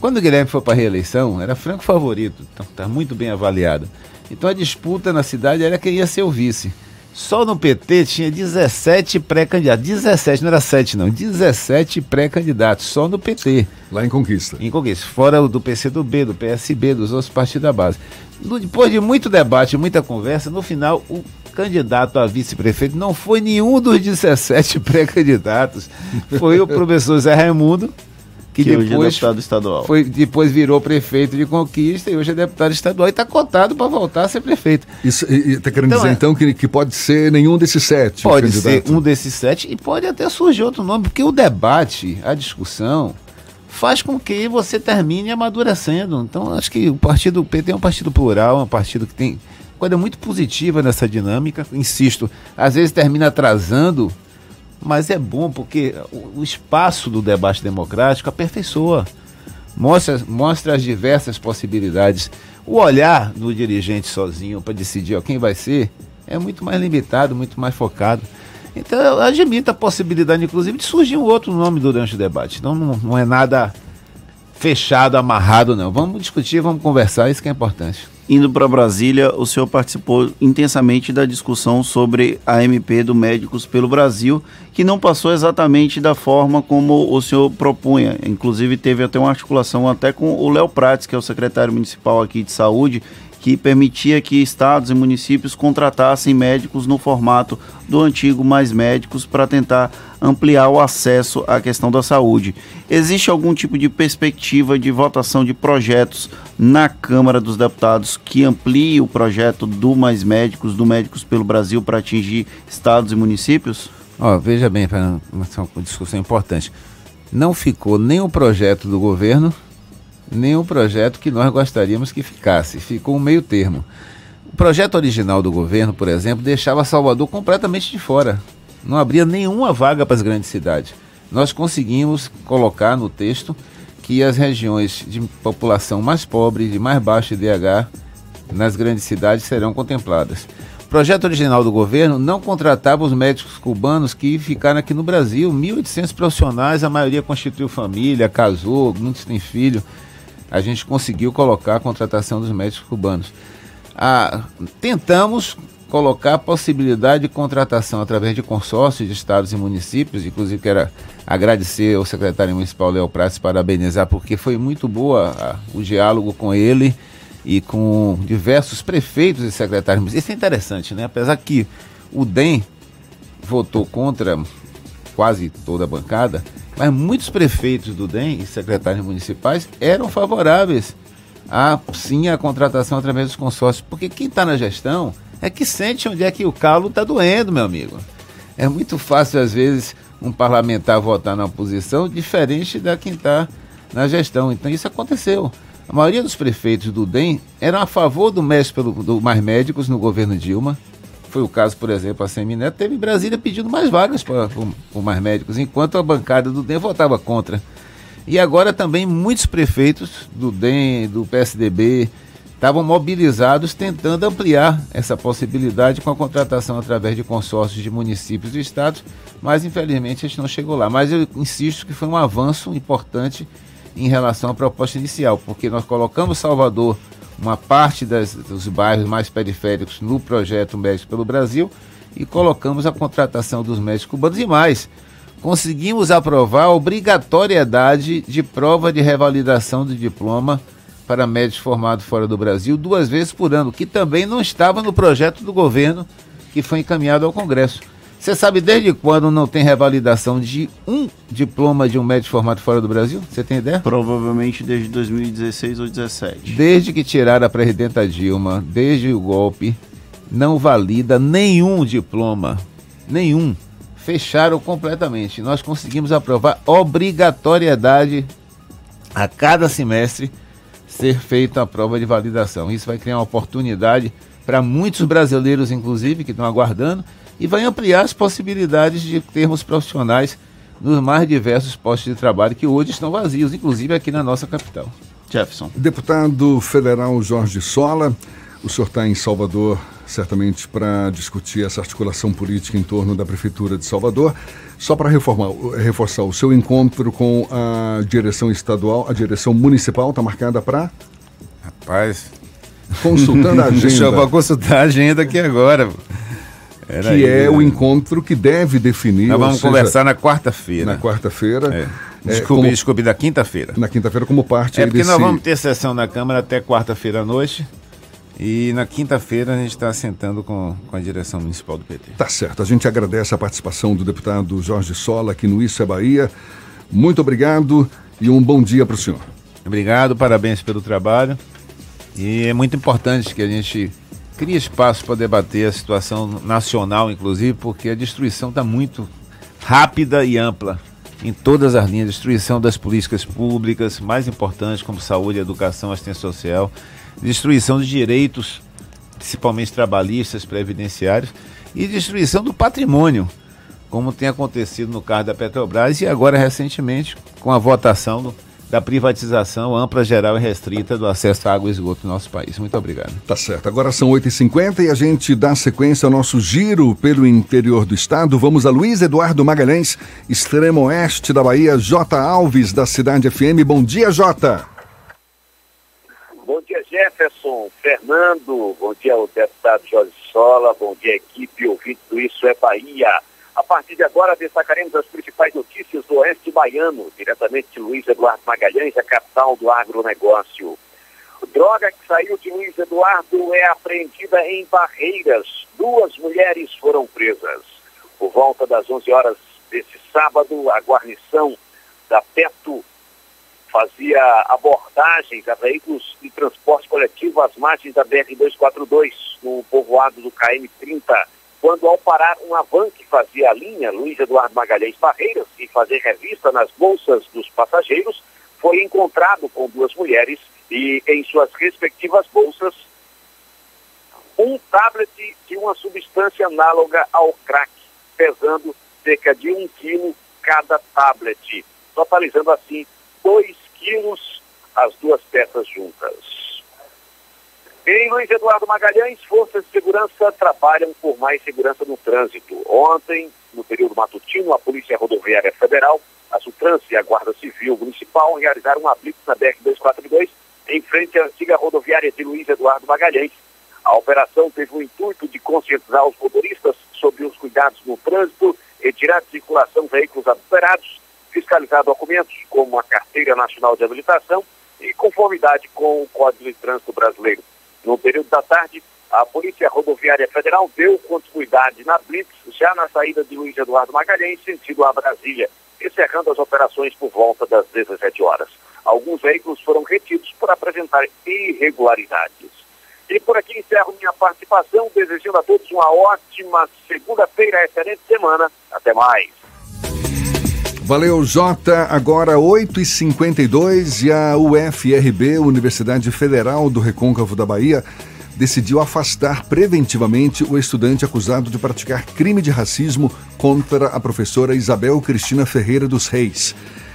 Speaker 44: Quando o Guilherme foi para a reeleição, era franco favorito, então está muito bem avaliado. Então a disputa na cidade era quem ia ser o vice. Só no PT tinha 17 pré-candidatos. 17, não era 7 não, 17 pré-candidatos, só no PT.
Speaker 3: Lá em Conquista.
Speaker 44: Em Conquista. Fora do PCdoB, do PSB, dos outros partidos da base. Depois de muito debate, muita conversa, no final o candidato a vice-prefeito não foi nenhum dos 17 pré-candidatos. Foi o professor Zé Raimundo, que,
Speaker 4: Que hoje é
Speaker 44: depois
Speaker 4: deputado estadual.
Speaker 44: Foi, depois virou prefeito de Conquista e hoje é deputado estadual e está cotado para voltar a ser prefeito.
Speaker 3: Isso, e, e tá querendo
Speaker 44: Então,
Speaker 3: dizer
Speaker 44: é-
Speaker 3: então que, que pode ser nenhum desses sete
Speaker 44: Pode ser
Speaker 3: candidatos?
Speaker 44: um desses sete e pode até surgir outro nome, porque o debate, a discussão, faz com que você termine amadurecendo. Então, acho que o partido o PT é um partido plural, é um partido que tem coisa muito positiva nessa dinâmica. Insisto, às vezes termina atrasando, mas é bom porque o, espaço do debate democrático aperfeiçoa. Mostra, mostra as diversas possibilidades. O olhar do dirigente sozinho para decidir ó, quem vai ser é muito mais limitado, muito mais focado. Então eu admito a possibilidade, inclusive, de surgir um outro nome durante o debate. Então não, não é nada fechado, amarrado, não. Vamos discutir, vamos conversar, isso que é importante.
Speaker 4: Indo para Brasília, o senhor participou intensamente da discussão sobre a MP do Médicos pelo Brasil, que não passou exatamente da forma como o senhor propunha. Inclusive teve até uma articulação até com o Léo Prates, que é o secretário municipal aqui de saúde, que permitia que estados e municípios contratassem médicos no formato do antigo Mais Médicos para tentar ampliar o acesso à questão da saúde. Existe algum tipo de perspectiva de votação de projetos na Câmara dos Deputados que amplie o projeto do Mais Médicos, do Médicos pelo Brasil, para atingir estados e municípios?
Speaker 44: Ó, veja bem, uma discussão importante. Não ficou nem o projeto do governo, o projeto que nós gostaríamos que ficasse. Ficou um meio termo. O projeto original do governo, por exemplo, deixava Salvador completamente de fora. Não abria nenhuma vaga para as grandes cidades. Nós conseguimos colocar no texto que as regiões de população mais pobre, de mais baixo IDH, nas grandes cidades serão contempladas. O projeto original do governo não contratava os médicos cubanos que ficaram aqui no Brasil. 1.800 profissionais, a maioria constituiu família, casou, muitos têm filho a gente conseguiu colocar a contratação dos médicos cubanos. Ah, tentamos colocar a possibilidade de contratação através de consórcios de estados e municípios, inclusive quero agradecer ao secretário municipal Léo Prates, parabenizar, porque foi muito boa ah, o diálogo com ele e com diversos prefeitos e secretários. Isso é interessante, né? Apesar que o DEM votou contra quase toda a bancada, mas muitos prefeitos do DEM e secretários municipais eram favoráveis a sim a contratação através dos consórcios, porque quem está na gestão é que sente onde é que o calo está doendo, meu amigo. É muito fácil, às vezes, um parlamentar votar na oposição diferente da quem está na gestão. Então isso aconteceu. A maioria dos prefeitos do DEM eram a favor do, pelo, do Mais Médicos no governo Dilma. Foi o caso, por exemplo, a Semineto teve Brasília pedindo mais vagas para mais médicos, enquanto a bancada do DEM votava contra. E agora também muitos prefeitos do DEM, do PSDB, estavam mobilizados tentando ampliar essa possibilidade com a contratação através de consórcios de municípios e estados, mas infelizmente a gente não chegou lá. Mas eu insisto que foi um avanço importante em relação à proposta inicial, porque nós colocamos Salvador uma parte das, dos bairros mais periféricos no projeto Médicos pelo Brasil e colocamos a contratação dos médicos cubanos e mais. Conseguimos aprovar a obrigatoriedade de prova de revalidação do diploma para médicos formados fora do Brasil duas vezes por ano, que também não estava no projeto do governo que foi encaminhado ao Congresso. Você sabe desde quando não tem revalidação de um diploma de um médico formado fora do Brasil? Você tem ideia?
Speaker 4: Provavelmente desde 2016 ou 2017.
Speaker 44: Desde que tiraram a presidenta Dilma, desde o golpe, não valida nenhum diploma. Nenhum. Fecharam completamente. Nós conseguimos aprovar obrigatoriedade a cada semestre ser feita a prova de validação. Isso vai criar uma oportunidade para muitos brasileiros, inclusive, que estão aguardando e vai ampliar as possibilidades de termos profissionais nos mais diversos postos de trabalho que hoje estão vazios, inclusive aqui na nossa capital.
Speaker 4: Jefferson.
Speaker 3: Deputado federal Jorge Sola, o senhor está em Salvador certamente para discutir essa articulação política em torno da Prefeitura de Salvador. Só para reforçar, o seu encontro com a direção estadual, a direção municipal está marcada para?
Speaker 44: Rapaz.
Speaker 3: Consultando a agenda.
Speaker 44: Deixa eu consultar a agenda aqui agora.
Speaker 3: Era que aí, é o encontro que deve definir.
Speaker 44: Nós vamos seja, conversar na quarta-feira.
Speaker 3: Na quarta-feira. É.
Speaker 44: Desculpe, é, desculpe, na quinta-feira.
Speaker 3: Na quinta-feira, como parte
Speaker 44: É porque
Speaker 3: desse...
Speaker 44: nós vamos ter sessão na Câmara até quarta-feira à noite. E na quinta-feira a gente está sentando com, com a direção municipal do PT.
Speaker 3: Tá certo. A gente agradece a participação do deputado Jorge Sola aqui no Isso é Bahia. Muito obrigado e um bom dia para o senhor.
Speaker 44: Obrigado, parabéns pelo trabalho. E é muito importante que a gente cria espaço para debater a situação nacional, inclusive, porque a destruição está muito rápida e ampla em todas as linhas. Destruição das políticas públicas, mais importantes como saúde, educação, assistência social, destruição de direitos, principalmente trabalhistas, previdenciários, e destruição do patrimônio, como tem acontecido no caso da Petrobras e agora recentemente com a votação do da privatização ampla, geral e restrita do acesso à água e esgoto no nosso país. Muito obrigado.
Speaker 3: Tá certo. Agora são 8h50 e a gente dá sequência ao nosso giro pelo interior do estado. Vamos a Luiz Eduardo Magalhães, extremo oeste da Bahia, J. Alves, da Cidade FM. Bom dia, Jota.
Speaker 49: Bom dia, Jefferson, Fernando, bom dia ao deputado Jorge Sola, bom dia, equipe ouvinte do Isso é Bahia. A partir de agora, destacaremos as principais notícias do Oeste Baiano, diretamente de Luiz Eduardo Magalhães, a capital do agronegócio. Droga que saiu de Luiz Eduardo é apreendida em Barreiras. Duas mulheres foram presas. Por volta das 11 horas desse sábado, a guarnição da PETO fazia abordagens a veículos de transporte coletivo às margens da BR-242, no povoado do KM-30, quando ao parar uma van que fazia a linha Luiz Eduardo Magalhães Barreiras e fazer revista nas bolsas dos passageiros, foi encontrado com duas mulheres e em suas respectivas bolsas um tablet de uma substância análoga ao crack, pesando cerca de um quilo cada tablet, totalizando assim 2 quilos as duas peças juntas. Em Luiz Eduardo Magalhães, forças de segurança trabalham por mais segurança no trânsito. Ontem, no período matutino, a Polícia Rodoviária Federal, a Sutrans e a Guarda Civil Municipal realizaram uma blitz na BR-242 em frente à antiga rodoviária de Luiz Eduardo Magalhães. A operação teve o intuito de conscientizar os motoristas sobre os cuidados no trânsito, retirar de circulação veículos adulterados fiscalizar documentos como a Carteira Nacional de Habilitação e conformidade com o Código de Trânsito Brasileiro. No período da tarde, a Polícia Rodoviária Federal deu continuidade na Blitz, já na saída de Luiz Eduardo Magalhães, sentido a Brasília, encerrando as operações por volta das 17 horas. Alguns veículos foram retidos por apresentar irregularidades. E por aqui encerro minha participação, desejando a todos uma ótima segunda-feira, excelente semana. Até mais.
Speaker 3: Valeu, Jota. Agora 8h52 e a UFRB, Universidade Federal do Recôncavo da Bahia, decidiu afastar preventivamente o estudante acusado de praticar crime de racismo contra a professora Isabel Cristina Ferreira dos Reis.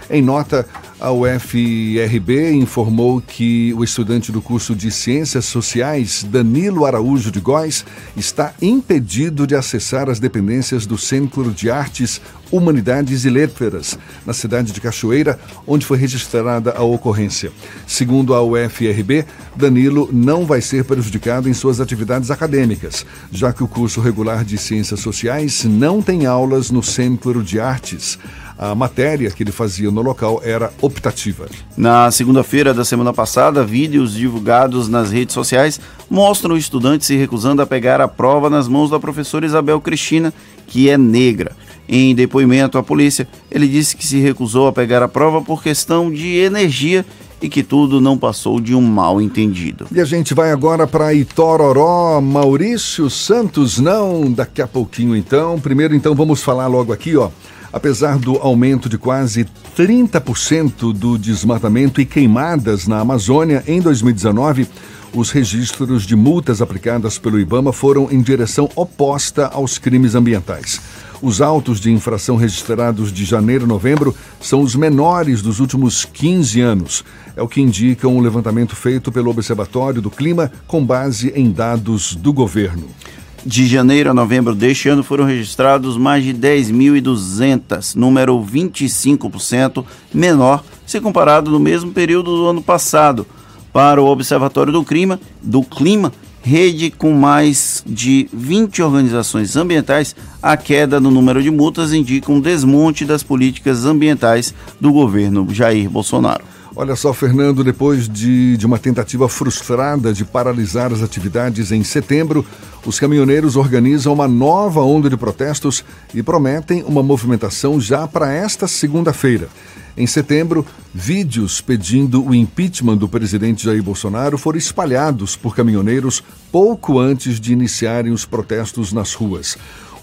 Speaker 3: Em nota, a UFRB informou que o estudante do curso de Ciências Sociais, Danilo Araújo de Góes, está impedido de acessar as dependências do Centro de Artes, Humanidades e Letras, na cidade de Cachoeira, onde foi registrada a ocorrência. Segundo a UFRB, Danilo não vai ser prejudicado em suas atividades acadêmicas, já que o curso regular de Ciências Sociais não tem aulas no Centro de Artes a matéria que ele fazia no local era optativa.
Speaker 4: Na segunda-feira da semana passada, vídeos divulgados nas redes sociais mostram o estudante se recusando a pegar a prova nas mãos da professora Isabel Cristina, que é negra. Em depoimento à polícia, ele disse que se recusou a pegar a prova por questão de energia e que tudo não passou de um mal entendido.
Speaker 3: E a gente vai agora para Itororó, Maurício Santos, não, daqui a pouquinho então. Primeiro então vamos falar logo aqui, ó. Apesar do aumento de quase 30% do desmatamento e queimadas na Amazônia em 2019, os registros de multas aplicadas pelo Ibama foram em direção oposta aos crimes ambientais. Os autos de infração registrados de janeiro a novembro são os menores dos últimos 15 anos. É o que indica um levantamento feito pelo Observatório do Clima com base em dados do governo.
Speaker 4: De janeiro a novembro deste ano foram registrados mais de 10.200, número 25% menor se comparado no mesmo período do ano passado. Para o Observatório do Clima, do Clima, rede com mais de 20 organizações ambientais, a queda no número de multas indica um desmonte das políticas ambientais do governo Jair Bolsonaro.
Speaker 3: Olha só, Fernando, depois de, de uma tentativa frustrada de paralisar as atividades em setembro, os caminhoneiros organizam uma nova onda de protestos e prometem uma movimentação já para esta segunda-feira. Em setembro, vídeos pedindo o impeachment do presidente Jair Bolsonaro foram espalhados por caminhoneiros pouco antes de iniciarem os protestos nas ruas.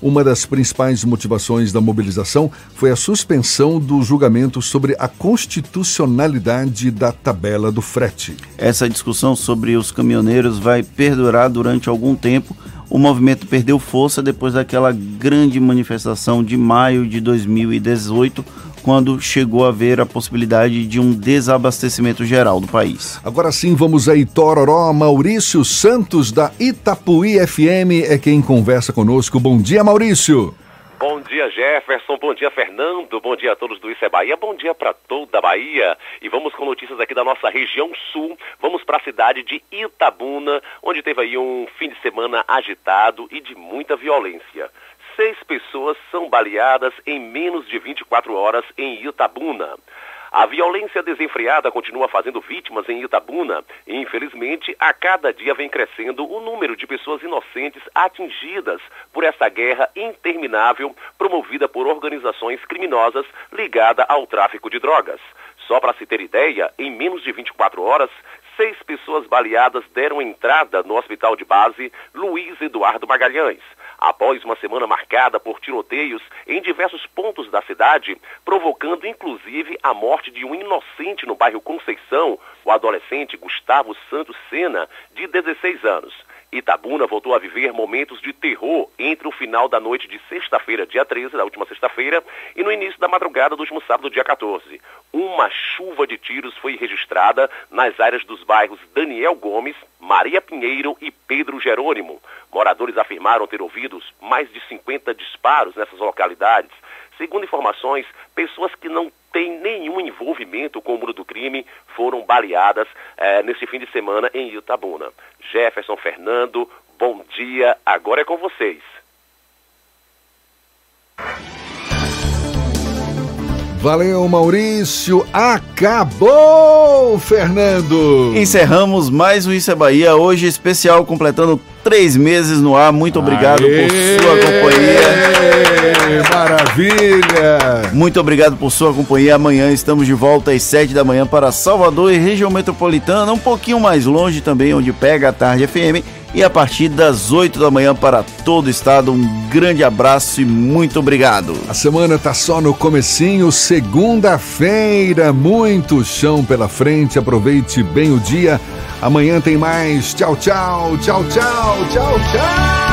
Speaker 3: Uma das principais motivações da mobilização foi a suspensão do julgamento sobre a constitucionalidade da tabela do frete.
Speaker 4: Essa discussão sobre os caminhoneiros vai perdurar durante algum tempo. O movimento perdeu força depois daquela grande manifestação de maio de 2018 quando chegou a haver a possibilidade de um desabastecimento geral do país.
Speaker 3: Agora sim, vamos a Itororó. Maurício Santos, da Itapuí FM, é quem conversa conosco. Bom dia, Maurício.
Speaker 50: Bom dia, Jefferson. Bom dia, Fernando. Bom dia a todos do Isso é Bahia. Bom dia para toda a Bahia. E vamos com notícias aqui da nossa região sul. Vamos para a cidade de Itabuna, onde teve aí um fim de semana agitado e de muita violência. Seis pessoas são baleadas em menos de 24 horas em Itabuna. A violência desenfreada continua fazendo vítimas em Itabuna e, infelizmente, a cada dia vem crescendo o número de pessoas inocentes atingidas por essa guerra interminável promovida por organizações criminosas ligadas ao tráfico de drogas. Só para se ter ideia, em menos de 24 horas, seis pessoas baleadas deram entrada no hospital de base Luiz Eduardo Magalhães após uma semana marcada por tiroteios em diversos pontos da cidade, provocando inclusive a morte de um inocente no bairro Conceição, o adolescente Gustavo Santos Sena, de 16 anos. Itabuna voltou a viver momentos de terror entre o final da noite de sexta-feira, dia 13, da última sexta-feira, e no início da madrugada do último sábado, dia 14. Uma chuva de tiros foi registrada nas áreas dos bairros Daniel Gomes, Maria Pinheiro e Pedro Jerônimo. Moradores afirmaram ter ouvido mais de 50 disparos nessas localidades. Segundo informações, pessoas que não têm nenhum envolvimento com o mundo do crime foram baleadas eh, nesse fim de semana em Itabuna. Jefferson Fernando, bom dia, agora é com vocês.
Speaker 3: Valeu, Maurício. Acabou, Fernando.
Speaker 4: Encerramos mais um Isso é Bahia, hoje especial, completando três meses no ar. Muito obrigado Aê, por sua companhia.
Speaker 3: Maravilha!
Speaker 4: Muito obrigado por sua companhia. Amanhã estamos de volta às sete da manhã para Salvador e região metropolitana, um pouquinho mais longe também, onde pega a tarde FM e a partir das 8 da manhã para todo o estado. Um grande abraço e muito obrigado.
Speaker 3: A semana tá só no comecinho, segunda-feira, muito chão pela frente. Aproveite bem o dia. Amanhã tem mais. Tchau, tchau, tchau, tchau, tchau, tchau.